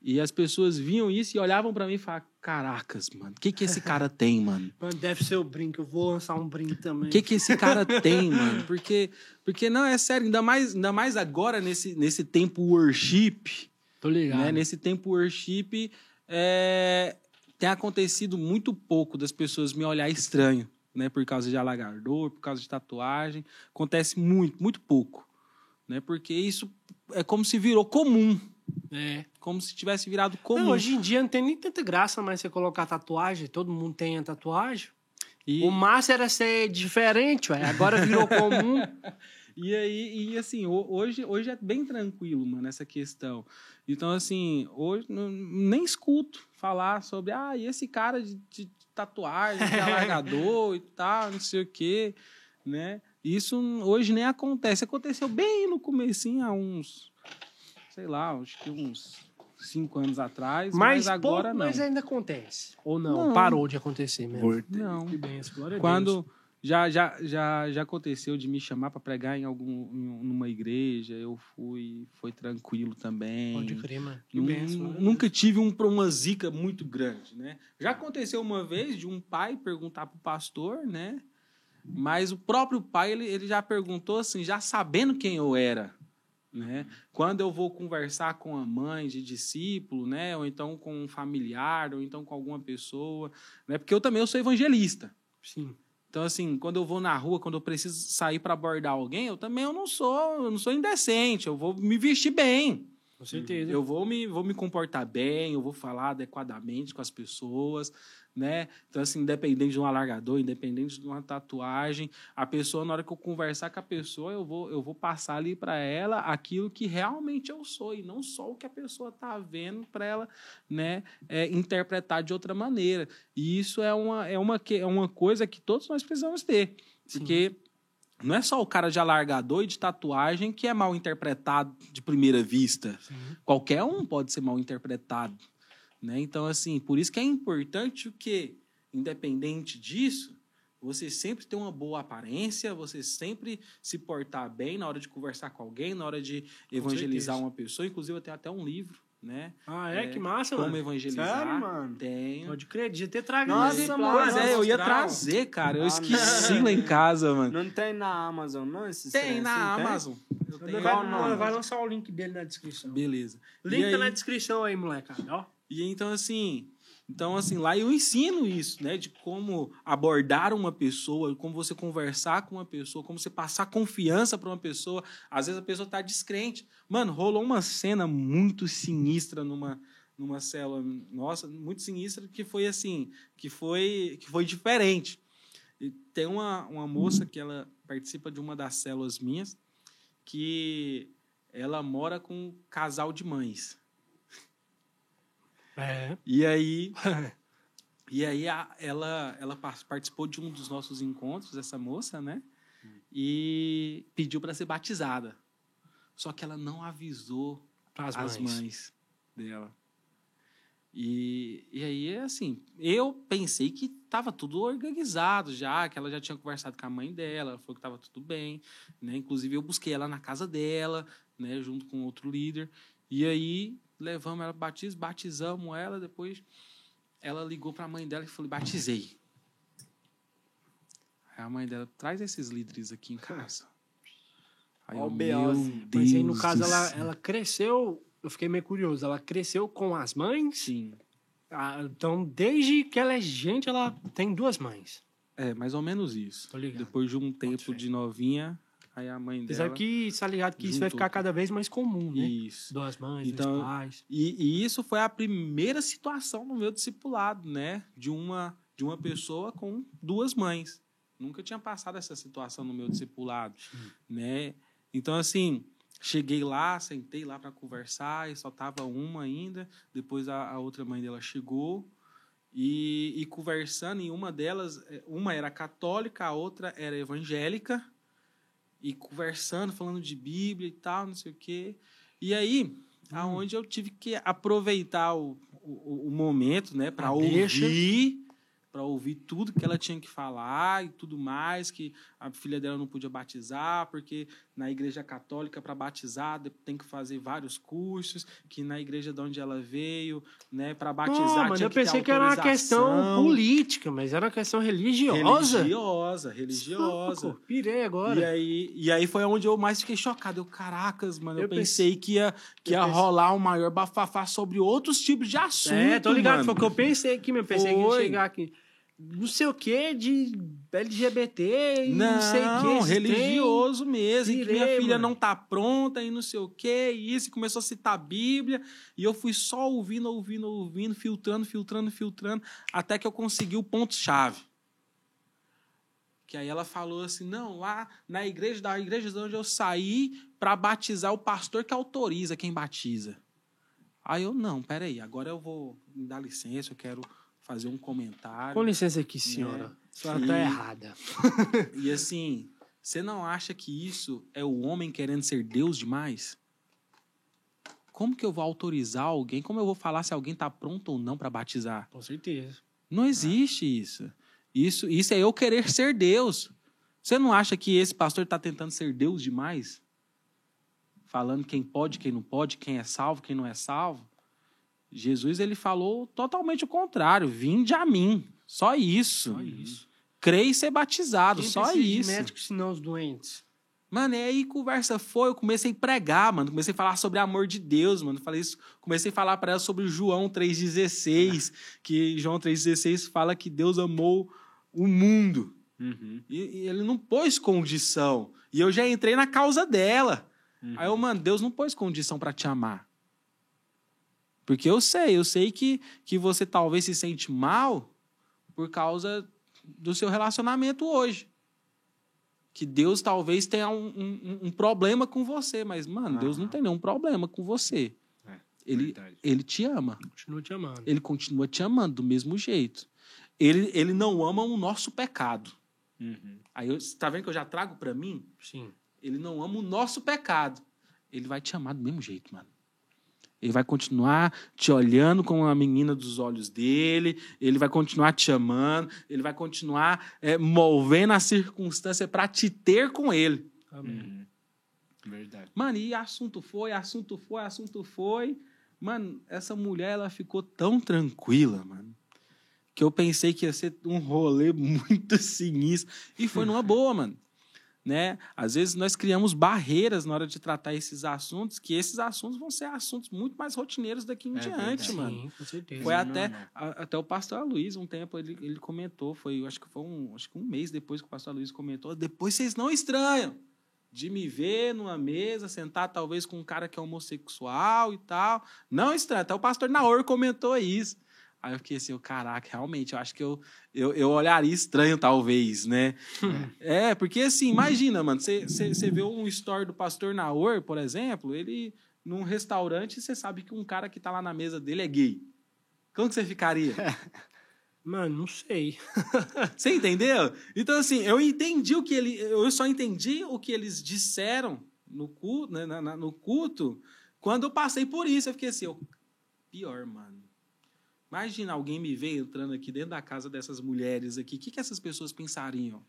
E as pessoas viam isso e olhavam para mim e falavam, caracas, mano, o que que esse cara tem, mano? Mano, deve ser o brinco. Eu vou lançar um brinco também. O que que esse cara tem, mano? Porque, porque não, é sério, ainda mais, ainda mais agora nesse, nesse tempo worship, Tô ligado. né? Nesse tempo worship, é, tem acontecido muito pouco das pessoas me olhar estranho, né? Por causa de alagador, por causa de tatuagem. Acontece muito, muito pouco, né? Porque isso é como se virou comum, É. como se tivesse virado comum. Não, hoje em dia não tem nem tanta graça mais você colocar tatuagem. Todo mundo tem a tatuagem. E, O massa era ser diferente, ué. Agora virou comum. e aí, e assim, ho- hoje, hoje é bem tranquilo, mano, essa questão. Então, assim, hoje não- nem escuto falar sobre, ah, e esse cara de, de tatuagem, de alargador e tal, não sei o quê, né? Isso hoje nem acontece. Aconteceu bem no comecinho, há uns, sei lá, acho que uns cinco anos atrás, mas, Mas agora pouco, não. mas ainda acontece. Ou não, Não. parou de acontecer mesmo. Não. Que benção, glória a Deus. Já, já, já, já aconteceu de me chamar para pregar em algum em- numa igreja, eu fui, foi tranquilo também. Pode crer, mano. A nunca tive um, uma zica muito grande, né? Já aconteceu uma vez de um pai perguntar pro pastor, né? Mas o próprio pai, ele, ele já perguntou assim, já sabendo quem eu era, né? Quando eu vou conversar com a mãe de discípulo, né? Ou então com um familiar, ou então com alguma pessoa, né? Porque eu também eu sou evangelista. Sim. Então, assim, quando eu vou na rua, quando eu preciso sair para abordar alguém, eu também eu não sou, eu não sou indecente, eu vou me vestir bem. Com certeza. Eu vou me, vou me comportar bem, eu vou falar adequadamente com as pessoas, né? Então, assim, independente de um alargador, independente de uma tatuagem, a pessoa, na hora que eu conversar com a pessoa, eu vou, eu vou passar ali para ela aquilo que realmente eu sou, e não só o que a pessoa tá vendo para ela, né, é, interpretar de outra maneira. E isso é uma, é, uma, é uma coisa que todos nós precisamos ter. Porque não é só o cara de alargador e de tatuagem que é mal interpretado de primeira vista. Sim. Qualquer um pode ser mal interpretado. Né? Então, assim, por isso que é importante o quê? Independente disso, você sempre ter uma boa aparência, você sempre se portar bem na hora de conversar com alguém, na hora de evangelizar uma pessoa. Inclusive, eu tenho até um livro, né? Ah, é? É, Que massa, Como mano. evangelizar. Sério, mano? Tenho. Pode crer, devia ter trazido Nossa, mano. Pois é, eu ia trazer, cara. Eu Ah, esqueci não. lá em casa, mano. Não tem na Amazon, não? Esse Tem na assim, tem? Amazon. Eu Vai, tenho. Qual o nome? vai lançar o link dele na descrição. Beleza. Link tá na descrição aí, molecada. Ó. E então, assim, então, assim, lá eu ensino isso, né? De como abordar uma pessoa, como você conversar com uma pessoa, como você passar confiança para uma pessoa. Às vezes a pessoa tá descrente. Mano, rolou uma cena muito sinistra numa, numa célula, nossa, muito sinistra, que foi assim, que foi, que foi diferente. E tem uma, uma moça que ela participa de uma das células minhas, que ela mora com um casal de mães. É. E aí, e aí a- ela, ela par- participou de um dos nossos encontros, essa moça, né? E pediu para ser batizada. Só que ela não avisou As as mães. mães dela. E, e aí, assim, eu pensei que estava tudo organizado já, que ela já tinha conversado com a mãe dela, ela falou que estava tudo bem, né? Inclusive, eu busquei ela na casa dela, né? Junto com outro líder. E aí, levamos ela para batismo, batizamos ela, depois ela ligou para a mãe dela e falou, batizei. Aí a mãe dela, traz esses líderes aqui em casa. Aí Ó eu, o meu B.O.zinho. Mas aí, no Deus caso, ela, céu." ela cresceu. Eu fiquei meio curioso. Ela cresceu com as mães. Sim. Ah, então, desde que ela é gente, ela tem duas mães. É, mais ou menos isso. Depois de um tempo de novinha, aí a mãe dela... que, tá ligado, que isso vai ficar cada vez mais comum, né? Isso. Duas mães, Então- dois pais. E, e isso foi a primeira situação no meu discipulado, né? De uma, de uma pessoa com duas mães. Nunca tinha passado essa situação no meu discipulado, né? Então, assim, cheguei lá, sentei lá para conversar e só tava uma ainda. Depois a, a outra mãe dela chegou e, e conversando, e uma delas, eh, uma era católica, a outra era evangélica. E conversando, falando de Bíblia e tal, não sei o quê. E aí, aonde eu tive que aproveitar o, o, o momento, né, para ouvir, para ouvir tudo que ela tinha que falar e tudo mais, que a filha dela não podia batizar, porque na igreja católica para batizar tem que fazer vários cursos, que na igreja de onde ela veio, né, para batizar Não, mas eu que pensei que era uma questão política, mas era uma questão religiosa. Religiosa, religiosa. Louco, Pirei agora. E aí, e aí foi onde eu mais fiquei chocado. Eu, caracas, mano, eu, Eu pensei que ia, que ia pensei- rolar um maior bafafá sobre outros tipos de assunto. é, tô ligado. mano. Foi o que eu pensei aqui, meu. Pensei que ia Foi. chegar aqui. Não sei o que de LGBT e Não, não, sei o que. religioso mesmo. e que minha filha mano. não tá pronta e não sei o que, e isso, e começou a citar a Bíblia. E eu fui só ouvindo, ouvindo, ouvindo, filtrando, filtrando, filtrando, até que eu consegui o ponto-chave. Que aí ela falou assim: não, lá na igreja, da igreja de onde eu saí, para batizar o pastor que autoriza quem batiza. Aí eu, não, peraí, agora eu vou me dar licença, eu quero fazer um comentário. Com licença aqui, senhora. A senhora tá E- errada. E assim, você não acha que isso é o homem querendo ser Deus demais? Como que eu vou autorizar alguém? Como eu vou falar se alguém está pronto ou não para batizar? Com certeza. Não existe isso. Isso, isso é eu querer ser Deus. Você não acha que esse pastor está tentando ser Deus demais? Falando quem pode, quem não pode, quem é salvo, quem não é salvo? Jesus ele falou totalmente o contrário. Vinde a mim. Só isso. Só isso. Crei e ser batizado. Quem só precisa de isso. médicos, senão os doentes. Mano, e aí conversa foi, eu comecei a pregar, mano. Comecei a falar sobre amor de Deus, mano. Falei isso, comecei a falar para ela sobre João 3,16, que João 3,16 fala que Deus amou o mundo. Uhum. E, e ele não pôs condição. E eu já entrei na causa dela. Aí eu, mano, Deus não pôs condição para te amar. Porque eu sei, eu sei que, que você talvez se sente mal por causa do seu relacionamento hoje. Que Deus talvez tenha um, um- um problema com você, mas, mano, Deus não tem nenhum problema com você. É, Ele, verdade. ele te ama. Continuo te amando. Ele continua te amando do mesmo jeito. Ele, ele não ama o nosso pecado. Uhum. Aí, você tá vendo que eu já trago para mim? Sim. Ele não ama o nosso pecado. Ele vai te amar do mesmo jeito, mano. Ele vai continuar te olhando como a menina dos olhos dele. Ele vai continuar te amando. Ele vai continuar é, movendo a circunstância para te ter com ele. Amém. Uhum. Verdade. Mano, e assunto foi, assunto foi, assunto foi. Mano, essa mulher, ela ficou tão tranquila, mano. Que eu pensei que ia ser um rolê muito sinistro. E foi numa boa, mano. Né? Às vezes nós criamos barreiras na hora de tratar esses assuntos, que esses assuntos vão ser assuntos muito mais rotineiros daqui em É diante, verdade. mano. Sim, com certeza. Foi Não, até, não. a- até o pastor Luiz, um tempo, ele, ele comentou, foi, eu acho que foi um, acho que um mês depois que o pastor Luiz comentou, depois vocês não estranham de me ver numa mesa, sentar talvez com um cara que é homossexual e tal. Não estranho, até o pastor Naor comentou isso. Aí eu fiquei assim, eu, caraca, realmente, eu acho que eu, eu, eu olharia estranho, talvez, né? é, porque assim, imagina, mano, você vê um story do pastor Naor, por exemplo, ele num restaurante, você sabe que um cara que tá lá na mesa dele é gay. Como que você ficaria? Mano, não sei. Você entendeu? Então, assim, eu entendi o que ele. Eu só entendi o que eles disseram no culto, né, na- na- no culto quando eu passei por isso. Eu fiquei assim, eu, pior, mano. Imagina alguém me ver entrando aqui dentro da casa dessas mulheres aqui. O que, que essas pessoas pensariam?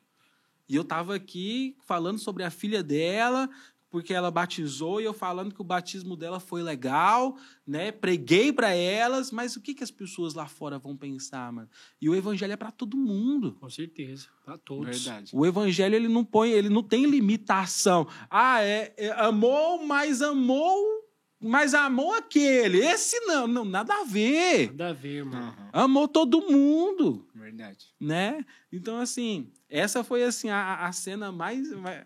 E eu tava aqui falando sobre a filha dela, porque ela batizou, e eu falando que o batismo dela foi legal, né? Preguei para elas, mas o que, que as pessoas lá fora vão pensar, mano? E o evangelho é para todo mundo. Com certeza. Pra todos. Verdade. O evangelho ele não põe, ele não tem limitação. Ah, é, é, amou, mas amou, mas amou aquele. Esse não, não nada a ver. Nada a ver, mano. Aham. Amou todo mundo, Verdade. né? Então assim, essa foi assim a, a cena mais mais,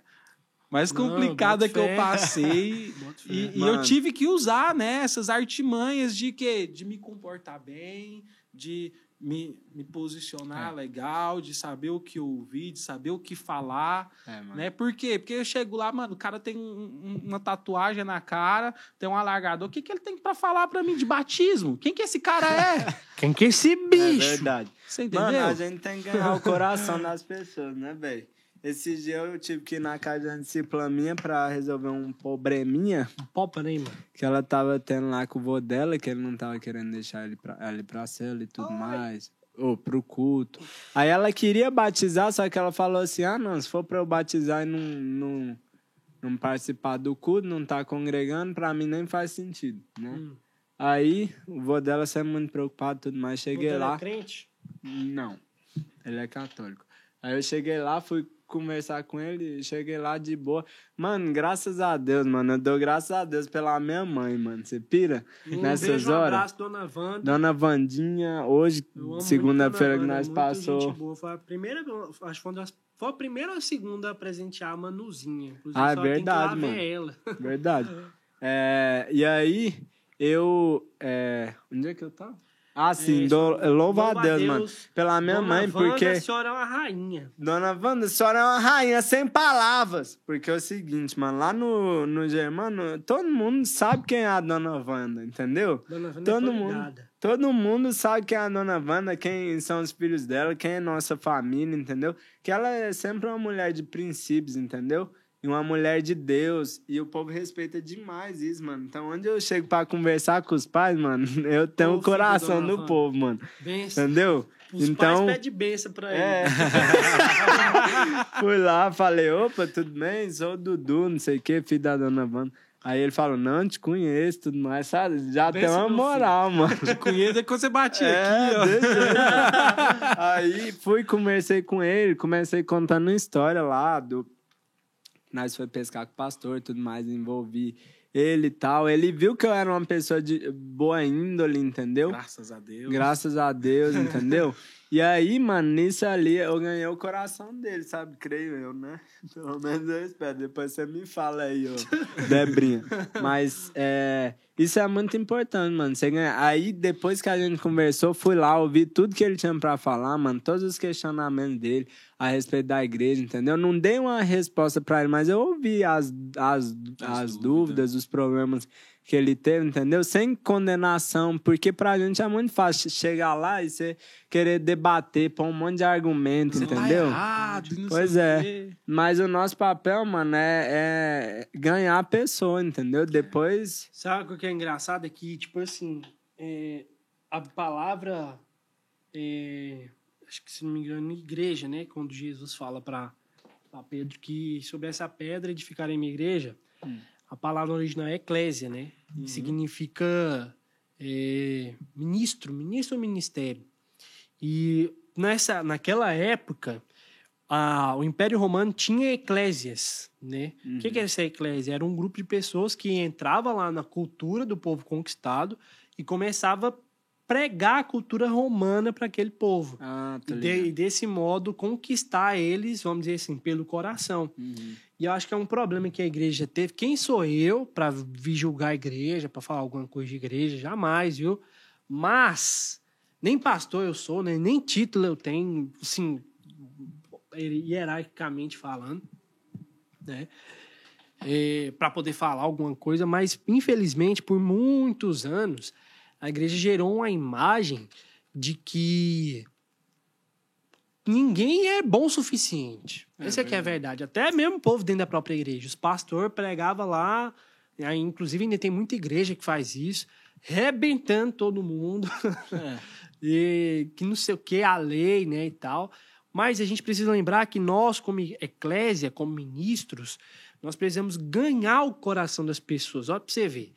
mais Não, complicada que eu passei. E, e eu tive que usar, né, essas artimanhas de quê? De me comportar bem, de me, me posicionar É. legal, de saber o que ouvir, de saber o que falar, É, mano. né? Por quê? Porque eu chego lá, mano, o cara tem um- um- uma tatuagem na cara, tem um alargador. O que, que ele tem pra falar pra mim de batismo? Quem que esse cara é? Quem que é esse É bicho? verdade. Você entendeu? Mano, a gente tem que ganhar o coração das pessoas, né, velho? Esse dia eu tive que ir na casa de uma discípula minha pra resolver um probleminha Popa, né, mano? que ela tava tendo lá com o vô dela, que ele não tava querendo deixar ele pra, ela ir pra cela e tudo mais. Ou pro culto. Aí ela queria batizar, só que ela falou assim: ah, não, se for pra eu batizar e não, não, não participar do culto, não tá congregando, pra mim nem faz sentido, né? Hum. Aí o vô dela sempre muito preocupado e tudo mais. Cheguei ela lá. é crente? Não, ele é católico. Aí eu cheguei lá, fui conversar com ele, cheguei lá de boa. Mano, graças a Deus, mano, eu dou graças a Deus pela minha mãe, mano. Você pira? Um Nessas beijo, um horas. abraço, dona Wanda. Dona Vandinha, hoje, segunda-feira que nós passou. Foi a primeira, acho que foi, uma das, foi a primeira ou a segunda a presentear a Manuzinha. Inclusive, Ah, é verdade, ver mano. ela. Verdade. É, e aí, eu. É, onde é que eu tava? Ah, sim, É, a louva a Deus, Deus. mano. Pela minha Dona mãe, Wanda, porque. A senhora é uma rainha. Dona Wanda, a senhora é uma rainha sem palavras. Porque é o seguinte, mano, lá no, no Germano, todo mundo sabe quem é a Dona Wanda, entendeu? Dona Wanda Todo é mundo. Todo mundo sabe quem é a Dona Wanda, quem são os filhos dela, quem é nossa família, entendeu? Que ela é sempre uma mulher de princípios, entendeu? E uma mulher de Deus. E o povo respeita demais isso, mano. Então, onde eu chego pra conversar com os pais, mano, eu tenho o coração do povo, mano. Benção. Entendeu? Os então, pais pedem benção pra ele. é. Fui lá, falei, opa, tudo bem? Sou o Dudu, não sei o que, filho da dona Wanda. Aí ele falou, não, te conheço, tudo mais, sabe? Já Benção, tem uma meu filho. moral, mano. Conheço é quando você batia É, aqui, ó. Aí fui, conversei com ele, comecei contando uma história lá do. Nós foi pescar com o pastor e tudo mais, envolvi ele e tal. Ele viu que eu era uma pessoa de boa índole, entendeu? Graças a Deus. Graças a Deus, entendeu? E aí, mano, nisso ali eu ganhei o coração dele, sabe? Creio eu, né? Pelo menos eu espero. Depois você me fala aí, ô Debrinha. Mas é, isso é muito importante, mano. Você ganha... Aí, depois que a gente conversou, fui lá, ouvi tudo que ele tinha pra falar, mano. Todos os questionamentos dele a respeito da igreja, entendeu? Não dei uma resposta pra ele, mas eu ouvi as, as, as, As dúvidas, dúvidas. os problemas que ele teve, entendeu? Sem condenação, porque pra gente é muito fácil chegar lá e você querer debater, pôr um monte de argumento, Você entendeu? Tá errado, não Pois sei o é. quê. Mas o nosso papel, mano, é, é ganhar a pessoa, entendeu? Depois. Sabe o que é engraçado? É que, tipo assim, é, a palavra, é, acho que se não me engano, igreja, né? Quando Jesus fala para Pedro que sobre essa pedra edificarei minha igreja, a palavra original é eclésia, né? E significa é, ministro, ministro ou ministério. E nessa, naquela época, a, o Império Romano tinha eclésias, né? O que, que era essa eclésia? Era um grupo de pessoas que entrava lá na cultura do povo conquistado e começava a pregar a cultura romana para aquele povo. Ah, E, de- e desse modo conquistar eles, vamos dizer assim, pelo coração. E eu acho que é um problema que a igreja teve. Quem sou eu para vir julgar a igreja, para falar alguma coisa de igreja? Jamais, viu? Mas nem pastor eu sou, né? nem título eu tenho, assim, hierarquicamente falando, né? para poder falar alguma coisa, mas infelizmente por muitos anos a igreja gerou uma imagem de que ninguém é bom o suficiente. Essa é que é a verdade. Até mesmo o povo dentro da própria igreja. Os pastores pregavam lá, inclusive ainda tem muita igreja que faz isso, rebentando todo mundo. É. e que não sei o que, a lei, né, e tal. Mas a gente precisa lembrar que nós, como eclésia, como ministros, nós precisamos ganhar o coração das pessoas. Olha pra você ver.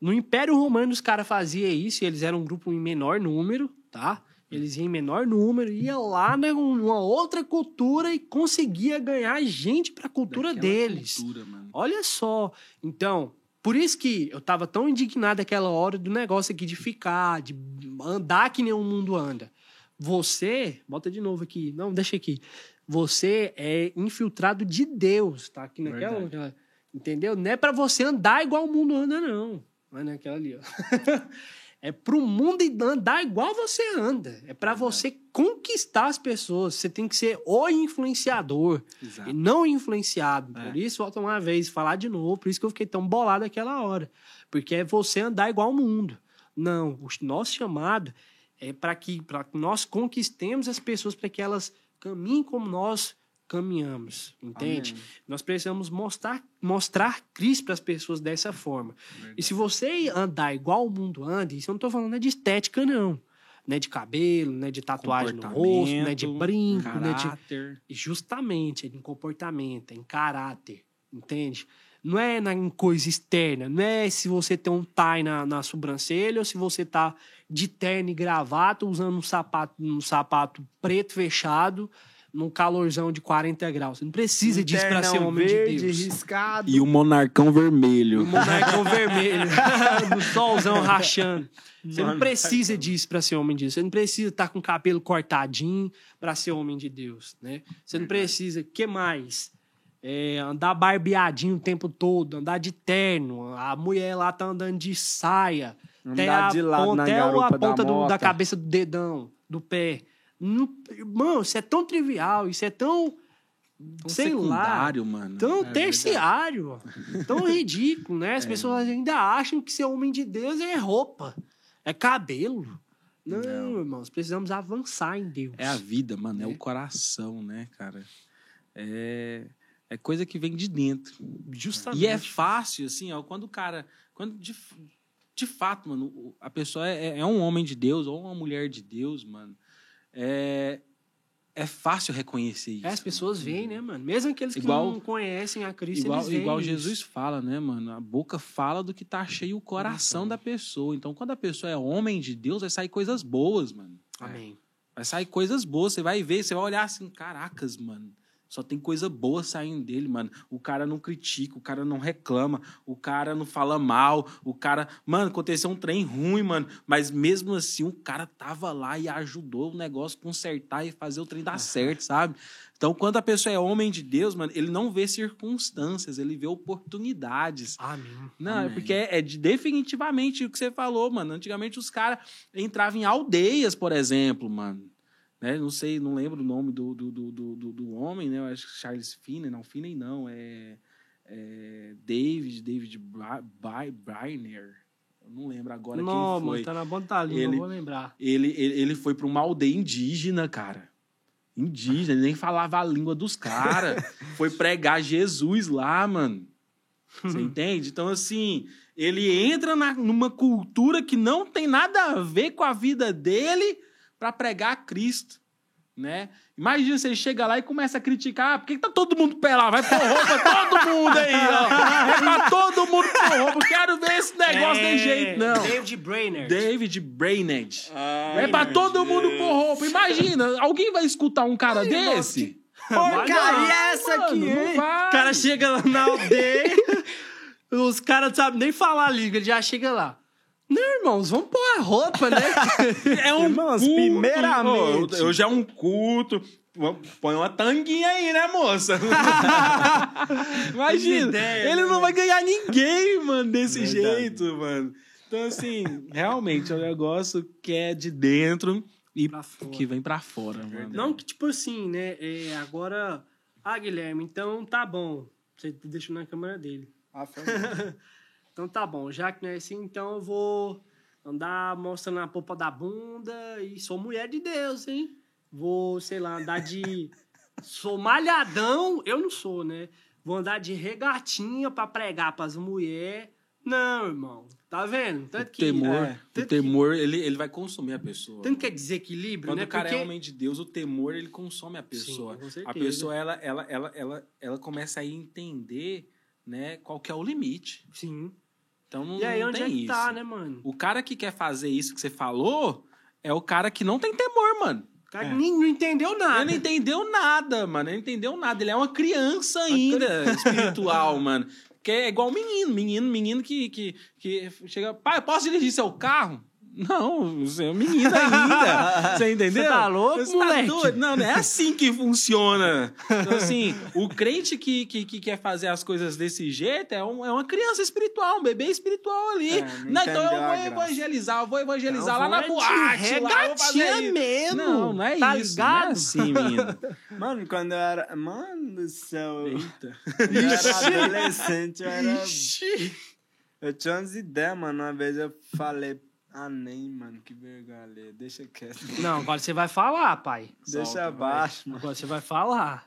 No Império Romano, os caras faziam isso, e eles eram um grupo em menor número, tá? Eles iam em menor número, ia lá né, numa outra cultura e conseguia ganhar gente pra cultura Daquela deles. cultura. Olha só. Então, por isso que eu tava tão indignado aquela hora do negócio aqui de ficar, de andar que nem o mundo anda. Você, bota de novo aqui. Não, deixa aqui. Você é infiltrado de Deus, tá? Aqui naquela, Verdade. entendeu? Não é pra você andar igual o mundo anda não. Mas naquela ali, ó. É pro mundo andar igual você anda. É pra você conquistar as pessoas. Você tem que ser o influenciador Exato. e não influenciado. É. Por isso, volta uma vez, falar de novo. Por isso que eu fiquei tão bolado aquela hora. Porque é você andar igual o mundo. Não, o nosso chamado é para que, pra que nós conquistemos as pessoas, para que elas caminhem como nós caminhamos, entende? Nós precisamos mostrar, mostrar Cristo para as pessoas dessa forma. E se você andar igual o mundo anda, isso eu não tô falando é de estética, não. Não é de cabelo, não é de tatuagem no rosto, não é de brinco, não é de... caráter. Justamente, é em comportamento, é em caráter, entende? Não é na, em coisa externa, não é se você tem um tie na, na sobrancelha ou se você tá de terno e gravata usando um sapato, um sapato preto fechado num calorzão de 40 graus. Você não precisa disso para ser Ternão homem verde, de Deus. riscado. E o monarcão vermelho. O monarcão vermelho, do solzão rachando. Você não precisa disso para ser homem de Deus. Você não precisa estar com o cabelo cortadinho para ser homem de Deus, né? Você não precisa. que mais? É, andar barbeadinho o tempo todo, andar de terno. A mulher lá tá andando de saia. até Andar a de lado ponta, na até a da ponta do- da cabeça do dedão, do pé. Não- mano, isso é tão trivial, isso é tão. Tão sei lá. mano. Tão É verdade. terciário, tão ridículo, né? As É. pessoas ainda acham que ser homem de Deus é roupa, é cabelo. Não, Não. irmãos, precisamos avançar em Deus. É a vida, mano. É Né? o coração, né, cara? É, é coisa que vem de dentro. Justamente. E é fácil, assim, ó, quando o cara. Quando de, de fato, mano, a pessoa é, é um homem de Deus ou uma mulher de Deus, mano. É, é fácil reconhecer isso. É, as pessoas veem, né, mano? Mesmo aqueles que Igual- não conhecem a Cristo, Igual, eles veem igual isso. Jesus fala, né, mano? A boca fala do que tá cheio o coração da pessoa. Então, quando a pessoa é homem de Deus, vai sair coisas boas, mano. Amém. Vai sair coisas boas. Você vai ver, você vai olhar assim, caracas, mano. Só tem coisa boa saindo dele, mano. O cara não critica, o cara não reclama, o cara não fala mal, o cara. Mano, aconteceu um trem ruim, mano. Mas mesmo assim, o cara tava lá e ajudou o negócio consertar e fazer o trem dar certo, sabe? Então, quando a pessoa é homem de Deus, mano, ele não vê circunstâncias, ele vê oportunidades. Amém. Não, é Amém. porque é, é de- definitivamente o que você falou, mano. Antigamente os caras entravam em aldeias, por exemplo, mano. Né? Não sei, não lembro o nome do, do, do, do, do- homem, né? Eu acho que Charles Finney, não, Finney não, é, é David, David Briner. Eu não lembro agora Não, quem foi. tá na ponta da língua, Ele- não vou lembrar. Ele, ele, ele foi para uma aldeia indígena, cara. Indígena, ele nem falava a língua dos caras. foi pregar Jesus lá, mano. Você entende? Então, assim, ele entra na, numa cultura que não tem nada a ver com a vida dele para pregar Cristo. Né? Imagina se ele chega lá e começa a criticar, ah, por que que tá todo mundo pelado? Vai pôr roupa todo mundo aí, ó. É pra todo mundo pôr roupa. Quero ver esse negócio É, de jeito, não. David Brainerd. David Brainerd. Ai, É pra todo mundo Deus. pôr roupa. Imagina, alguém vai escutar um cara desse? Porcaria é essa Mano, aqui, hein? vai. O cara chega lá na aldeia, os caras não sabem nem falar a língua, ele já chega lá. Não, irmãos, vamos pôr a roupa, né? É um Irmãos, culto. primeiramente- Hoje é um culto. Põe uma tanguinha aí, né, moça? Imagina. ideia, ele né, não vai ganhar ninguém, mano, desse Verdade. jeito, mano. Então, assim, realmente é um negócio que é de dentro e Pra fora. que vem pra fora, mano. Não que, tipo assim, né? é, agora. Ah, Guilherme, então tá bom. Você deixou na câmera dele. Ah, foi. Então tá bom, já que não é assim, então eu vou andar mostrando a polpa da bunda e sou mulher de Deus, hein? Vou, sei lá, andar de. sou malhadão, eu não sou, né? Vou andar de regatinha pra pregar pras mulheres. Não, irmão. Tá vendo? O Tanto que. temor, é, o temor ele, ele vai consumir a pessoa. Tanto que é desequilíbrio, Quando né? o cara Porque- é homem de Deus, o temor ele consome a pessoa. com a pessoa ela, ela, ela, ela, ela começa a entender, né, qual que é o limite. Sim. Então não, E aí, não onde tem é que isso. tá, né, mano? O cara que quer fazer isso que você falou é o cara que não tem temor, mano. O cara É. nem, não entendeu nada. Ele não entendeu nada, mano. Ele não entendeu nada. Ele é uma criança ainda espiritual, mano. Que é igual menino, menino, menino que, que, que chega. Pai, posso dirigir seu carro? Não, você é um menino ainda. Você entendeu? Você tá louco, Você moleque? doido? Não, não é assim que funciona. Então, assim, o crente que, que, que quer fazer as coisas desse jeito é, um- é uma criança espiritual, um bebê espiritual ali. É, não então eu vou evangelizar, eu vou evangelizar Não, lá na vou é de boate. Lá, eu fazer mesmo. Não, não é Tá isso. Não é ligado? assim, menino. Mano, quando eu era. Mano do céu. Eita. eu era adolescente, eu era. Eu tinha umas ideias, mano. Uma vez eu falei. Ah, nem, mano, que vergonha. Deixa quieto. Não, agora você vai falar, pai. Deixa Solta, abaixo, mano. Agora você vai falar.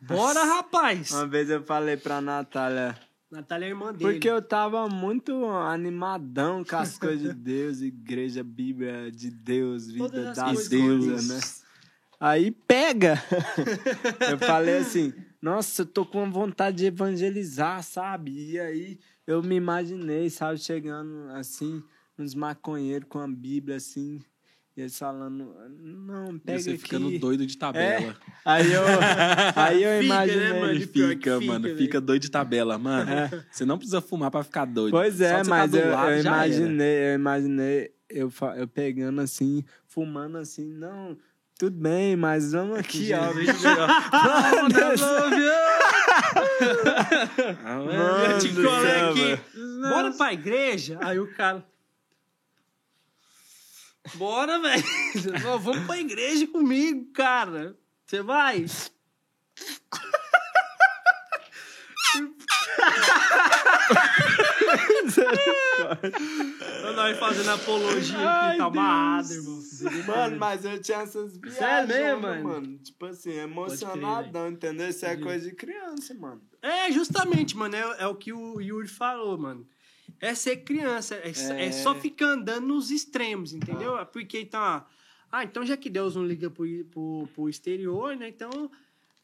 Bora, rapaz! Uma vez eu falei pra Natália, Natália é irmã dele. porque eu tava muito animadão com as coisas de Deus, igreja, Bíblia de Deus, vida das coisas Deus, de Deus. né? Aí pega! eu falei assim, nossa, eu tô com vontade de evangelizar, sabe? E aí eu me imaginei, sabe, chegando assim, uns maconheiros com a Bíblia assim, e eles falando, não, E pega você aqui. ficando doido de tabela. Aí eu, aí eu Fica, imaginei. né, mano? Pior que fica, fica, mano, velho. fica doido de tabela, mano. Você não precisa fumar pra ficar doido. Pois é, mas tá do eu, lado, eu imaginei, eu imaginei eu, fa- eu pegando assim, fumando assim, não, tudo bem, mas vamos aqui, ó. Mano colei céu, aqui. velho. Bora pra igreja? Aí o cara. Bora, velho. Vamos pra igreja comigo, cara. Você vai? Nós fazendo apologia aqui, tá amarrado, irmão. Mano, mas eu tinha essas viagens, Sério mesmo, mano? mano? Tipo assim, crer, emocionadão, entendeu? Isso é coisa de criança, mano. É, justamente, mano. É, é o que o Yuri falou, mano. É ser criança. É, é. É. só ficar andando nos extremos, entendeu? Porque então. Ah, então já que Deus não liga pro, pro, pro exterior, né? Então.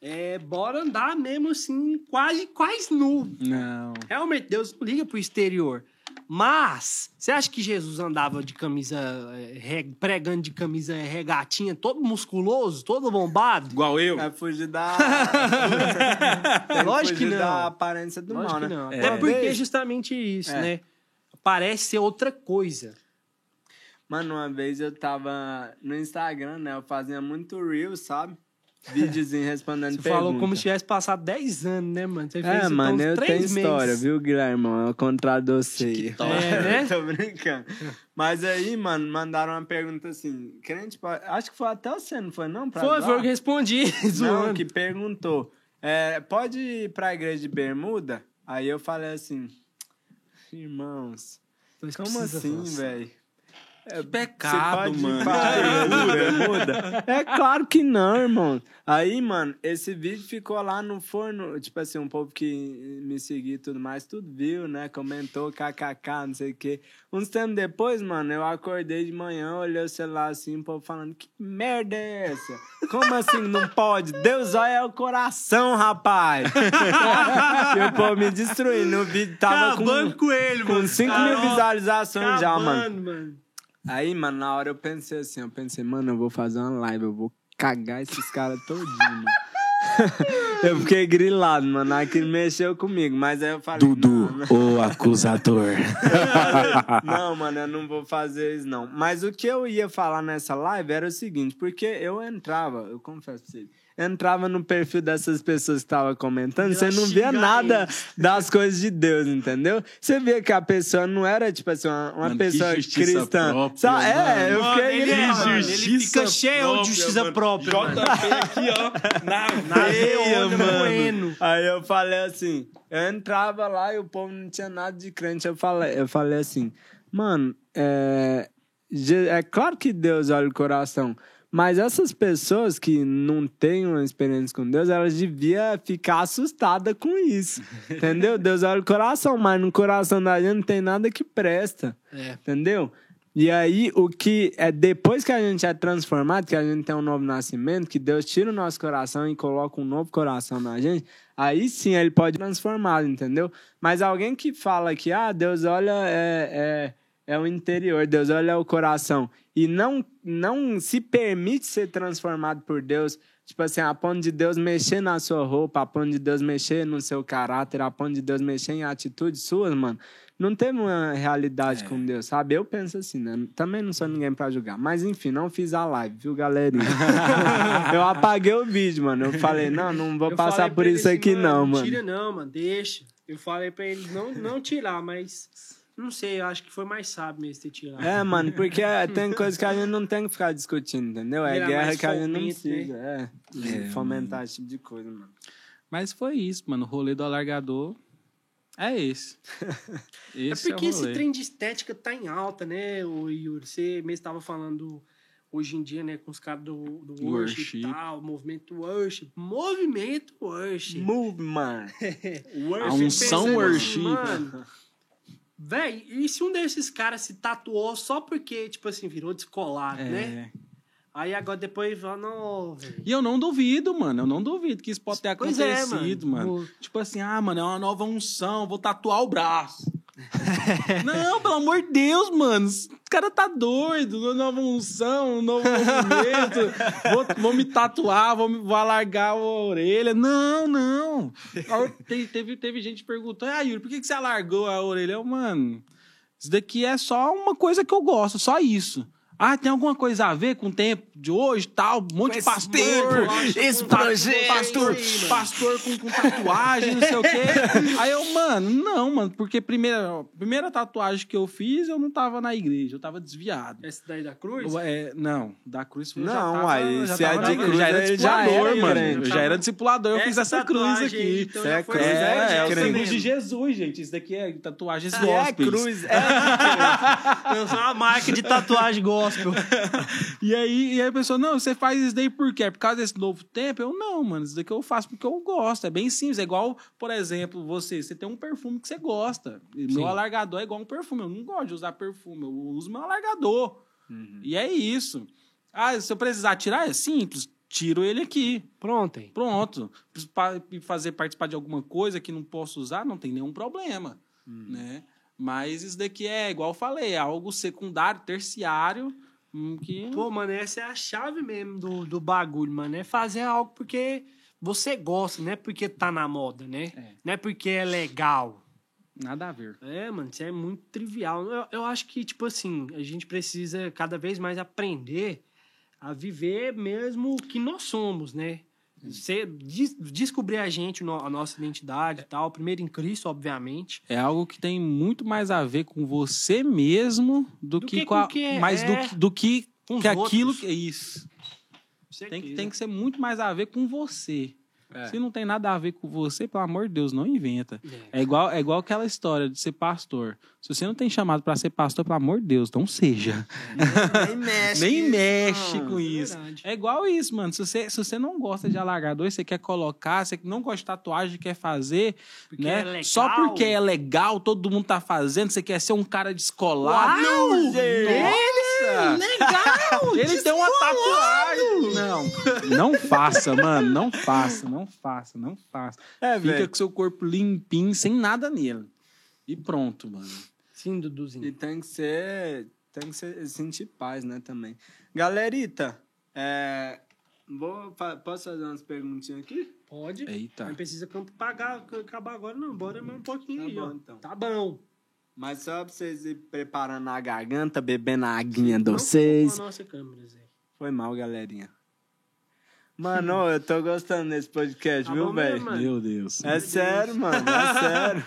É, bora andar mesmo assim, quase, quase nu. Não. Realmente, Deus não liga pro exterior. Mas, você acha que Jesus andava de camisa, eh, re- pregando de camisa regatinha, todo musculoso, todo bombado? Igual eu. É fugir da. Lógico que fugir não. da aparência do Lógico mal, né? não. É. Até porque é justamente isso, É. né? Parece ser outra coisa. Mano, uma vez eu tava no Instagram, né? Eu fazia muito Reels, sabe? Videozinho respondendo Você perguntas. falou como se tivesse passado 10 anos, né, mano? Você fez É, mano, eu três tenho meses. história, viu, Guilherme? Contrário de você. É, né? Tô brincando. Mas aí, mano, mandaram uma pergunta assim. Crente, pode- acho que foi até você, não foi não? Pra Foi, doar? foi o que respondi, Não, que perguntou. é, pode ir pra igreja de bermuda? Aí eu falei assim, irmãos, Mas como assim, velho? É, pecado, pode ir mano. pra igreja de bermuda? É claro que não, irmão. Aí, mano, esse vídeo ficou lá no forno, tipo assim, um povo que me seguiu e tudo mais, tudo viu, né? Comentou, kkk, não sei o quê. Uns tempos depois, mano, eu acordei de manhã, olhei o celular assim, o povo falando, que merda é essa? Como assim não pode? Deus olha o coração, rapaz! e o povo me destruindo. O vídeo tava Acabando com, com ele, com mano. 5 Carol, mil visualizações já, mano. acabando, mano. Aí, mano, na hora eu pensei assim, eu pensei, mano, eu vou fazer uma live, eu vou cagar esses caras todinho, mano. eu fiquei grilado, mano, aquilo mexeu comigo, mas aí eu falei, Dudu, o acusador. não, mano, eu não vou fazer isso, não. Mas o que eu ia falar nessa live era o seguinte, porque eu entrava, eu confesso pra vocês, entrava no perfil dessas pessoas que estavam comentando, você não via nada eles. das coisas de Deus, entendeu? Você via que a pessoa não era, tipo assim, uma, uma Mano, pessoa justiça cristã. própria? É, eu fiquei ele, é, grilado. mano, ele fica cheio de própria, justiça mano. própria. JP aqui, ó. Na Na veia, mano. moendo. Aí eu falei assim, eu entrava lá e o povo não tinha nada de crente. Eu falei, eu falei assim, mano, é, é claro que Deus olha o coração, mas essas pessoas que não têm uma experiência com Deus, elas deviam ficar assustadas com isso. entendeu? Deus olha o coração, mas no coração da gente não tem nada que presta. É. Entendeu? E aí, o que é depois que a gente é transformado, que a gente tem um novo nascimento, que Deus tira o nosso coração e coloca um novo coração na gente, aí sim ele pode transformar, entendeu? Mas alguém que fala que, ah, Deus olha é, é, é o interior, Deus olha o coração, e não, não se permite ser transformado por Deus, tipo assim, a ponto de Deus mexer na sua roupa, a ponto de Deus mexer no seu caráter, a ponto de Deus mexer em atitudes suas, mano, não tem uma realidade com Deus, sabe? Eu penso assim, né? Também não sou ninguém pra julgar. Mas enfim, não fiz a live, viu, galerinha? eu apaguei o vídeo, mano. Eu falei, não, não vou Eu passar por isso aqui, não, mano. Tira não, mano, deixa. Eu falei pra ele não, não tirar, mas não sei, eu acho que foi mais sábio mesmo ter tirado. É, mano, porque tem coisa que a gente não tem que ficar discutindo, entendeu? É guerra que a gente não né? precisa. É, É, fomentar esse tipo de coisa, mano. Mas foi isso, mano. O rolê do alargador é esse. É Esse é, porque o esse trem de estética tá em alta, né, o Yuri? Você mesmo estava falando hoje em dia, né, com os caras do, do worship, Worship. e tal, movimento worship, movimento worship. Movement. A unção Pensando worship. Mano, véi, e se um desses caras se tatuou só porque, tipo assim, virou descolado, né? É. Aí agora depois fala, não. E eu não duvido, mano. Eu não duvido que isso pode ter Pois é, acontecido, mano. mano. Tipo assim, ah, mano, é uma nova unção, vou tatuar o braço. não, pelo amor de Deus, mano. Esse cara tá doido. Nova unção, novo movimento. vou, vou me tatuar, vou, vou alargar a orelha. Não, não. Te- Teve, teve gente perguntando, ah, Yuri, por que, que você alargou a orelha? Eu, mano, isso daqui é só uma coisa que eu gosto, só isso. Ah, tem alguma coisa a ver com o tempo de hoje tal? Um monte de esse pastor. tempo, esse projeto. Pastor, pastor com, com tatuagem, não sei o quê. Aí eu, mano, não, mano, porque primeira, primeira tatuagem que eu fiz, eu não tava na igreja, eu tava desviado. Esse daí da cruz? Eu, é, não, da cruz já Não, tava, aí, já se tava é na de igreja, cruz, já era ele já discipulador, era mano. Eu já era discipulador, eu fiz essa cruz aqui. então é foi cruz, É, é, o símbolo de Jesus, gente. Isso daqui é tatuagens É gospels. cruz. É Eu sou uma marca de tatuagem gospel. E aí, e aí a pessoa, não, você faz isso daí por quê? Por causa desse novo tempo? Eu, não, mano, isso daqui eu faço porque eu gosto. É bem simples. É igual, por exemplo, você, você tem um perfume que você gosta. Sim. meu alargador é igual um perfume. Eu não gosto de usar perfume, eu uso meu alargador. E é isso. Ah, se eu precisar tirar, é simples. Tiro ele aqui. Pronto, hein? Pronto. Pra fazer participar de alguma coisa que não posso usar, não tem nenhum problema. Hum. Né? Mas isso daqui é, igual eu falei, é algo secundário, terciário, que... Pô, mano, essa é a chave mesmo do, do bagulho, mano. É fazer algo porque você gosta, não é porque tá na moda, né? É. Não é porque é legal. Nada a ver. É, mano, isso é muito trivial. Eu, eu acho que, tipo assim, a gente precisa cada vez mais aprender a viver mesmo o que nós somos, né? Ser, des- descobrir a gente, a nossa identidade e tal. Primeiro em Cristo, obviamente. É algo que tem muito mais a ver com você mesmo do, Do que, que com a, com que é- mais do, que- do que, que aquilo outros. que é isso. Tem que, tem que ser muito mais a ver com você. É. Se não tem nada a ver com você, pelo amor de Deus, não inventa. É. É igual, é igual aquela história de ser pastor. Se você não tem chamado para ser pastor, pelo amor de Deus, não seja. Nem mexe. Nem mexe com é isso. verdade. É igual isso, mano. Se você, se você não gosta de alargador, você quer colocar, você não gosta de tatuagem, quer fazer, Porque né? é. Só porque é legal, todo mundo tá fazendo, você quer ser um cara descolado. Uau, Nossa! Legal! Ele tem uma tatuagem. Não, não faça, mano. Não faça, não faça, não faça. É, Fica velho. com seu corpo limpinho, sem nada nele. E pronto, mano. Sim, Duduzinho. E tem que ser. Tem que ser, sentir paz, né, também. Galerita, é, vou, posso fazer umas perguntinhas aqui? Pode. Eita. Não precisa pagar, acabar agora, não. Bora mais um pouquinho Tá aí, bom, ó. então. Tá bom. Mas só pra vocês ir preparando a garganta, bebendo a aguinha de vocês. com a nossa câmera, Zé. Foi mal, galerinha. Mano, eu tô gostando desse podcast, Tá viu, bom mesmo, velho? mano. Meu Deus. É sério, mano, é sério.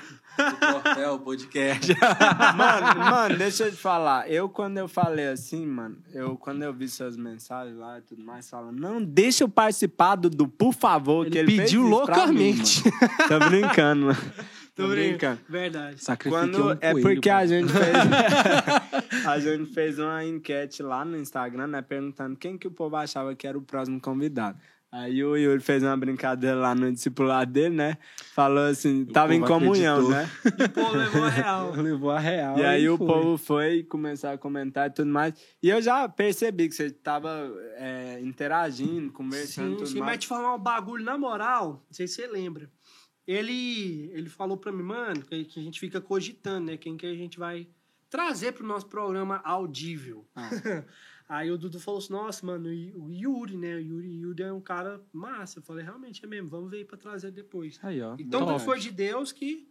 É o podcast. Mano, mano, deixa eu te falar. Eu, quando eu falei assim, mano, eu, quando eu vi suas mensagens lá e tudo mais, falando, não, deixa eu participar do, do por favor, que Ele ele fez pediu isso pra mim, loucamente. mano. Tô brincando, mano. Tô brincando. Verdade. Sacrifiquei Quando, um é coelho, porque a mano. gente fez a gente fez uma enquete lá no Instagram, né, perguntando quem que o povo achava que era o próximo convidado. Aí o Yuri fez uma brincadeira lá no discipulado dele, né? Falou assim, tava em comunhão, acreditou. né? O povo levou a real. Levou a real. E aí o foi. povo foi começar a comentar e tudo mais. E eu já percebi que você tava é, interagindo, conversando e Sim, tudo sim, mas mais. te falar um bagulho, na moral, não sei se você lembra. Ele, ele falou pra mim, mano, que a gente fica cogitando, né? Quem que a gente vai trazer pro nosso programa audível. Ah. Aí o Dudu falou assim, nossa, mano, e o Yuri, né? O Yuri, Yuri é um cara massa. Eu falei, realmente é mesmo, vamos ver aí pra trazer depois. Aí, ó. Então Top. tudo foi de Deus que...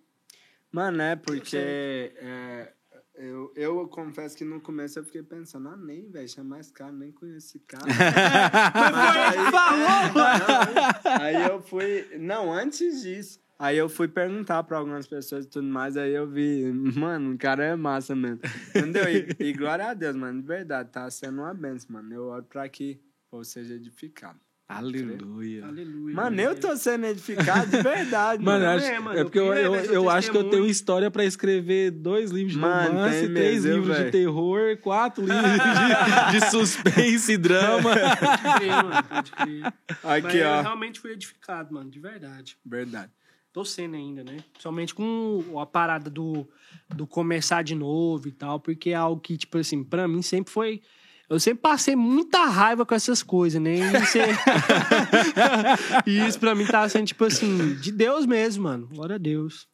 Mano, é porque é, eu, eu confesso que no começo eu fiquei pensando, ah, nem, velho, chamar esse cara, nem conheço esse cara. Mas foi ele que falou, é, aí, aí eu fui. Não, antes disso. Aí eu fui perguntar pra algumas pessoas e tudo mais, aí eu vi, mano, o cara é massa mesmo. Entendeu? E, e glória a Deus, mano, de verdade, tá sendo uma benção, mano. Eu oro pra que povo seja edificado. Aleluia. Aleluia. Mano, eu tô sendo edificado de verdade, Mano, mano. acho- É, mano, é eu porque eu, eu, seu eu acho que eu tenho história pra escrever dois livros de Mano, romance, três mesmo, livros de velho. terror, quatro livros de, de suspense e drama. Pode crer, mano, pode crer. Mas Aqui, eu ó. realmente fui edificado, mano, de verdade. Verdade. Tô sendo ainda, né? Principalmente com a parada do, do começar de novo e tal, porque é algo que, tipo assim, pra mim sempre foi. Eu sempre passei muita raiva com essas coisas, né? E isso, é... e isso pra mim tá sendo, tipo assim, de Deus mesmo, mano. Glória a Deus.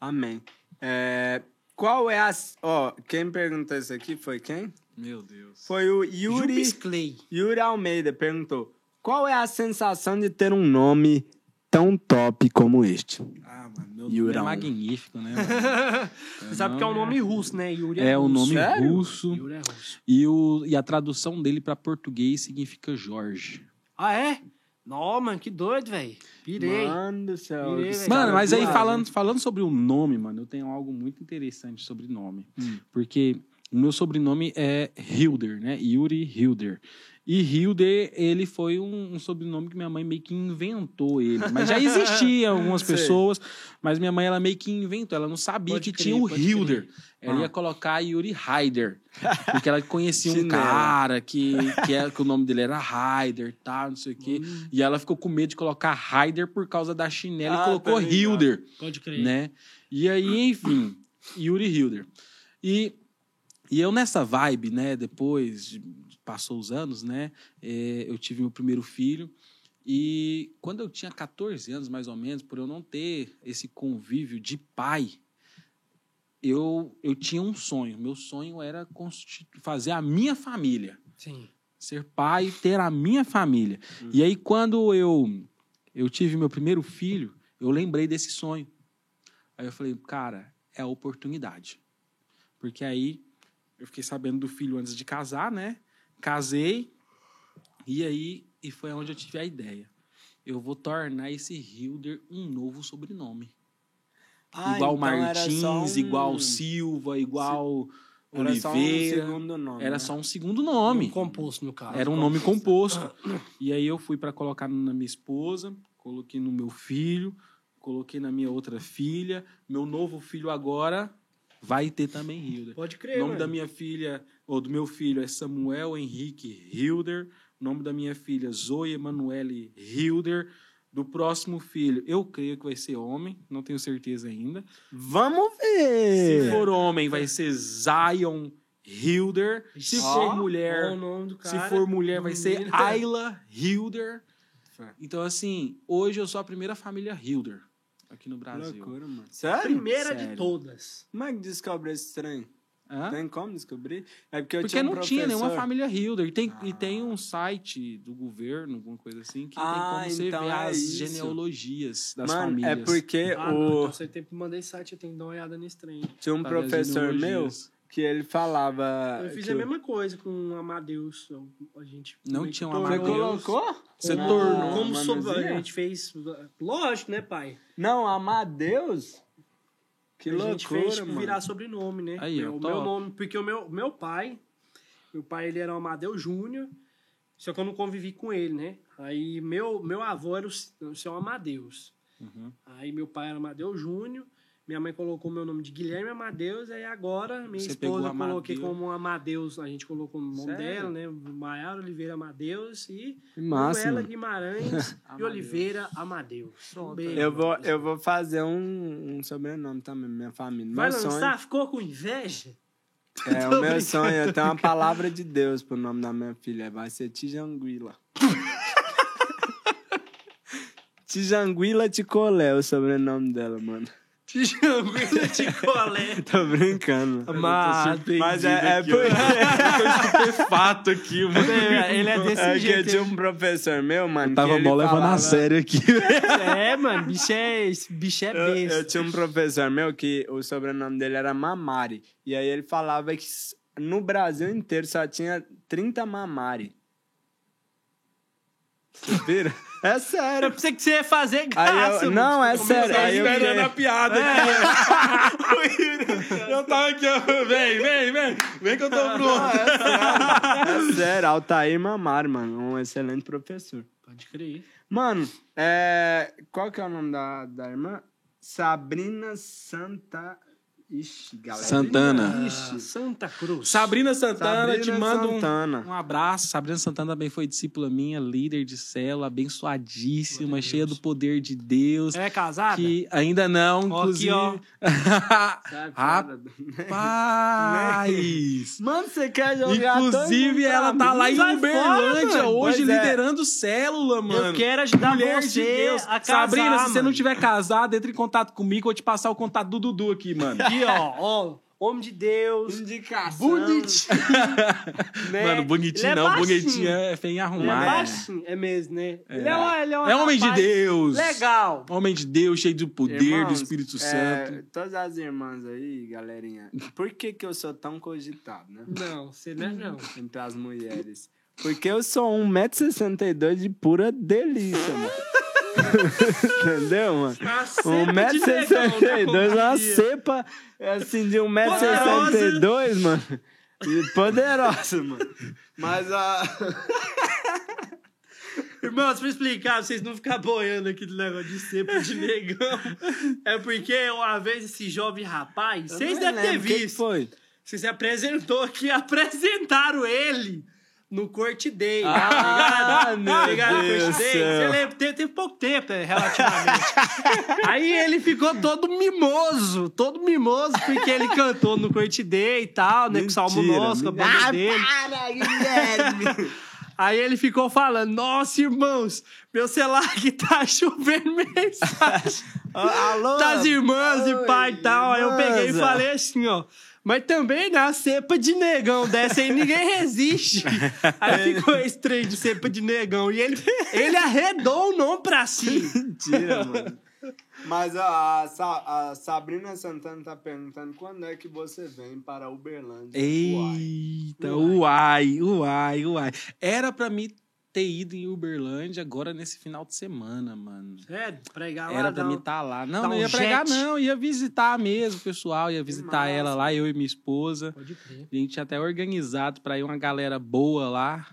Amém. É, qual é a. Ó, quem perguntou isso aqui foi quem? Meu Deus. Foi o Yuri. Clay. Yuri Almeida perguntou: Qual é a sensação de ter um nome tão top como este? Ah, mano, meu nome é magnífico, né? Você sabe que é um nome russo, né? Yuri é, É o russo. nome Sério? russo. Yuri é russo. E, o, e a tradução dele pra português significa Jorge. Ah, é? Não, mano, que doido, velho. Pirei. Mano do céu. Esse velho. Mano, cara mas aí falando, falando sobre o nome, mano, eu tenho algo muito interessante sobre nome. Porque o meu sobrenome é Hilder, né? Yuri Hilder. E Hilder, ele foi um, um sobrenome que minha mãe meio que inventou ele. Mas já existia algumas pessoas, mas minha mãe, ela meio que inventou. Ela não sabia Pode que crer, tinha o Hilder. crer. Ela ia colocar Yuri Hyder. Porque ela conhecia um cara que, que, é, que o nome dele era Hyder e tal, não sei o quê. E ela ficou com medo de colocar Hyder por causa da chinela Ah, e colocou tá ligado. Hilder Pode crer. né? E aí, enfim, Yuri Hilder. E, e eu nessa vibe, né? Depois, de- passou os anos, né? eh, eu tive meu primeiro filho. E quando eu tinha 14 anos, mais ou menos, por eu não ter esse convívio de pai, eu, eu tinha um sonho. Meu sonho era fazer a minha família Sim. ser pai ter a minha família. E aí, quando eu, eu tive meu primeiro filho, eu lembrei desse sonho. Aí eu falei, cara, é a oportunidade. Porque aí eu fiquei sabendo do filho antes de casar, né? Casei, e aí e foi onde eu tive a ideia. Eu vou tornar esse Hilder um novo sobrenome. Ah, igual então era Martins, só um- igual Silva, igual Era só um Oliveira. segundo nome. Era né? só um segundo nome. Um composto, no caso. Era um nome composto. E aí eu fui para colocar na minha esposa, coloquei no meu filho, coloquei na minha outra filha. Meu novo filho agora vai ter também Hilder. Pode O crer, nome mano. da minha filha, ou do meu filho, é Samuel Henrique Hilder. O nome da minha filha, Zoe Emanuele Hilder. Do próximo filho, eu creio que vai ser homem, não tenho certeza ainda. Vamos Se ver! for homem, vai ser Zion Hilder. Se Ó, for mulher, o nome do se for mulher, vai ser. Ayla Hilder. Então, assim, hoje eu sou a primeira família Hilder aqui no Que Brasil. loucura, mano. Sério? Primeira de Sério. todas. Como é que descobre esse trem? Hã? Tem como descobrir? É porque eu Porque tinha um não tinha nenhuma professor- família Hilder. E tem, e Ah. tem um site do governo, alguma coisa assim, que Ah, tem como você então ver é as isso. genealogias das Mano, famílias. é porque Ah, o... então você tem que mandar esse site, eu tenho que dar uma olhada nesse trem. tinha um professor meu que ele falava... Eu fiz que a mesma coisa com o Amadeus. eu- A gente Não tinha um tornou- Você Amadeus. colocou? Você como- tornou Como uma sobre, a gente fez. Lógico, né, pai? Não, Amadeus? Que a gente loucura, fez tipo, mano. virar sobrenome, né? Aí, ó, o meu nome, porque o meu, meu pai, meu pai ele era o Amadeus Júnior, só que eu não convivi com ele, né? Aí meu, meu avô era o, o seu Amadeus. Uhum. Aí meu pai era Amadeus Júnior, minha mãe colocou meu nome de Guilherme Amadeus, aí agora minha Você esposa eu coloquei como Amadeus, a gente colocou o nome dela, né? Maiara Oliveira Amadeus e Manuela. Guimarães e. Oliveira Amadeus. Um beijo, Eu vou, eu vou fazer um, um sobrenome também, minha família. Vai meu sonho, lançar? Ficou com inveja? é, o meu sonho é ter uma palavra de Deus pro nome da minha filha. Vai ser Tijanguila. Tijanguila Ticolé, o sobrenome dela, mano. Tijanguila de colé. Tô brincando. Amado. Mas é, é por... Fato aqui, mano. Ele é desse É que jeito. tinha um professor meu, mano. Tava que ele mó levando falava- a sério aqui. É, mano, bicho é, bicho é Eu, eu besta. tinha um professor meu que o sobrenome dele era Mamari. E aí ele falava que no Brasil inteiro só tinha 30 Mamari. Você vira? É Eu sério. pensei que você ia fazer graça. eu, não, é Começou sério. Aí eu esperando a piada aqui. eu tava aqui, ó. Vem, vem, vem. Vem que eu tô Não, pronto. é sério. É Zero, Altair Mamar, mano. Um excelente professor. Pode crer. Mano, é... qual que é o nome da, da irmã? Sabrina Santa... Ixi, galera. Santana. Ixi. Santa Cruz. Sabrina Santana, Sabrina te mando um, Santana. um abraço. Sabrina Santana também foi discípula minha, líder de célula, abençoadíssima, cheia do poder de Deus. É casada? Que ainda não, Ó, aqui, inclusive. ó. Sai Rapaz. fora. Mano, você quer jogar Inclusive, ela tá lá em Uberlândia fora, mano. hoje, Pois é. liderando célula, mano. Eu quero ajudar Mulher de você Deus. a casar, Sabrina, se você mano. não tiver casado, entre em contato comigo, eu vou te passar o contato do Dudu aqui, mano. Aqui, ó, ó. Homem de Deus. Indicação. Bonitinho. né? Mano, bonitinho Ele é não, baixinho. bonitinho é feio em Ele é arrumar. baixinho, é mesmo, né? Ele é, ele é, um É homem de Deus. Legal. Homem de Deus, cheio de poder, do Irmãos, Espírito é, Santo. todas as irmãs aí, galerinha, por que que eu sou tão cogitado, né? Não, você não é não. Entre as mulheres. Porque eu sou 1,62m de pura delícia, mano. Entendeu, mano? Uma cepa de negão, né, 1,62m, uma cepa assim de 1,62m, mano. E poderosa, mano. Mas a. Irmãos, pra explicar, pra vocês não ficar boiando aqui do negócio de cepa de negão. É porque uma vez esse jovem rapaz, vocês Eu nem devem ter lembro, o que visto. foi? Você se apresentou aqui, apresentaram ele no Court Day. Ah, tá ligado? Tá ligado? no Deus Court Day. Você lembra? Teve, teve pouco tempo, né, relativamente. Aí ele ficou todo mimoso, todo mimoso, porque ele cantou no Court Day e tal, né? Com o Salmo Mentira, Nosso, com a mentira. banda Ah, dele. para, Guilherme! Aí ele ficou falando: Nossa, irmãos, meu celular aqui tá chovendo mensagem Alô? das irmãs e pai e tal. Aí eu peguei e falei assim, ó. Mas também na cepa de negão dessa aí ninguém resiste. Aí ficou esse trem de cepa de negão. E ele, ele arredou o nome pra si. Mentira, mano. Mas a, a, a Sabrina Santana tá perguntando quando é que você vem para Uberlândia. Uai. Eita, uai, uai, uai. Era pra mim ter ido em Uberlândia agora nesse final de semana, mano. Sério? Pregar lá. Era pra não. mim estar lá. Não, não um ia pregar, jet. não. Ia visitar mesmo o pessoal, ia visitar massa. ela lá, eu e minha esposa. Pode crer. A gente tinha até organizado pra ir uma galera boa lá.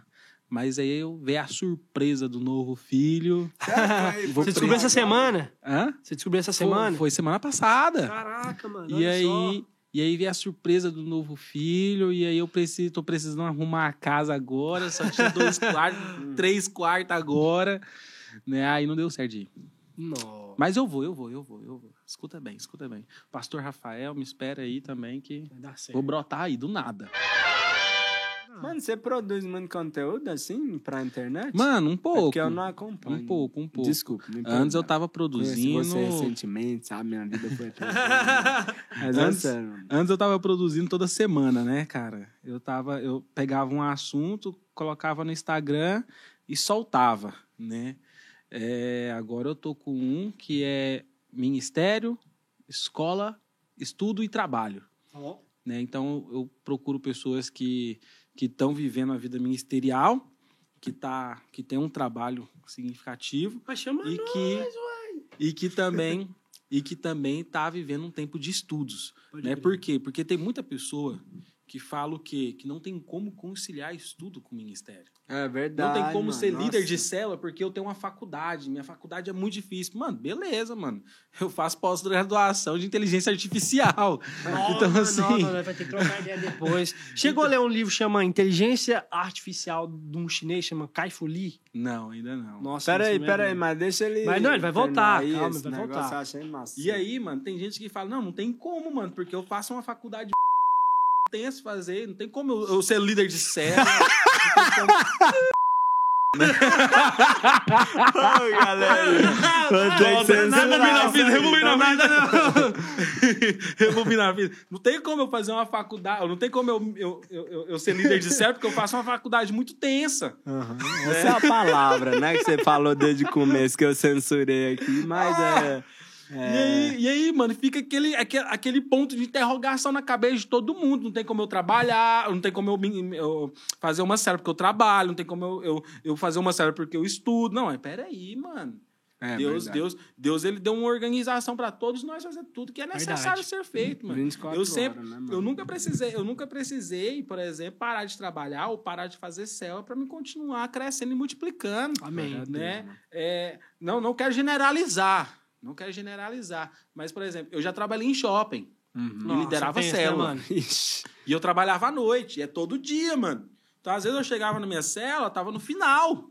Mas aí eu veio a surpresa do novo filho. Você descobriu essa semana? Hã? Você descobriu essa Foi- semana? Foi semana passada. Caraca, mano. E olha aí, só. E aí veio a surpresa do novo filho, e aí eu preciso, tô precisando arrumar a casa agora, só tinha dois quartos, três quartos agora, né? Aí não deu certo de ir. Não. Mas eu vou, eu vou, eu vou, eu vou. Escuta bem, escuta bem. Pastor Rafael, me espera aí também que vou brotar aí do nada. Mano, você produz muito conteúdo assim pra internet? Mano, um É pouco. Porque eu não acompanho. Um pouco, um pouco. Desculpa. me Antes eu tava Conheci produzindo. você recentemente, sabe? Minha vida foi até. Mas é Antes-. Antes eu tava produzindo toda semana, né, cara? Eu tava, eu pegava um assunto, colocava no Instagram e soltava, né? É, agora eu tô com um que é ministério, escola, estudo e trabalho, Ó, né? Então eu procuro pessoas que que estão vivendo a vida ministerial, que tá que tem um trabalho significativo Mas chama e nós, que uai. e que também e que também tá vivendo um tempo de estudos, Pode né? Por quê? Porque tem muita pessoa que fala o quê? Que não tem como conciliar estudo com o ministério. É verdade. não tem como mano. ser líder de Nossa. célula porque eu tenho uma faculdade. Minha faculdade é muito difícil. Mano, beleza, mano. Eu faço pós-graduação de inteligência artificial. então, Nossa, assim. nossa, nós vai ter que trocar ideia depois. Chegou a ler um livro chama Inteligência Artificial de um chinês, chama Kai Fu Lee. Não, ainda não. Nossa, Pera aí, isso pera aí, mas deixa ele. Mas não, ele vai voltar, aí calma, ele vai voltar. E aí, mano, tem gente que fala, não, não tem como, mano, porque eu faço uma faculdade tem se fazer, não tem como eu, eu ser líder de célula. Ô, galera. Censurar. Rebobina a fita, rebobina a. Rebobina a fita. Não tem como eu fazer uma faculdade, não tem como eu, eu, eu, eu- ser líder de célula, porque eu faço uma faculdade muito tensa. Aham. Essa é a palavra, né? Que você falou desde o começo que eu censurei aqui, mas é. E, aí, e aí, mano, fica aquele, aquele, aquele ponto de interrogação na cabeça de todo mundo. Não tem como eu trabalhar, não tem como eu, eu fazer uma série porque eu trabalho, não tem como eu, eu, eu fazer uma série porque eu estudo. Não, mas peraí, mano. É, Deus, verdade. Deus, Deus, ele deu uma organização para todos nós fazer tudo que é necessário Verdade. ser feito, mano. 24 Eu sempre, horas, né, mano? eu nunca precisei, eu nunca precisei, por exemplo, parar de trabalhar ou parar de fazer célula para me continuar crescendo e multiplicando. Amém. Deus, né? mano. É, não, não quero generalizar, não quero generalizar, mas por exemplo, eu já trabalhei em shopping Uhum. e Nossa, liderava né, célula. E eu trabalhava à noite, é todo dia, mano. Então, às vezes, eu chegava na minha cela, tava no final.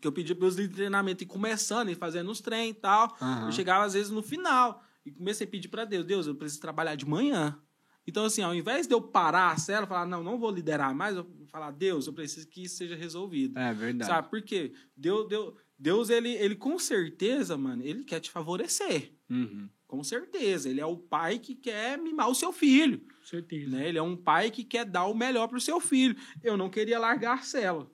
Que eu pedia meus líderes de treinamento ir começando, e fazendo os trem e tal. Aham. Eu chegava, às vezes, no final. E comecei a pedir pra Deus, Deus, eu preciso trabalhar de manhã. Então, assim, ao invés de eu parar a cela, falar, não, não vou liderar mais, eu falar, Deus, eu preciso que isso seja resolvido. É verdade. Sabe por quê? Deus, Deus, Deus ele, ele com certeza, mano, ele quer te favorecer. Uhum. Com certeza. Ele é o pai que quer mimar o seu filho Com certeza. né? Ele é um pai que quer dar o melhor pro seu filho. Eu não queria largar a célula.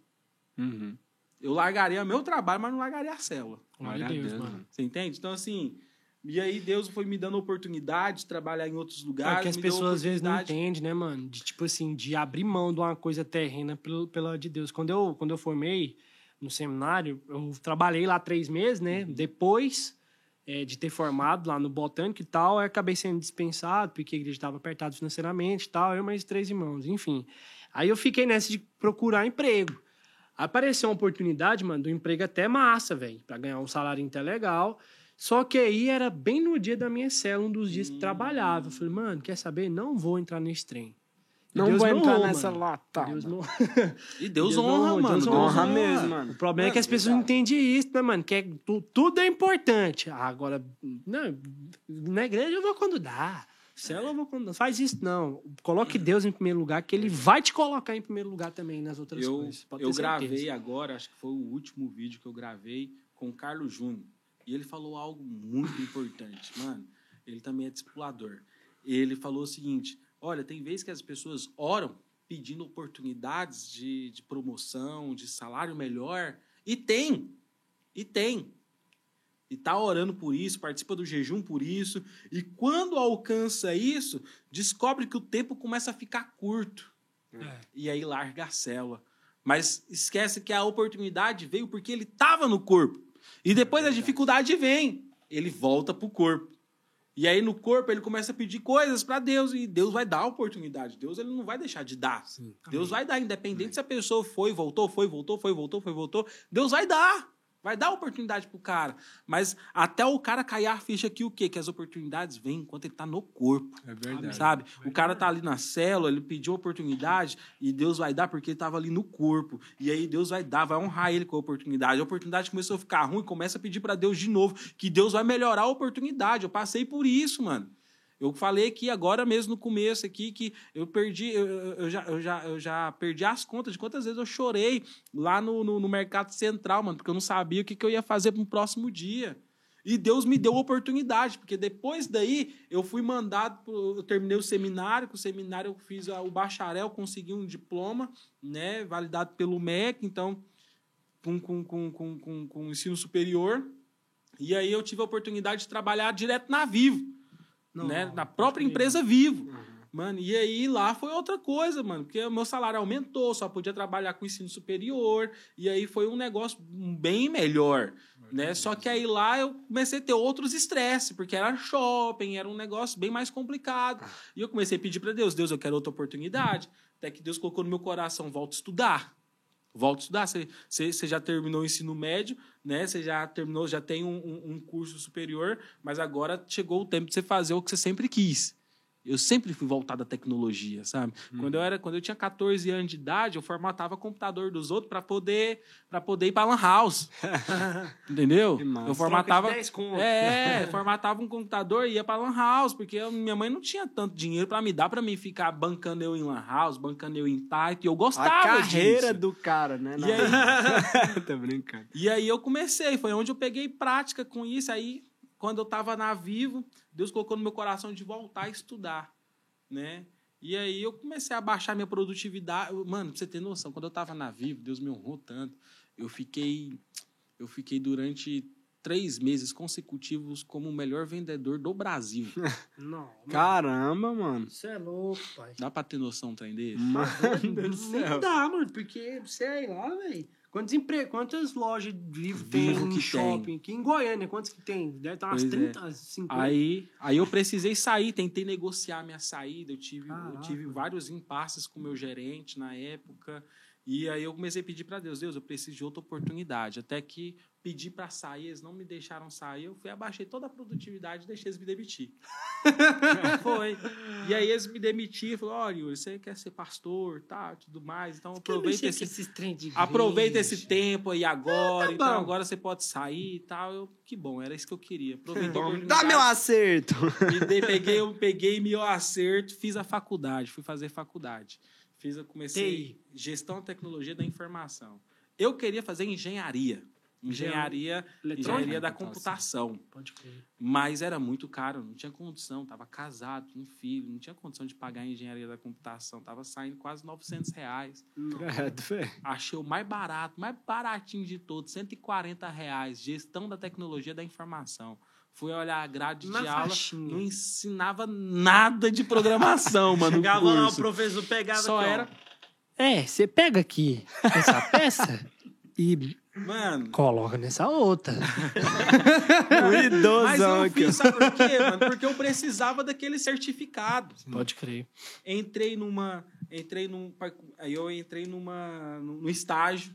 Uhum. Eu largaria meu trabalho, mas não largaria a célula. Glória a Deus, mano. Você entende? Então, assim, e aí Deus foi me dando oportunidade de trabalhar em outros lugares. É que as pessoas às vezes não entendem, né, mano? De tipo assim, de abrir mão de uma coisa terrena pelo- pela de Deus. Quando eu, quando eu formei no seminário, eu trabalhei lá três meses, né? Uhum. Depois é, de ter formado lá no Botânico e tal, eu acabei sendo dispensado, porque a igreja estava apertada financeiramente e tal, eu e mais três irmãos, enfim. Aí eu fiquei nessa de procurar emprego. Apareceu uma oportunidade, mano, do emprego até massa, velho, para ganhar um salário até legal. Só que aí era bem no dia da minha célula, um dos dias que trabalhava. Eu falei, mano, quer saber? Não vou entrar nesse trem. Não Deus vou me entrar honrou, nessa mano. latada. Deus não... E Deus, Deus honra, honra, mano. Deus Honra mesmo, mano. O problema é que as pessoas não entendem isso, né, mano? Que é, tu- tudo é importante. Ah, Agora, não, na igreja eu vou quando dá. Célula eu vou quando dá. Faz isso, não. Coloque Deus em primeiro lugar, que ele vai te colocar em primeiro lugar também nas outras Eu, coisas. Pode eu gravei agora, acho que foi o último vídeo que eu gravei com o Carlos Júnior. E ele falou algo muito importante, mano. Ele também é discipulador. Ele falou o seguinte: olha, tem vezes que as pessoas oram pedindo oportunidades de, de promoção, de salário melhor. E tem. E tem. E tá orando por isso, participa do jejum por isso. E quando alcança isso, descobre que o tempo começa a ficar curto É. e aí larga a célula. Mas esquece que a oportunidade veio porque ele estava no corpo. E depois a dificuldade vem, ele volta pro corpo. E aí no corpo ele começa a pedir coisas para Deus e Deus vai dar a oportunidade. Deus ele não vai deixar de dar. Deus vai dar, independente se a pessoa foi, voltou, foi, voltou, foi, voltou, foi, voltou. Deus vai dar. Vai dar oportunidade pro cara. Mas até o cara cair a ficha aqui, o quê? Que as oportunidades vêm enquanto ele tá no corpo. É verdade. Sabe? O cara tá ali na célula, ele pediu oportunidade e Deus vai dar porque ele tava ali no corpo. E aí Deus vai dar, vai honrar ele com a oportunidade. A oportunidade começou a ficar ruim, começa a pedir para Deus de novo, que Deus vai melhorar a oportunidade. Eu passei por isso, mano. Eu falei aqui agora mesmo no começo aqui que eu perdi, eu, eu- já, eu, já, eu já perdi as contas de quantas vezes eu chorei lá no, no, no Mercado Central, mano, porque eu não sabia o que, que eu ia fazer no próximo dia. E Deus me deu oportunidade, porque depois daí eu fui mandado, pro, eu terminei o seminário, com o seminário eu fiz o bacharel, consegui um diploma, né, validado pelo MEC, então, com, com, com, com, com, com ensino superior. E aí eu tive a oportunidade de trabalhar direto na Vivo, Não, né, na própria empresa Vivo. Mano, e aí lá foi outra coisa, mano, porque o meu salário aumentou, só podia trabalhar com ensino superior, e aí foi um negócio bem melhor, né? Só que aí lá eu comecei a ter outros estresses, porque era shopping, era um negócio bem mais complicado. E eu comecei a pedir para Deus, Deus, eu quero outra oportunidade. Até que Deus colocou no meu coração, volta a estudar. Volta a estudar. Você, já terminou o ensino médio, né? Você já terminou, já tem um, um- um curso superior, mas agora chegou o tempo de você fazer o que você sempre quis. Eu sempre fui voltado à tecnologia, sabe? Quando eu era, quando eu tinha 14 anos de idade, eu formatava computador dos outros para poder para poder ir para lan house. Entendeu? Eu formatava Troca de 10 conto. É, formatava um computador e ia para lan house, porque eu- minha mãe não tinha tanto dinheiro para me dar para mim ficar bancando eu em lan house, bancando eu em tight, e eu gostava A carreira disso. do cara, né? E aí, Tô brincando. e aí eu comecei, foi onde eu peguei prática com isso. Aí, quando eu tava na Vivo, Deus colocou no meu coração de voltar a estudar, né? E aí eu comecei a baixar minha produtividade. Mano, pra você ter noção, quando eu tava na Vivo, Deus me honrou tanto. Eu fiquei, eu fiquei durante três meses consecutivos como o melhor vendedor do Brasil. Não, mano, Caramba, mano. Você é louco, pai. Dá pra ter noção um trem desse? Mano do Nem céu. dá, mano, porque sei lá, velho. Quantos empre... Quantas lojas de livro tem que shopping? Aqui em Goiânia, quantos que tem? Deve estar umas Pois é. 30, 50. Aí, aí eu precisei sair, tentei negociar minha saída. Eu tive, eu tive vários impasses com o meu gerente na época. E aí eu comecei a pedir para Deus, Deus, eu preciso de outra oportunidade. Até que pedi para sair, eles não me deixaram sair. Eu fui, abaixei toda a produtividade e deixei eles me demitir. Foi. E aí eles me demitiram, falaram, olha, Yuri, você quer ser pastor, tá, tudo mais. Então aproveita esse, esses trem de Aproveita esse tempo aí agora, tá então bom. agora você pode sair e tal. Eu, que bom, era isso que eu queria. Aproveitou Dá meu acerto. me dei- peguei, eu peguei meu acerto, fiz a faculdade, fui fazer faculdade. Fiz, eu comecei TI. gestão e tecnologia da informação. Eu queria fazer engenharia. Engenharia, engenharia da computação. Pode crer. Mas era muito caro, não tinha condição. Tava casado, tinha um filho, não tinha condição de pagar a engenharia da computação. Tava saindo quase 900 reais. Velho. Achei o mais barato, mais baratinho de todos, 140 reais, gestão da tecnologia da informação. Fui olhar a grade Na de aula, faixinha. não ensinava nada de programação, mano. no Chegava lá, o professor pegava Só aqui, era- É, você pega aqui essa peça e Mano, coloca nessa outra. O mas idosão eu aqui, ó. fiz, sabe por quê, mano? Porque eu precisava daquele certificado. Pode crer. Entrei numa. Entrei num. Aí eu entrei numa. no estágio.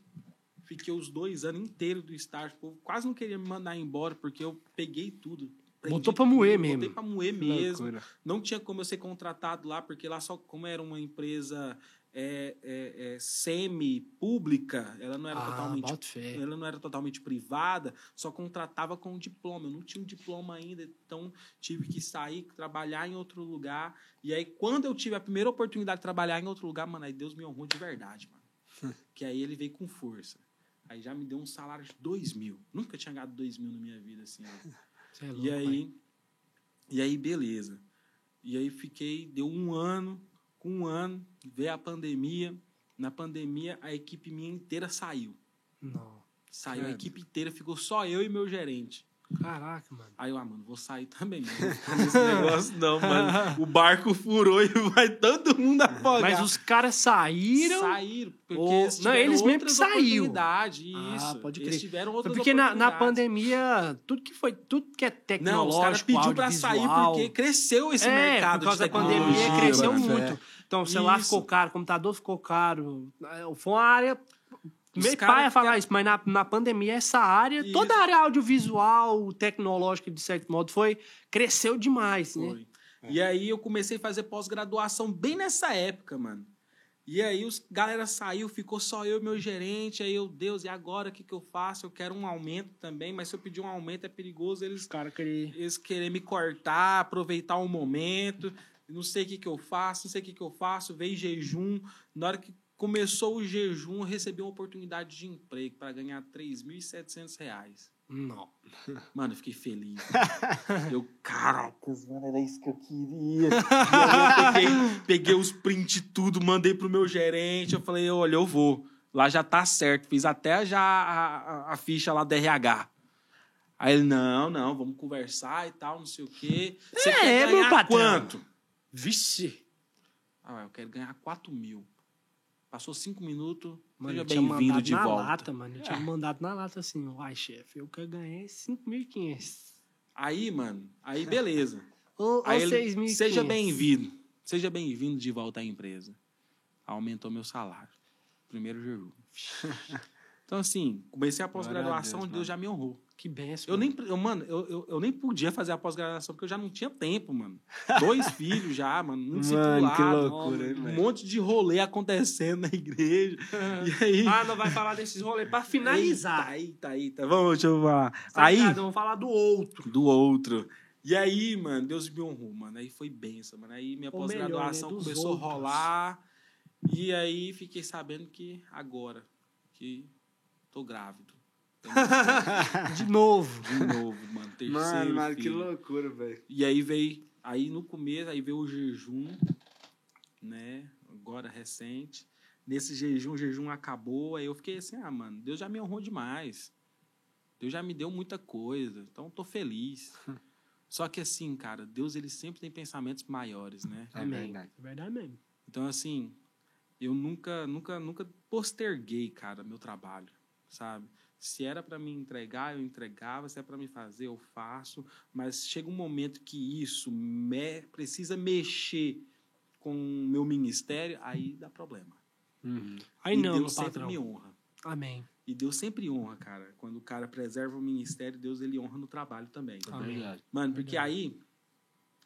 Fiquei os dois anos inteiros do estágio. O quase não queria me mandar embora, porque eu peguei tudo. Botou pra moer tudo, mesmo. Botei pra moer mesmo. Loucura. Não tinha como eu ser contratado lá, porque lá só como era uma empresa é, é, é, semi-pública, ela não era Ah, totalmente ela não era totalmente privada, só contratava com diploma. Eu não tinha um diploma ainda, então tive que sair, trabalhar em outro lugar. E aí, quando eu tive a primeira oportunidade de trabalhar em outro lugar, mano, aí Deus me honrou de verdade, mano. que aí ele veio com força. Aí já me deu um salário de dois mil. Nunca tinha ganhado dois mil na minha vida, assim. Cê é louco, E pai. aí, e aí, beleza. E aí fiquei, deu um ano, com um ano, veio a pandemia. Na pandemia, a equipe minha inteira saiu. Não. Saiu a equipe inteira, ficou só eu e meu gerente. Caraca, mano. Aí eu, ah, mano, vou sair também. Ficar nesse negócio, não, mano. O barco furou e vai todo mundo afogar. Mas os caras saíram. Saíram, porque Ou- eles Não, eles mesmo que saiu. Ah, Isso. pode Eles crer. tiveram outras Porque na, na pandemia, tudo que foi, tudo que é Não, os tecnológico, caras pediu pra sair porque cresceu esse é, mercado por causa de da pandemia, cresceu mano. muito. Então, o celular Isso. ficou caro, o computador ficou caro. É, Foi uma área. Os Meio cara pai a falar isso, mas na, na pandemia, essa área, Isso. toda a área audiovisual, tecnológica, de certo modo, foi. cresceu demais, né? Foi. E aí eu comecei a fazer pós-graduação bem nessa época, mano. E aí os galera saiu, ficou só eu e meu gerente. Aí eu, Deus, e agora o que, que eu faço? Eu quero um aumento também, mas se eu pedir um aumento é perigoso eles, Os caras queriam. eles querer me cortar, aproveitar um momento. Não sei o que, que eu faço, não sei o que, que eu faço. Veio jejum. Na hora que começou o jejum, eu recebi uma oportunidade de emprego para ganhar 3.700 reais. Não. Mano, eu fiquei feliz. eu, caracas, mano, era isso que eu queria. Eu peguei, peguei os prints tudo, mandei pro meu gerente. Eu falei, olha, eu vou. Lá já tá certo. Fiz até já a, a- a ficha lá do RH. Aí ele, não, não, vamos conversar e tal, não sei o quê. Você É, quer meu ganhar patrão. quanto? Vixe. Ah, eu quero ganhar 4 mil. Passou cinco minutos, Mano, seja bem-vindo mandado de na volta. lata, mano. Eu tinha mandado na lata assim, uai, chefe, eu quero ganhar 5.500. Aí, mano, aí beleza. Ou, Aí ele, 6.500. seja bem-vindo. Seja bem-vindo de volta à empresa. Aumentou meu salário. Primeiro jejum. Então, assim, comecei a pós-graduação, Deus, Deus, já me honrou. Que benção. Eu nem, eu, mano, eu, eu, eu nem podia fazer a pós-graduação, porque eu já não tinha tempo, mano. Dois filhos já, mano. Um Mano, que loucura, um monte de rolê acontecendo na igreja. e aí... Ah, não vai falar desses rolês pra finalizar. Eita, eita, eita. Vamos, deixa eu falar. Tá Aí, ligado? Vamos falar do outro. do outro. E aí, mano, Deus me honrou, mano. Aí foi benção, mano. Aí minha melhor, pós-graduação né, começou outros. a rolar. E aí fiquei sabendo que agora, que tô grávido. De novo. De novo, mano. Terceiro Mano, mano, que loucura, velho. E aí veio, aí no começo, aí veio o jejum, né? Agora recente. Nesse jejum, o jejum acabou. Aí eu fiquei assim, ah, mano, Deus já me honrou demais. Deus já me deu muita coisa. Então eu tô feliz. Só que assim, cara, Deus ele sempre tem pensamentos maiores, né? É Amém. verdade. É verdade mesmo. Então assim, eu nunca, nunca, nunca posterguei, cara, meu trabalho. sabe? Se era para me entregar, eu entregava. Se é para me fazer, eu faço. Mas chega um momento que isso me- precisa mexer com o meu ministério, aí dá problema. Aí e não, Deus sempre patrão. me honra. Amém. E Deus sempre honra, cara. Quando o cara preserva o ministério, Deus ele honra no trabalho também. Amém. Mano, porque aí,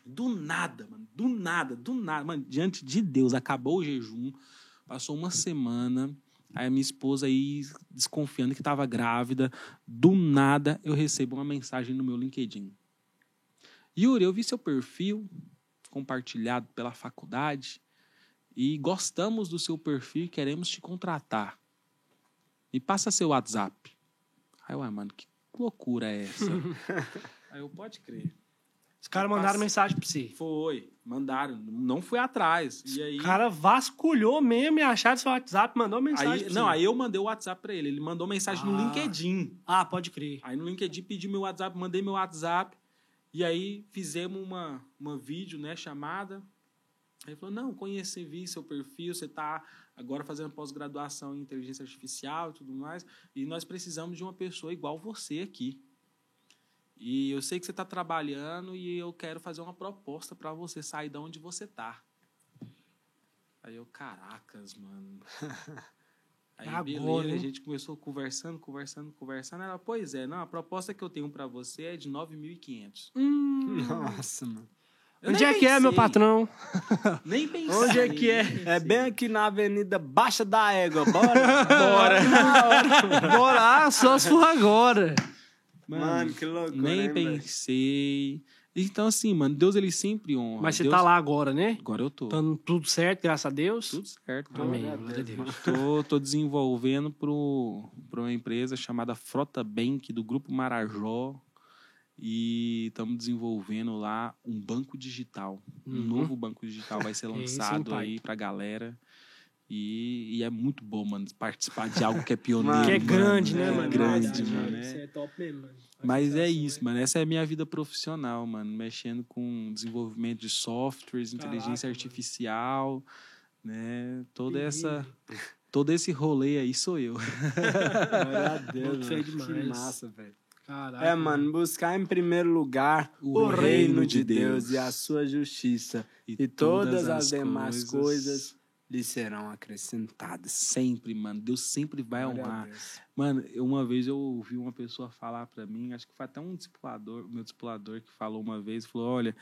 do nada, mano, do nada, do nada, mano, diante de Deus, acabou o jejum, passou uma semana, aí a minha esposa aí desconfiando que estava grávida, do nada eu recebo uma mensagem no meu LinkedIn. Yuri, eu vi seu perfil compartilhado pela faculdade e gostamos do seu perfil e queremos te contratar. Me passa seu WhatsApp. Aí, ué, mano, que loucura é essa? Aí eu, pode crer. Os caras mandaram mensagem pra você. Foi, mandaram, não fui atrás. E aí, O cara vasculhou mesmo e acharam seu WhatsApp, mandou mensagem aí não, aí eu mandei o WhatsApp pra ele, ele mandou mensagem no Ah. LinkedIn. Ah, pode crer. Aí no LinkedIn pedi meu WhatsApp, mandei meu WhatsApp e aí fizemos uma uma vídeo, né, chamada. Aí ele falou: "Não, conheci, vi seu perfil, você tá agora fazendo pós-graduação em inteligência artificial e tudo mais, e nós precisamos de uma pessoa igual você aqui. E eu sei que você está trabalhando e eu quero fazer uma proposta para você sair de onde você tá. Aí eu, caracas, mano. Aí, Agora, beleza, a hein? gente começou conversando, conversando, conversando. Ela, pois é, não, a proposta que eu tenho para você é de 9.500. Nossa, mano. Eu Onde é que é, meu patrão? Nem pensei. Onde é que é? É bem aqui na Avenida Baixa da Égua. Bora? Bora. Bora, só se for agora. Mano, que loucura. Nem velho? pensei. Então, assim, mano, Deus ele sempre honra. Mas você Deus... tá lá agora, né? Agora eu tô. Dando tudo certo, graças a Deus. Tudo certo. Amém. Glória a a Deus. Tô, tô desenvolvendo para uma empresa chamada Frota Bank, do Grupo Marajó. E estamos desenvolvendo lá um banco digital. Um Uhum. novo banco digital vai ser É hein, lançado pai? aí pra galera. E, e é muito bom, mano, participar de algo que é pioneiro. Que é mano. grande, né, É mano? grande, Verdade, mano. Isso é. é top mesmo, mano. Mas é isso, mano. Essa é a minha vida profissional, mano. Mexendo com desenvolvimento de softwares, inteligência Caraca, mano. artificial, né? Toda essa. Todo esse rolê aí sou eu. Glória a Deus, mano. Que demais. massa, velho. Caraca. É, mano, buscar em primeiro lugar O o, reino reino de de Deus, Deus. e a sua justiça. E E, todas, todas as as demais coisas- coisas lhe serão acrescentadas. Sempre, mano. Deus sempre vai Glória honrar. Mano, uma vez eu ouvi uma pessoa falar pra mim, acho que foi até um discipulador, meu discipulador que falou uma vez, falou: "Olha,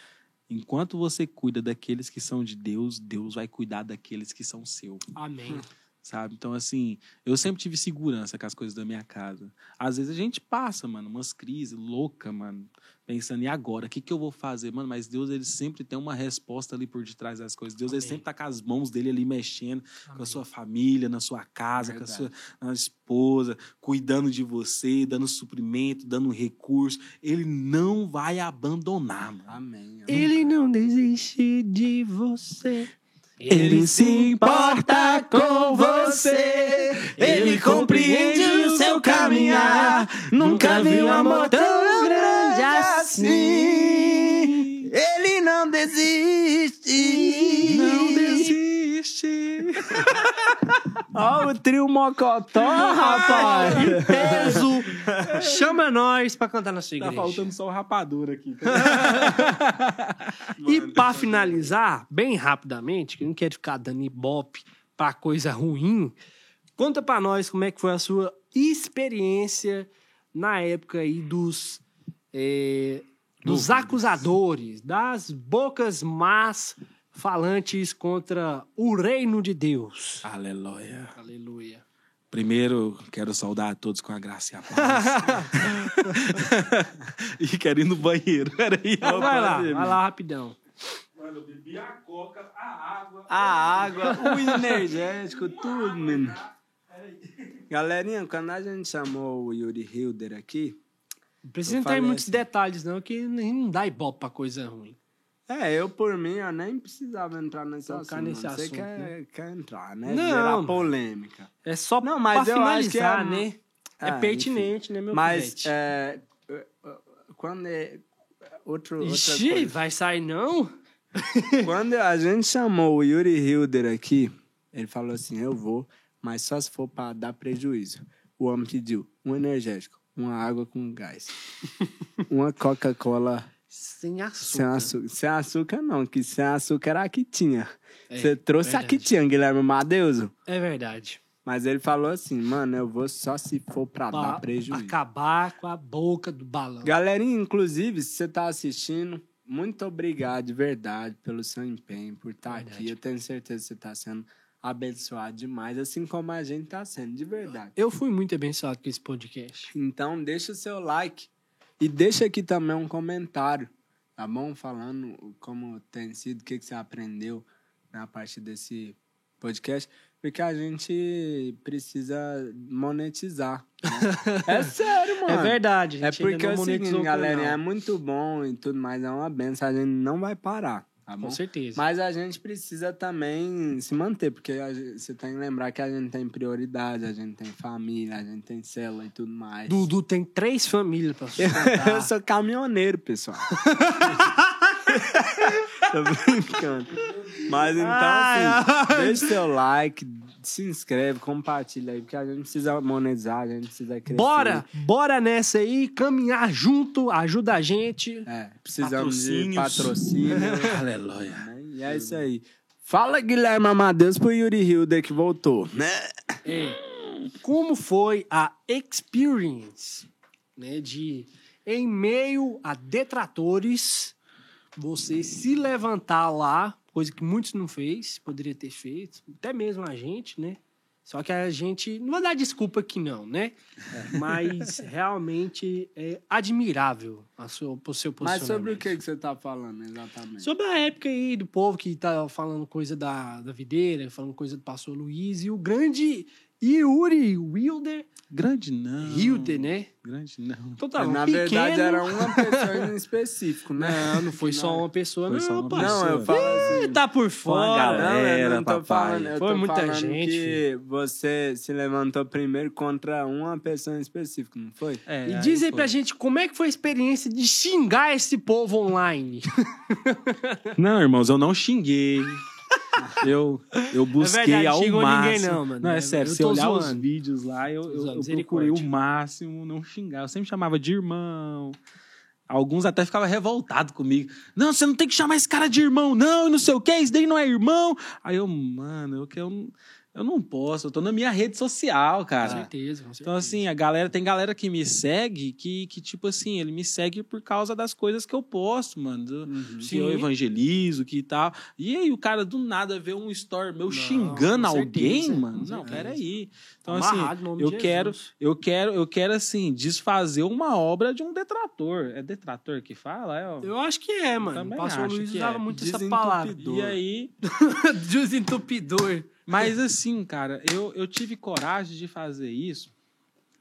enquanto você cuida daqueles que são de Deus, Deus vai cuidar daqueles que são seu". Amém. Sabe? Então, assim, eu sempre tive segurança com as coisas da minha casa. Às vezes a gente passa, mano, umas crises louca, mano, pensando, e agora? O que, que eu vou fazer? Mano, mas Deus, ele sempre tem uma resposta ali por detrás das coisas. Deus, ele Amém. sempre tá com as mãos dele ali mexendo com Amém. a sua família, na sua casa, com a Verdade. sua na esposa, cuidando de você, dando suprimento, dando recurso. Ele não vai abandonar, mano. Amém. amém. Ele não desiste de você. Ele se importa com você, ele compreende o seu caminhar. Nunca vi um amor tão grande assim. Ele não desiste. Não desiste. Ó, o trio Mocotó, rapaz. Que peso! Chama nós pra cantar na sua Tá igreja. faltando só o rapadura aqui. E pra finalizar, bem rapidamente, que eu não quero ficar dando ibope pra coisa ruim, conta pra nós como é que foi a sua experiência na época aí dos, é, dos acusadores, das bocas más falantes contra o reino de Deus. Aleluia. Aleluia. Primeiro, quero saudar a todos com a graça e a paz. e quero ir no banheiro. Peraí. vai lá, vai lá rapidão. Mano, eu bebi a coca, a água. A água, o energético, tudo, menino. Galerinha, quando a gente chamou o Yuri Hilder aqui, Não precisa entrar em muitos assim. detalhes, não, que não dá ibope pra coisa ruim. É, eu por mim, eu nem precisava entrar nesse Tocar assunto. nesse. Você assunto, quer, quer entrar, né? Não, Gerar polêmica. É só Não, mas pra eu acho que finalizar, é- né? É, É, pertinente, né, meu Mas, pivete? é, quando é... Outro, outra Ixi, vai sair não? Quando a gente chamou o Yuri Hilder aqui, ele falou assim: eu vou, mas só se for para dar prejuízo. o homem pediu um energético, uma água com gás, uma Coca-Cola Sem açúcar. sem açúcar. Sem açúcar não, que sem açúcar era a que tinha. É, Você trouxe a verdade. que tinha, Guilherme Madeuso. É verdade. Mas ele falou assim, mano, eu vou só se for pra Pra dar prejuízo. acabar com a boca do balão. Galerinha, inclusive, se você tá assistindo, muito obrigado de verdade pelo seu empenho, por estar Verdade. aqui. Eu tenho certeza que você tá sendo abençoado demais, assim como a gente tá sendo, de verdade. Eu fui muito abençoado com esse podcast. Então, deixa o seu like e deixa aqui também um comentário, tá bom? Falando como tem sido, o que, que você aprendeu na parte desse podcast, porque a gente precisa monetizar. né? é sério, mano. É verdade. É porque é o seguinte, galera, é muito bom e tudo, mas é uma benção, a gente não vai parar, tá? Com certeza. Mas a gente precisa também se manter, porque gente- você tem que lembrar que a gente tem prioridade, a gente tem família, a gente tem célula e tudo mais. Dudu tem três famílias pra sustentar. Eu sou caminhoneiro, pessoal. Tô brincando. Mas então, Ai, assim, deixa seu like, se inscreve, compartilha aí, porque a gente precisa monetizar, a gente precisa crescer. Bora! Bora nessa aí, caminhar junto, ajuda a gente. É, precisamos de patrocínio. Aleluia. né? E é isso aí. Fala, Guilherme Amadeus, pro Yuri Hilder que voltou, né? É, como foi a experience, né, de em meio a detratores, você se levantar lá, coisa que muitos não fez, poderia ter feito, até mesmo a gente, né? Só que a gente não vai dar desculpa que não, né? Mas realmente é admirável a sua, o seu posicionamento. Mas sobre o que, que você tá falando exatamente? Sobre a época aí do povo que tá falando coisa da, da videira, falando coisa do pastor Luiz e o grande Yuri Wilder, Grande não. Hilder, né? Grande não. Então tá, Na pequeno. verdade, era uma pessoa em específico, né? Não, não foi só uma pessoa, Foi não, só uma parceiro. Não, eu pessoa. falo assim. Tá por fora. Não, eu galera, não tô papai. falando. Eu Foi tô muita falando gente, que você se levantou primeiro contra uma pessoa em específico, não foi? É, E aí diz aí foi. pra gente como é que foi a experiência de xingar esse povo online. Não, irmãos, eu não xinguei. Eu, eu busquei É verdade, ao xingou máximo. ninguém não, mano. Não, é Eu sério, se olhar os zoando. vídeos lá, eu, eu, eu procurei o máximo não xingar. Eu sempre chamava de irmão. Alguns até ficavam revoltados comigo. Não, você não tem que chamar esse cara de irmão, não, e não sei o quê, isso daí não é irmão. Aí eu, mano, eu, que eu, eu não posso, eu tô na minha rede social, Com cara. certeza, com certeza. Então, assim, a galera, tem galera que me segue que, que, tipo assim, ele me segue por causa das coisas que eu posto, mano. do- que Sim. eu evangelizo, que tal. E aí, o cara do nada vê um story meu xingando com alguém, certeza, mano. com Não, peraí. Então, Amarrado assim, em nome eu quero, eu quero, eu quero, assim, desfazer uma obra de um detrator. É detrator que fala? É, ó. Eu acho que é, mano. Também O pastor acho Luiz que usava é. muito essa palavra. E aí, Desentupidor. Mas assim, cara, eu, eu tive coragem de fazer isso,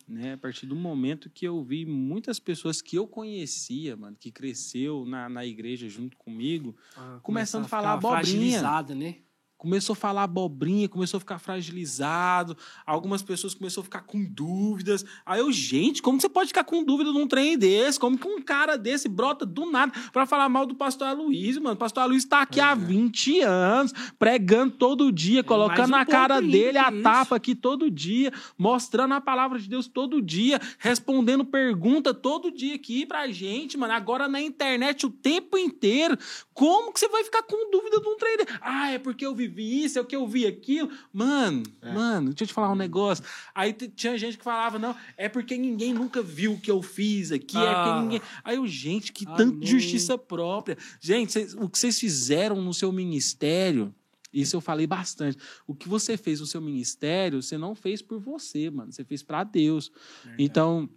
né? A partir do momento que eu vi muitas pessoas que eu conhecia, mano, que cresceu na, na igreja junto comigo, Ah, Começando começa a falar abobrinha. fragilizada, né? Começou a falar abobrinha, começou a ficar fragilizado, algumas pessoas começaram a ficar com dúvidas. Aí eu, gente, como você pode ficar com dúvida num trem desse? Como que um cara desse brota do nada pra falar mal do pastor Aloysio, mano? O pastor Aloysio tá aqui há 20 anos, pregando todo dia, colocando mais um na cara dele a isso. tapa aqui todo dia, mostrando a palavra de Deus todo dia, respondendo pergunta todo dia aqui pra gente, mano. Agora na internet o tempo inteiro. Como que você vai ficar com dúvida de um trem desse? Ah, é porque eu vivi isso, é o que eu vi aquilo. Mano, mano, deixa eu te falar um negócio. Aí tinha gente que falava, não, é porque ninguém nunca viu o que eu fiz aqui, é Ah. porque ninguém... Aí eu, gente, que tanto de Amém. justiça própria. Gente, cês- o que vocês fizeram no seu ministério... Isso eu falei bastante. O que você fez no seu ministério, você não fez por você, mano. Você fez pra Deus. Então,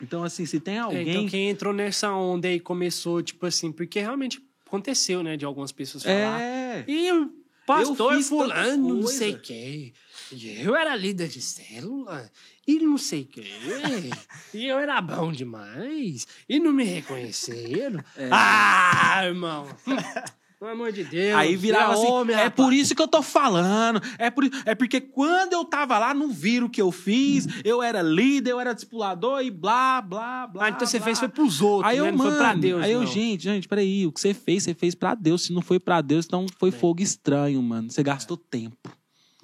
então assim, se tem É, alguém então quem entrou nessa onda aí começou, tipo assim, porque realmente aconteceu, né, de algumas pessoas falar. é, E pastor Eu fulano, não sei quem. E eu era líder de célula. E não sei quem. e eu era bom demais. E não me reconheceram. Ah, irmão. Pelo amor de Deus. Aí virava Vira assim, homem, é rapaz. por isso que eu tô falando. É, por, é porque quando eu tava lá, não viram o que eu fiz. Eu era líder, eu era discipulador e blá, blá, blá. Ah, então você blá. fez foi pros outros, Aí né? eu, não mano, foi pra Deus, aí eu, não. gente, gente, peraí, o que você fez, você fez pra Deus. Se não foi pra Deus, então foi fogo estranho, mano. Você gastou tempo.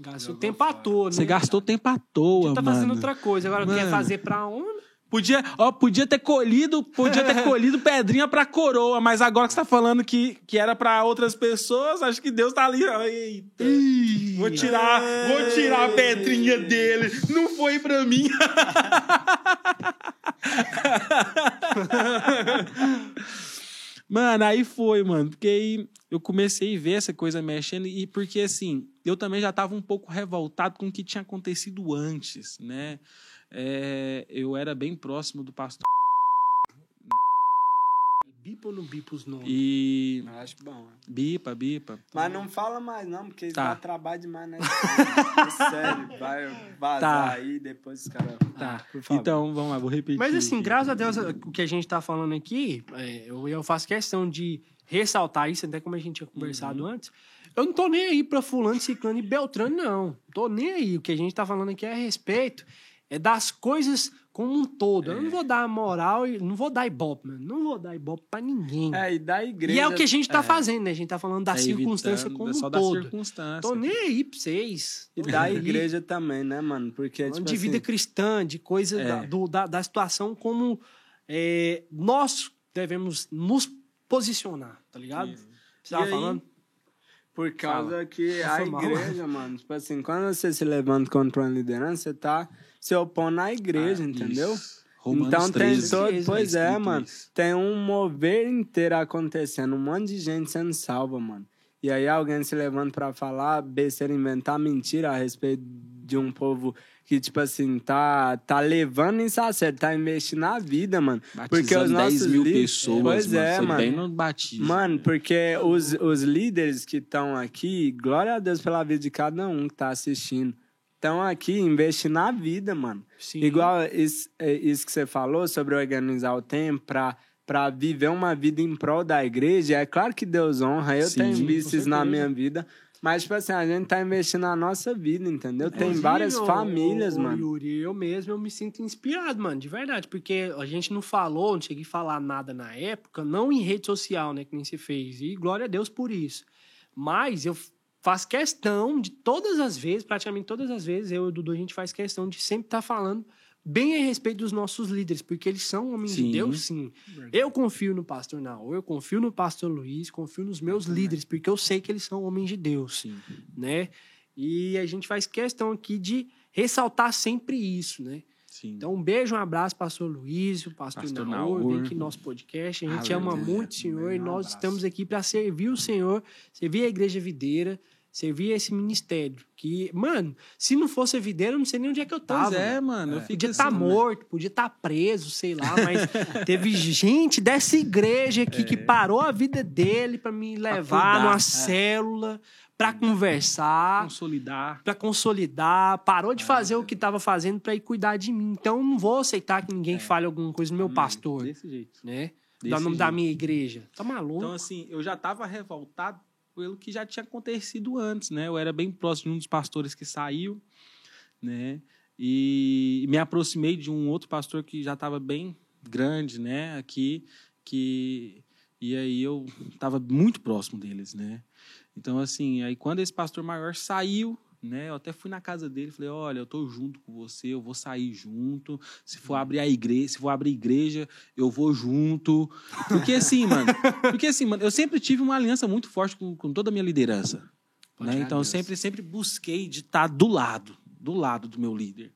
Gastou tempo à toa, né? Você gastou tempo à toa, Tá mano. fazendo outra coisa. Agora quer Mano. fazer pra onde? Podia, ó, podia ter colhido, podia ter colhido pedrinha pra coroa, mas agora que você tá falando que, que era pra outras pessoas, acho que Deus tá ali, ó, eita. Vou tirar, vou tirar a pedrinha dele. Não foi pra mim. Mano, aí foi, mano. Porque aí eu comecei a ver essa coisa mexendo e porque assim, eu também já tava um pouco revoltado com o que tinha acontecido antes, né? É, eu era bem próximo do pastor Bipa ou não bipa os nomes? e Eu acho bom. né? bipa, bipa. Mas não fala mais, não, porque Tá. dá trabalho demais, né? Sério, vai vazar Tá. aí, depois os caras. Tá. por favor. Então, vamos lá, vou repetir. Mas assim, graças a Deus, o que a gente tá falando aqui, é, eu, eu faço questão de ressaltar isso, até como a gente tinha conversado Uhum. antes. Eu não tô nem aí pra fulano, ciclano e beltrano, não. Tô nem aí. O que a gente tá falando aqui é a respeito é das coisas como um todo. Eu não vou dar moral e não vou dar ibope, mano. Não vou dar ibope pra ninguém. É, e da igreja. e é o que a gente tá é, fazendo, né? A gente tá falando da Tá circunstância como é um da todo. circunstância. Tô nem aí pra vocês. E da aí. igreja também, né, mano? Porque, tipo de vida assim, cristã, de coisa É. da, do- da, da situação como é, nós devemos nos posicionar, tá ligado? Você tava falando? Por causa que Não a foi mal. igreja, mano, tipo assim, quando você se levanta contra uma liderança, você tá se opondo à igreja, Ah, entendeu? isso. Romanos então 13, tem todo, pois é, escrito mano. isso. Tem um mover inteiro acontecendo, um monte de gente sendo salva, mano. E aí alguém se levanta pra falar, besteira, inventar mentira a respeito de um povo que, tipo assim, tá, tá levando isso a sério, tá investindo na vida, mano. porque os Batizando nossos 10 mil pessoas, Pois mano. é, Foi mano. bem no batismo. Mano, porque os, os líderes que estão aqui, glória a Deus pela vida de cada um que tá assistindo, estão aqui investindo na vida, mano. Sim. Igual isso, é, isso que você falou sobre organizar o tempo pra, pra viver uma vida em prol da igreja. É claro que Deus honra, eu Sim, tenho isso na minha vida. Mas, tipo assim, a gente tá investindo na nossa vida, entendeu? Tem Inclusive, várias famílias, mano. Yuri, eu mesmo eu me sinto inspirado, mano, de verdade, porque a gente não falou, não cheguei a falar nada na época, não em rede social, né, que nem se fez, e glória a Deus por isso. Mas eu faço questão de todas as vezes, praticamente todas as vezes, eu e o Dudu, a gente faz questão de sempre estar falando bem a respeito dos nossos líderes, porque eles são homens Sim. de Deus, sim. Eu confio no pastor Naor, eu confio no pastor Luiz, confio nos meus líderes, porque eu sei que eles são homens de Deus Sim. né? E a gente faz questão aqui de ressaltar sempre isso, né? Sim. Então, um beijo, um abraço, pastor Luiz, o pastor, Pastor Naor, Naor. vem aqui no nosso podcast. A gente ama Aleluia. muito o Senhor e nós abraço. estamos aqui para servir o Senhor, servir a igreja videira, servir esse ministério. Que, mano, se não fosse a videira, eu não sei nem onde é que eu tava. Pois é, mano. fico Podia assim, estar né? morto, podia estar preso, sei lá, mas teve gente dessa igreja aqui que parou a vida dele para me levar numa é. célula, para conversar Consolidar. para consolidar, parou de fazer o que estava fazendo para ir cuidar de mim. Então eu não vou aceitar que ninguém fale alguma coisa no meu pastor, Desse jeito. né? Desse Da nome da jeito. minha igreja. Tá maluco? Então, assim, eu já tava revoltado pelo que já tinha acontecido antes, né? Eu era bem próximo de um dos pastores que saiu, né? E me aproximei de um outro pastor que já estava bem grande, né? Aqui, que... E aí eu estava muito próximo deles, né? Então, assim, aí quando esse pastor maior saiu, né? Eu até fui na casa dele e falei, olha, eu tô junto com você, eu vou sair junto. Se for abrir a igreja, se for abrir igreja, eu vou junto. Porque assim, mano, porque assim, mano, eu sempre tive uma aliança muito forte com, com toda a minha liderança. Né? Então, eu sempre, sempre busquei de estar do lado, do lado do meu líder.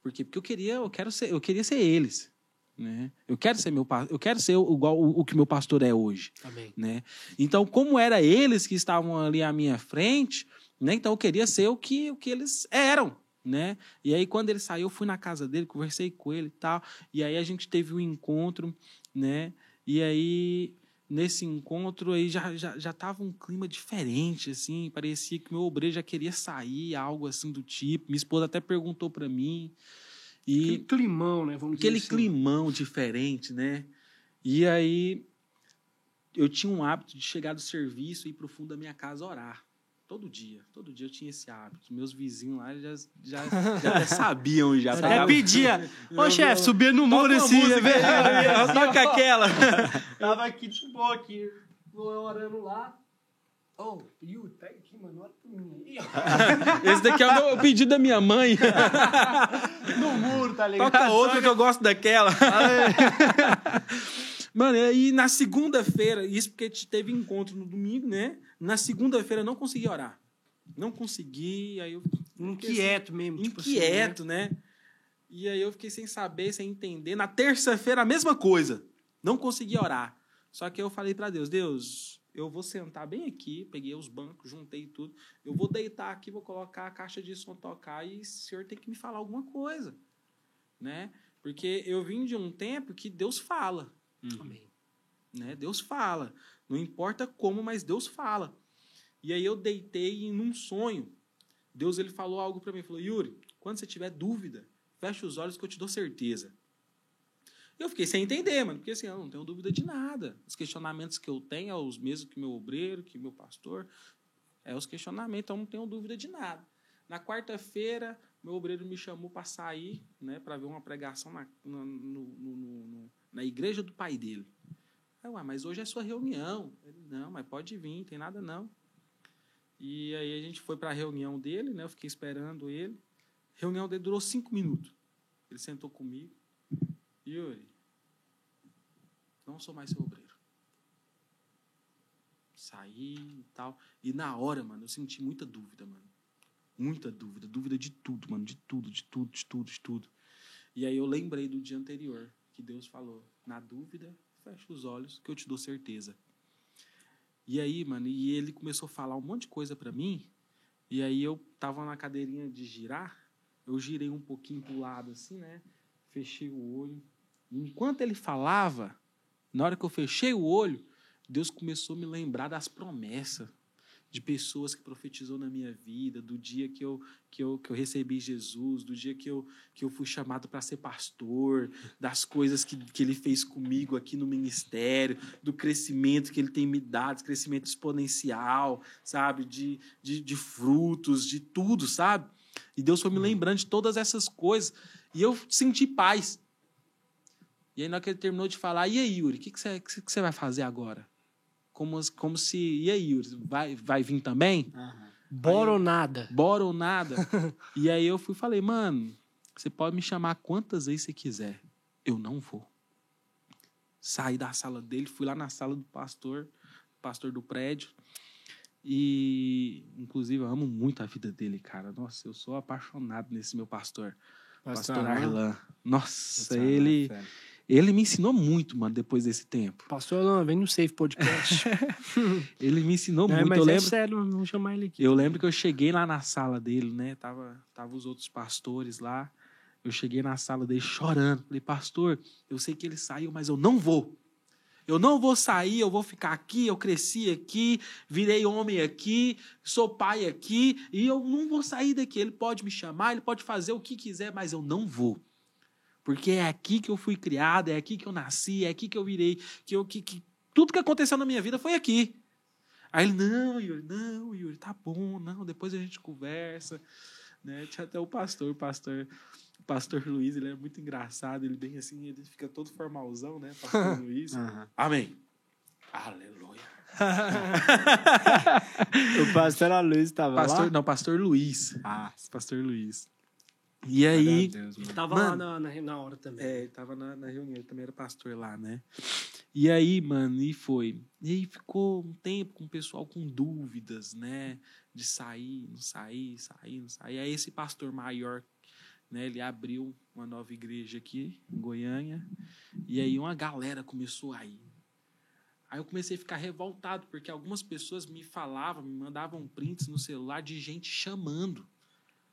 Por quê? Porque eu queria, eu quero ser, eu queria ser eles. Né? Eu quero ser meu eu quero ser igual o, o que meu pastor é hoje Amém. né? Então, como era eles que estavam ali à minha frente, né? Então eu queria ser o que, o que eles eram, né? E aí quando ele saiu, eu fui na casa dele, conversei com ele e tal, e aí a gente teve um encontro, né? E aí nesse encontro aí já já, já tava um clima diferente assim, parecia que meu obreiro já queria sair, algo assim do tipo. Minha esposa até perguntou para mim. Aquele E climão, né? Vamos aquele assim. climão diferente, né? E aí eu tinha um hábito de chegar do serviço e ir pro fundo da minha casa orar. Todo dia, todo dia eu tinha esse hábito. Meus vizinhos lá já, já, já sabiam já. Até Pegava- pedia. Ô, chefe, subia no muro uma assim. Toca aquela. Tava aqui de boa aqui, orando lá. Ô, Yuri, pega aqui, mano. Olha pra mim aí. Esse daqui é o meu pedido da minha mãe. No muro, tá ligado? Toca outra que eu gosto daquela. Mano, e aí na segunda-feira, isso porque te- teve encontro no domingo, né? Na segunda-feira eu não consegui orar. Não consegui, aí eu Inquieto mesmo. tipo assim, inquieto, né? E aí eu fiquei sem saber, sem entender. Na terça-feira, a mesma coisa. Não consegui orar. Só que eu falei pra Deus, Deus, eu vou sentar bem aqui, peguei os bancos, juntei tudo. Eu vou deitar aqui, vou colocar a caixa de som tocar e o senhor tem que me falar alguma coisa, né? Porque eu vim de um tempo que Deus fala, né? Amém. né? Deus fala. Não importa como, mas Deus fala. E aí eu deitei e num sonho, Deus ele falou algo para mim, falou: "Yuri, quando você tiver dúvida, fecha os olhos que eu te dou certeza". Eu fiquei sem entender, mano, porque assim, eu não tenho dúvida de nada. Os questionamentos que eu tenho são os mesmos que meu obreiro, que meu pastor, é os questionamentos, eu não tenho dúvida de nada. Na quarta-feira, meu obreiro me chamou para sair, né, para ver uma pregação na, no- no- no- na igreja do pai dele. Aí, ué, mas hoje é sua reunião. Ele, não, mas pode vir, tem nada não. E aí a gente foi para a reunião dele, né? Eu fiquei esperando ele. A reunião dele durou cinco minutos. Ele sentou comigo. Yuri, não sou mais seu obreiro. Saí e tal. E na hora, mano, eu senti muita dúvida, mano. Muita dúvida. Dúvida de tudo, mano. De tudo, de tudo, de tudo, de tudo. E aí eu lembrei do dia anterior, que Deus falou: na dúvida, fecha os olhos, que eu te dou certeza. E aí, mano, e ele começou a falar um monte de coisa pra mim. E aí eu tava na cadeirinha de girar, eu girei um pouquinho pro lado assim, né? Fechei o olho. Enquanto ele falava, na hora que eu fechei o olho, Deus começou a me lembrar das promessas de pessoas que profetizou na minha vida, do dia que eu, que eu, que eu recebi Jesus, do dia que eu, que eu fui chamado para ser pastor, das coisas que, que ele fez comigo aqui no ministério, do crescimento que ele tem me dado, crescimento exponencial, sabe? De, de, de frutos, de tudo, sabe? E Deus foi me lembrando de todas essas coisas. E eu senti paz. E aí, na hora que ele terminou de falar, e aí, Yuri, o que, que, você, que você vai fazer agora? Como, como se. E aí, Yuri, vai, vai vir também? Bora ou nada? Bora ou nada? e aí eu fui falei, mano, você pode me chamar quantas vezes você quiser. Eu não vou. Saí da sala dele, fui lá na sala do pastor, pastor do prédio. E, inclusive, eu amo muito a vida dele, cara. Nossa, eu sou apaixonado nesse meu pastor. Pastor, Arlan. Nossa, ele, ele me ensinou muito, mano, depois desse tempo. Pastor Alan, vem no Safe Podcast. Ele me ensinou é, muito. mas Eu é lembro, sério, vamos chamar ele aqui. Eu lembro que eu cheguei lá na sala dele, né? Tava, tava os outros pastores lá. Eu cheguei na sala dele chorando. Falei, pastor, eu sei que ele saiu, mas eu não vou. Eu não vou sair, eu vou ficar aqui. Eu cresci aqui, virei homem aqui, sou pai aqui, e eu não vou sair daqui. Ele pode me chamar, ele pode fazer o que quiser, mas eu não vou. Porque é aqui que eu fui criado, é aqui que eu nasci, é aqui que eu virei, que eu que, que tudo que aconteceu na minha vida foi aqui. Aí ele, não, Yuri, não, Yuri, tá bom, não, depois a gente conversa. Né? Tinha até o pastor, o pastor, o pastor Luiz, ele é muito engraçado, ele bem assim, ele fica todo formalzão, né, pastor Luiz. Amém. Aleluia. O pastor Aloysio estava lá? não, pastor Luiz. Ah, Pastor Luiz. E aí, Deus, mano. Tava Mano. lá na, na, na hora também. É, ele tava na, na reunião, ele também era pastor lá, né? E aí, mano, e foi. E aí ficou um tempo com o pessoal com dúvidas, né? De sair, não sair, sair, não sair. Aí esse pastor maior, né? Ele abriu uma nova igreja aqui em Goiânia. E aí uma galera começou a ir. Aí eu comecei a ficar revoltado, porque algumas pessoas me falavam, me mandavam prints no celular de gente chamando.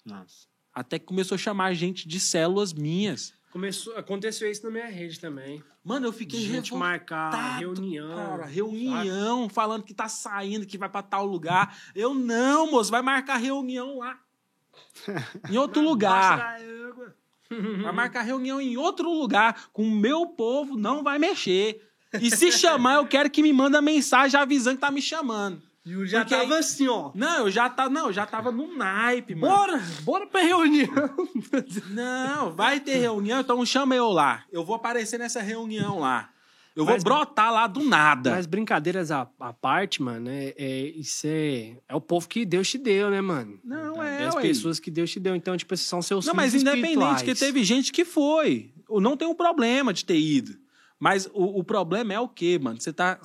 Nossa. Até que começou a chamar gente de células minhas. Começou, aconteceu isso na minha rede também. Mano, eu fiquei De gente marcar reunião. Cara, reunião, falando que tá saindo, que vai pra tal lugar. Eu não, moço, vai marcar reunião lá. em outro lugar. Vai marcar reunião em outro lugar. Com o meu povo, não vai mexer. E se chamar, eu quero que me manda mensagem avisando que tá me chamando. E o já Porque tava aí- assim, ó. Não, eu já tava, não, eu já tava no naipe, mano. Bora, bora pra reunião. Não, vai ter reunião, então chama eu lá. Eu vou aparecer nessa reunião lá. Eu vou Mas- brotar lá do nada. Mas brincadeiras à, à parte, mano, é, é- isso é, é o povo que Deus te deu, né, mano? Não, É é, as pessoas que Deus te deu. Então, tipo, são seus Não, mas independente, que teve gente que foi. Não tem um problema de ter ido. Mas o, o problema é o quê, mano? Você tá,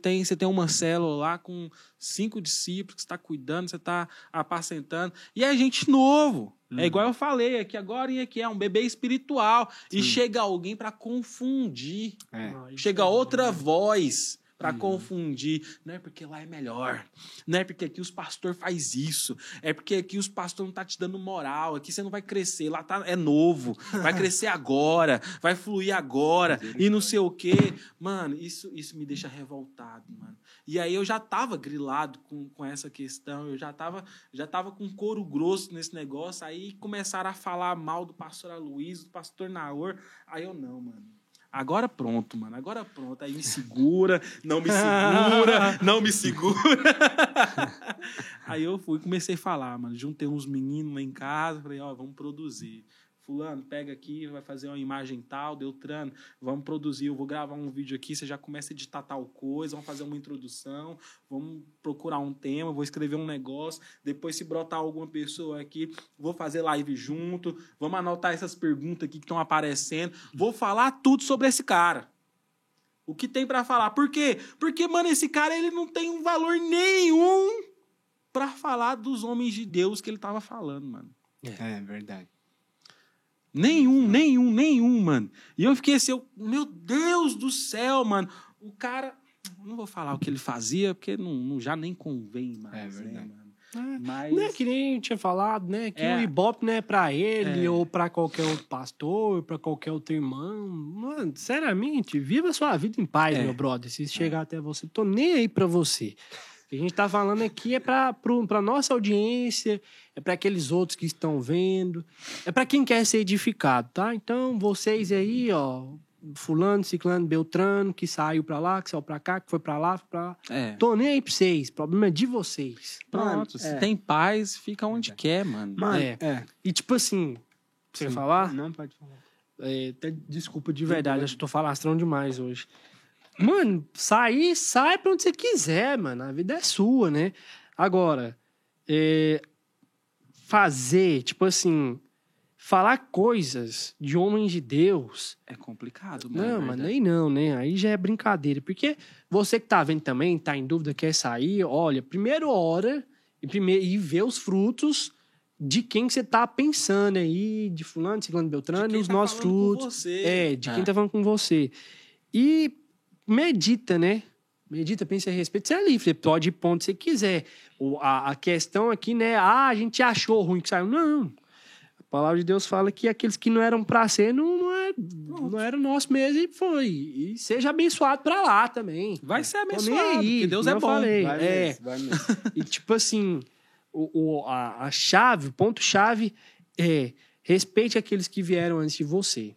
tem, você tem uma célula lá com cinco discípulos que você está cuidando, você está apacentando. E é gente novo. É igual eu falei aqui agora, e aqui é um bebê espiritual. E chega alguém para confundir. É. Chega é outra voz para confundir. Não é porque lá é melhor. Não é porque aqui os pastores faz isso. É porque aqui os pastores não tá te dando moral. Aqui você não vai crescer. Lá tá, é novo. Vai crescer agora. Vai fluir agora. E não sei o quê. Mano, isso, isso me deixa revoltado, mano. E aí eu já tava grilado com, com essa questão. Eu já tava, já tava com couro grosso nesse negócio. Aí começaram a falar mal do pastor Aloysio, do pastor Naor. Aí eu, não, mano. Agora pronto, mano. Agora pronto. Aí me segura, não me segura, não me segura. Aí eu fui, comecei a falar, mano. Juntei uns meninos lá em casa, falei, ó, vamos produzir. Fulano, pega aqui, vai fazer uma imagem tal, Deltrano, vamos produzir, eu vou gravar um vídeo aqui, você já começa a editar tal coisa, vamos fazer uma introdução, vamos procurar um tema, vou escrever um negócio, depois se brotar alguma pessoa aqui, vou fazer live junto, vamos anotar essas perguntas aqui que estão aparecendo, vou falar tudo sobre esse cara. O que tem pra falar? Por quê? Porque, mano, esse cara ele não tem um valor nenhum pra falar dos homens de Deus que ele tava falando, mano. É verdade. Nenhum, nenhum, nenhum, mano. E eu fiquei assim, eu, meu Deus do céu, mano. O cara. Não vou falar o que ele fazia, porque não, não- já nem convém mais. É né, verdade. mano? É, Mas. Né, que nem eu tinha falado, né? Que É. o Ibope não é pra ele É. ou pra qualquer outro pastor, pra qualquer outro irmão. Mano, sinceramente, viva a sua vida em paz, É. meu brother. Se chegar até você, tô nem aí pra você. O que a gente tá falando aqui é pra, pro, pra nossa audiência, é pra aqueles outros que estão vendo, é pra quem quer ser edificado, tá? Então, vocês aí, ó, fulano, ciclano, beltrano, que saiu pra lá, que saiu pra cá, que foi pra lá, foi pra lá. É. Tô nem aí pra vocês, problema é de vocês. Pronto, Mano, se é. tem paz, fica onde quer, mano. Mano, É. é. E tipo assim, você Sim. falar? Não pode falar. É, até desculpa de verdade, acho que tô falastrão demais hoje. Mano, sair, sai pra onde você quiser, mano. A vida é sua, né? Agora, é, fazer, tipo assim, falar coisas de homens de Deus. É complicado, mano. Não, é mas nem não, né? Aí já é brincadeira. Porque você que tá vendo também, tá em dúvida, quer sair, olha, primeiro hora e, primeiro, e vê os frutos de quem você tá pensando aí, de fulano, de ciclano, beltrano, e os tá nossos frutos. você. É, de quem É. tá falando com você. E medita, né? Medita, pensa a respeito. Você é livre, você pode ir onde você quiser. O, a, a questão aqui, né? Ah, a gente achou ruim que saiu. Não. A palavra de Deus fala que aqueles que não eram pra ser não, não, é, não era nosso mesmo e foi. E seja abençoado pra lá também. Vai ser abençoado, aí, porque Deus é bom. falei. Vai é. mesmo, vai mesmo. E tipo assim, o, o- a, a chave, o ponto-chave é respeite aqueles que vieram antes de você.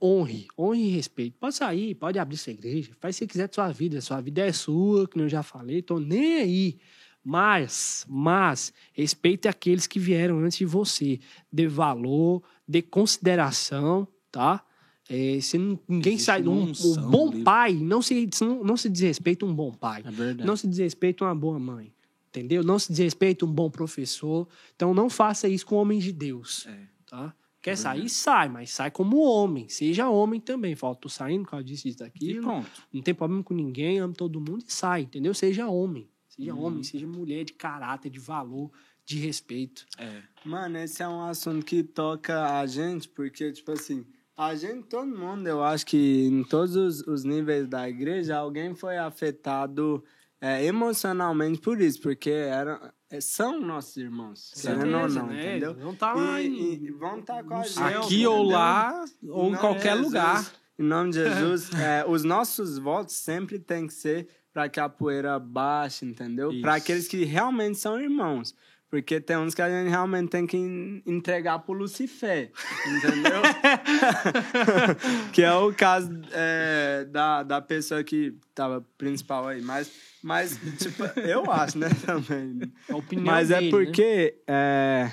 Honre, honre e respeite. Pode sair, pode abrir sua igreja, faz o que você quiser da sua vida. Sua vida é sua, que eu já falei, tô nem aí. Mas, mas, respeite aqueles que vieram antes de você. Dê valor, dê consideração, tá? É, se ninguém Existe sai. Um, um bom pai não se, não, não se desrespeita um bom pai. É. Não se desrespeita uma boa mãe. Entendeu? Não se desrespeita um bom professor. Então não faça isso com homens de Deus. É. Tá? Quer sair, sai, mas sai como homem. Seja homem também. Fala, tô saindo por causa disso, disso, E pronto. Não tem problema com ninguém, amo todo mundo e sai, entendeu? Seja homem. Seja Uhum. homem, seja mulher de caráter, de valor, de respeito. É. Mano, esse é um assunto que toca a gente, porque, tipo assim, a gente, todo mundo, eu acho que em todos os, os níveis da igreja, alguém foi afetado é, emocionalmente por isso, porque era, é, são nossos irmãos, querendo ou não, né? entendeu? Não tá lá E, em- e vão estar com a gente. céu, Aqui ou entendeu? lá, ou em qualquer Jesus, lugar. Em nome de Jesus, é, os nossos votos sempre tem que ser para que a poeira baixe, entendeu? Para aqueles que realmente são irmãos. Porque tem uns que a gente realmente tem que en- entregar pro Lucifer, entendeu? que é o caso é, da, da pessoa que tava principal aí. Mas, mas tipo, eu acho, né, também. A opinião Mas é dele, né? porque. é,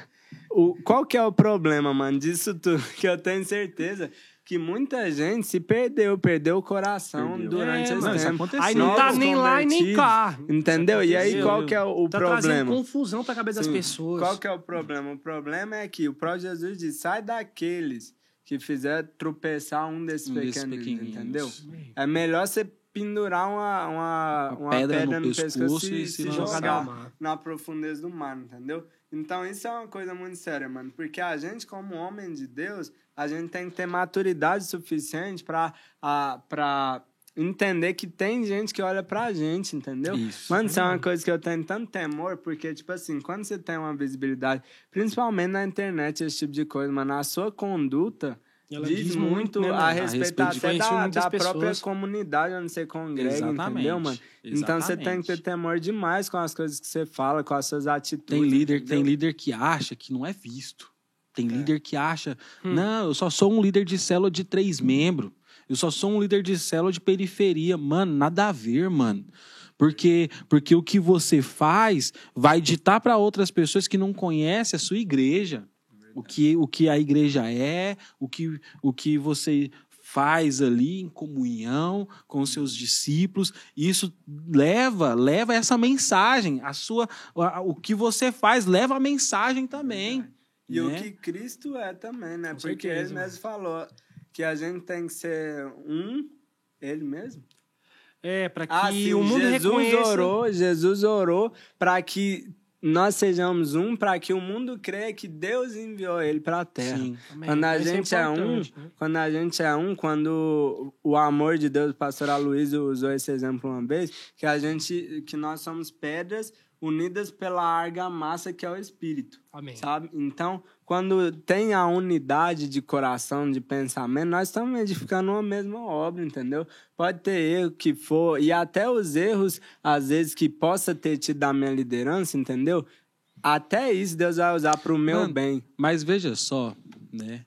o, qual que é o problema, mano, disso tudo? Que eu tenho certeza. Que muita gente se perdeu, perdeu o coração Perdeu. durante É, esse isso tempo. aconteceu. Aí não tá nem lá e nem cá. Entendeu? E aí qual que é o, Tá trazendo problema? confusão pra cabeça das Sim. pessoas. Qual que é o problema? O problema é que o próprio Jesus diz: sai daqueles que fizer tropeçar um desses Um pequenininhos. entendeu? É melhor você pendurar uma, uma, Uma uma pedra pedra, no no, pescoço pescoço e se se jogar Mar. na profundeza do mar, entendeu? Então isso é uma coisa muito séria, mano. Porque a gente, como homem de Deus, a gente tem que ter maturidade suficiente pra, a, pra entender que tem gente que olha pra gente, entendeu? Isso. Mano, isso é uma coisa que eu tenho tanto temor, porque, tipo assim, quando você tem uma visibilidade, principalmente na internet, esse tipo de coisa, mano, a sua conduta Ela diz, diz muito né, a A respeito respeito de até da, da própria comunidade onde você congrega, Exatamente. entendeu, mano? Então você tem que ter Exatamente. temor demais com as coisas que você fala, com as suas atitudes. Tem líder, entendeu? tem líder que acha que não é visto. Tem líder que acha, Hum. não, eu só sou um líder de célula de três membros. Eu só sou um líder de célula de periferia. Mano, nada a ver, mano. Porque, porque o que você faz vai ditar para outras pessoas que não conhecem a sua igreja. O que, o que a igreja é, o que, o que você faz ali em comunhão com os seus discípulos. Isso leva, leva essa mensagem. A sua, a- o que você faz leva a mensagem também. E o né? que Cristo é também, né? Com Porque certeza, ele mano. mesmo falou que a gente tem que ser um, ele mesmo. É, pra que Ah, sim, o mundo Jesus reconheça... orou, Jesus orou para que nós sejamos um, para que o mundo creia que Deus enviou ele para a terra. Sim. Amém. Quando a Isso gente é um, importante, né? quando a gente é um, quando o amor de Deus, o pastor Aloysio usou esse exemplo uma vez, que a gente, que nós somos pedras unidas pela argamassa que é o Espírito, Amém. sabe? Então, quando tem a unidade de coração, de pensamento, nós estamos edificando uma mesma obra, entendeu? Pode ter erro que for, e até os erros, às vezes, que possa ter tido da minha liderança, entendeu? Até isso Deus vai usar para o meu Mano, bem. Mas veja só, né?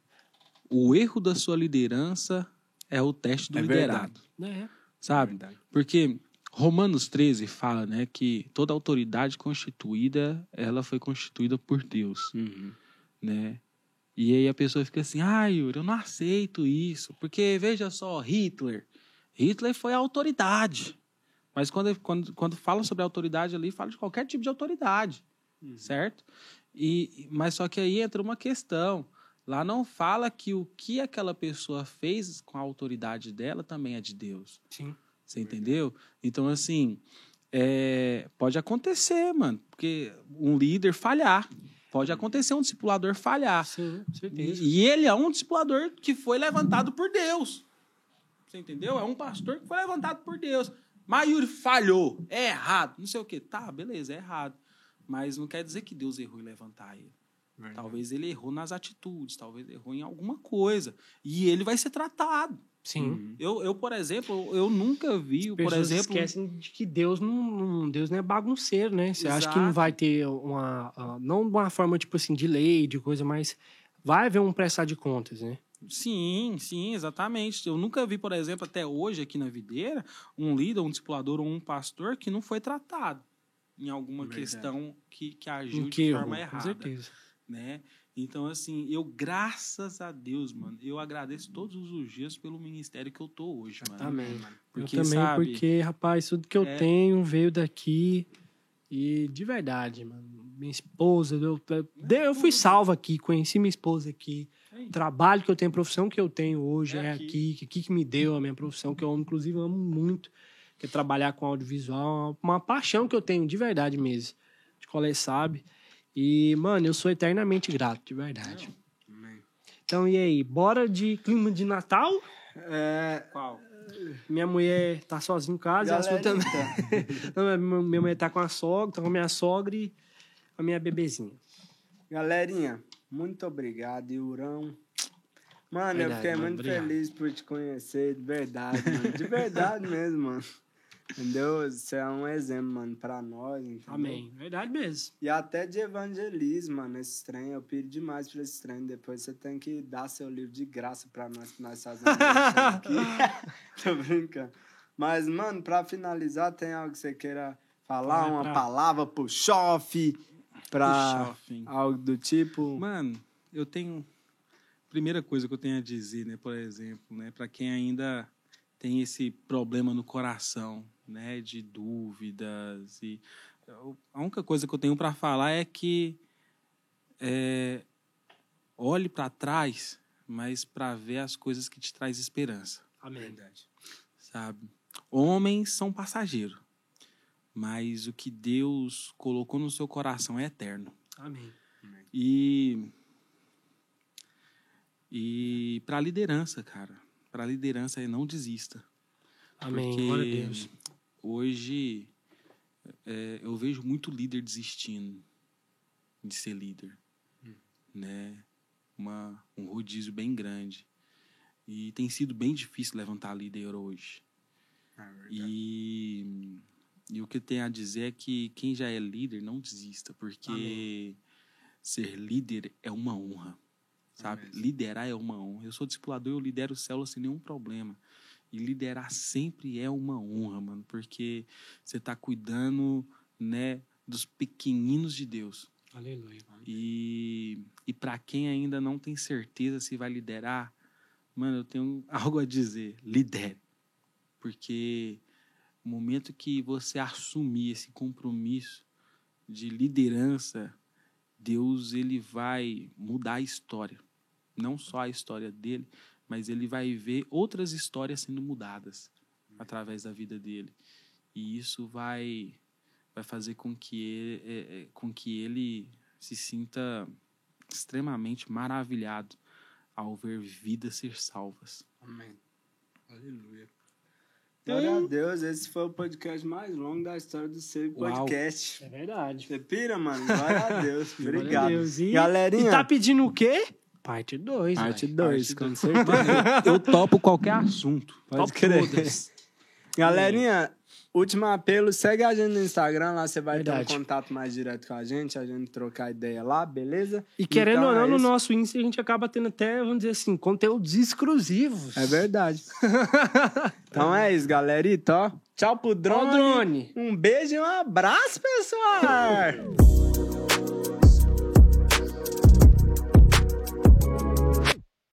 O erro da sua liderança é o teste do É liderado, É. sabe? Verdade. Porque Romanos 13 fala, né, que toda autoridade constituída, ela foi constituída por Deus, né? E aí a pessoa fica assim, ah, Yuri, eu não aceito isso, porque veja só, Hitler, Hitler foi a autoridade. Mas quando, quando, quando fala sobre autoridade ali, fala de qualquer tipo de autoridade, certo? E, mas só que aí entra uma questão. Lá não fala que o que aquela pessoa fez com a autoridade dela também é de Deus. Sim. Você entendeu? Então, assim, é, pode acontecer, mano. Porque um líder falhar. Pode acontecer um discipulador falhar. Sim, com certeza. E, e ele é um discipulador que foi levantado por Deus. Você entendeu? É um pastor que foi levantado por Deus. Mas Yuri falhou. É errado. Não sei o quê. Tá, beleza, é errado. Mas não quer dizer que Deus errou em levantar ele. Talvez ele errou nas atitudes, talvez errou em alguma coisa. E ele vai ser tratado. Sim. Eu, eu por exemplo, eu nunca vi, por pessoas exemplo. esquecem de que Deus não, não- Deus não é bagunceiro, né? Você acha que não vai ter uma ah, não uma forma tipo assim de lei, de coisa, mas vai haver um prestar de contas, né? Sim, sim, exatamente. Eu nunca vi, por exemplo, até hoje aqui na videira, um líder, um discipulador ou um pastor que não foi tratado em alguma Verdade. questão que, que agiu de que erro, forma com errada. certeza. né? Então, assim, eu, graças a Deus, mano, eu agradeço todos os dias pelo ministério que eu tô hoje, mano. Amém. Porque, eu também, sabe, porque, rapaz, tudo que eu É. tenho veio daqui e de verdade, mano. Minha esposa, eu, eu, fui salvo aqui, conheci minha esposa aqui. É O trabalho que eu tenho, a profissão que eu tenho hoje É é, aqui. aqui, que aqui que me deu a minha profissão, que eu inclusive amo muito, que é trabalhar com audiovisual, uma, uma paixão que eu tenho de verdade mesmo. De colher sabe. E, mano, eu sou eternamente grato, de verdade. Amém. Então, e aí, bora de clima de Natal? É, Qual? Minha mulher tá sozinha em casa, e a sua também. Galerinha, Não, minha- minha mulher tá com a sogra, tá com a minha sogra e a minha bebezinha. Galerinha, muito obrigado, Yurão. Mano, eu Verdade, fiquei mano, muito obrigado. feliz por te conhecer, de verdade, mano. De verdade mesmo, mano. Entendeu? Você é um exemplo, mano, pra nós, entendeu? Amém. Verdade mesmo. E até de evangelismo, mano, esse trem. Eu pido demais pra esse trem. Depois você tem que dar seu livro de graça pra nós, que nós fazemos isso aqui. Tô brincando. Mas, mano, pra finalizar, tem algo que você queira falar? Vai Uma pra- palavra pro chofe? Pra algo do tipo? Mano, eu tenho. primeira coisa que eu tenho a dizer, né, por exemplo, né, para quem ainda tem esse problema no coração, né, de dúvidas e a única coisa que eu tenho para falar é que é, olhe para trás, mas para ver as coisas que te traz esperança, Amém. sabe? Homens são passageiros, mas o que Deus colocou no seu coração é eterno. Amém. E e para liderança, cara, para liderança é não desista. Amém. Porque Glória a Deus. Hoje é, eu vejo muito líder desistindo de ser líder, né? Uma, um rodízio bem grande e tem sido bem difícil levantar líder hoje. E, e o que eu tenho a dizer é que quem já é líder não desista, porque ser líder é uma honra, sabe? Liderar é uma honra. Eu sou discipulador, eu lidero célula sem nenhum problema. E liderar sempre é uma honra, mano, porque você tá cuidando, né, dos pequeninos de Deus. Aleluia. E, e para quem ainda não tem certeza se vai liderar, mano, eu tenho algo a dizer: lidere. Porque no momento que você assumir esse compromisso de liderança, Deus ele vai mudar a história. Não só a história dele, mas ele vai ver outras histórias sendo mudadas através da vida dele. E isso vai vai fazer com que ele, é, é, com que ele se sinta extremamente maravilhado ao ver vidas ser salvas. Amém. Aleluia. Glória a Deus, esse foi o podcast mais longo da história do Save Uau. Podcast. É verdade. Você pira, mano? Glória a Deus. Glória a Obrigado. Deus. E, Galerinha, e tá pedindo o quê? Parte 2. parte 2, Parte com dois. certeza. Eu topo qualquer assunto. Pode Top crer. todas. Galerinha, último apelo, segue a gente no Instagram, lá você vai ter Verdade. um contato mais direto com a gente, a gente trocar ideia lá, beleza? E querendo Então ou não, é no nosso Insta a gente acaba tendo até, vamos dizer assim, conteúdos exclusivos. É verdade. então é isso, galerita, ó. Tchau pro Ó, drone. drone. Um beijo e um abraço, pessoal!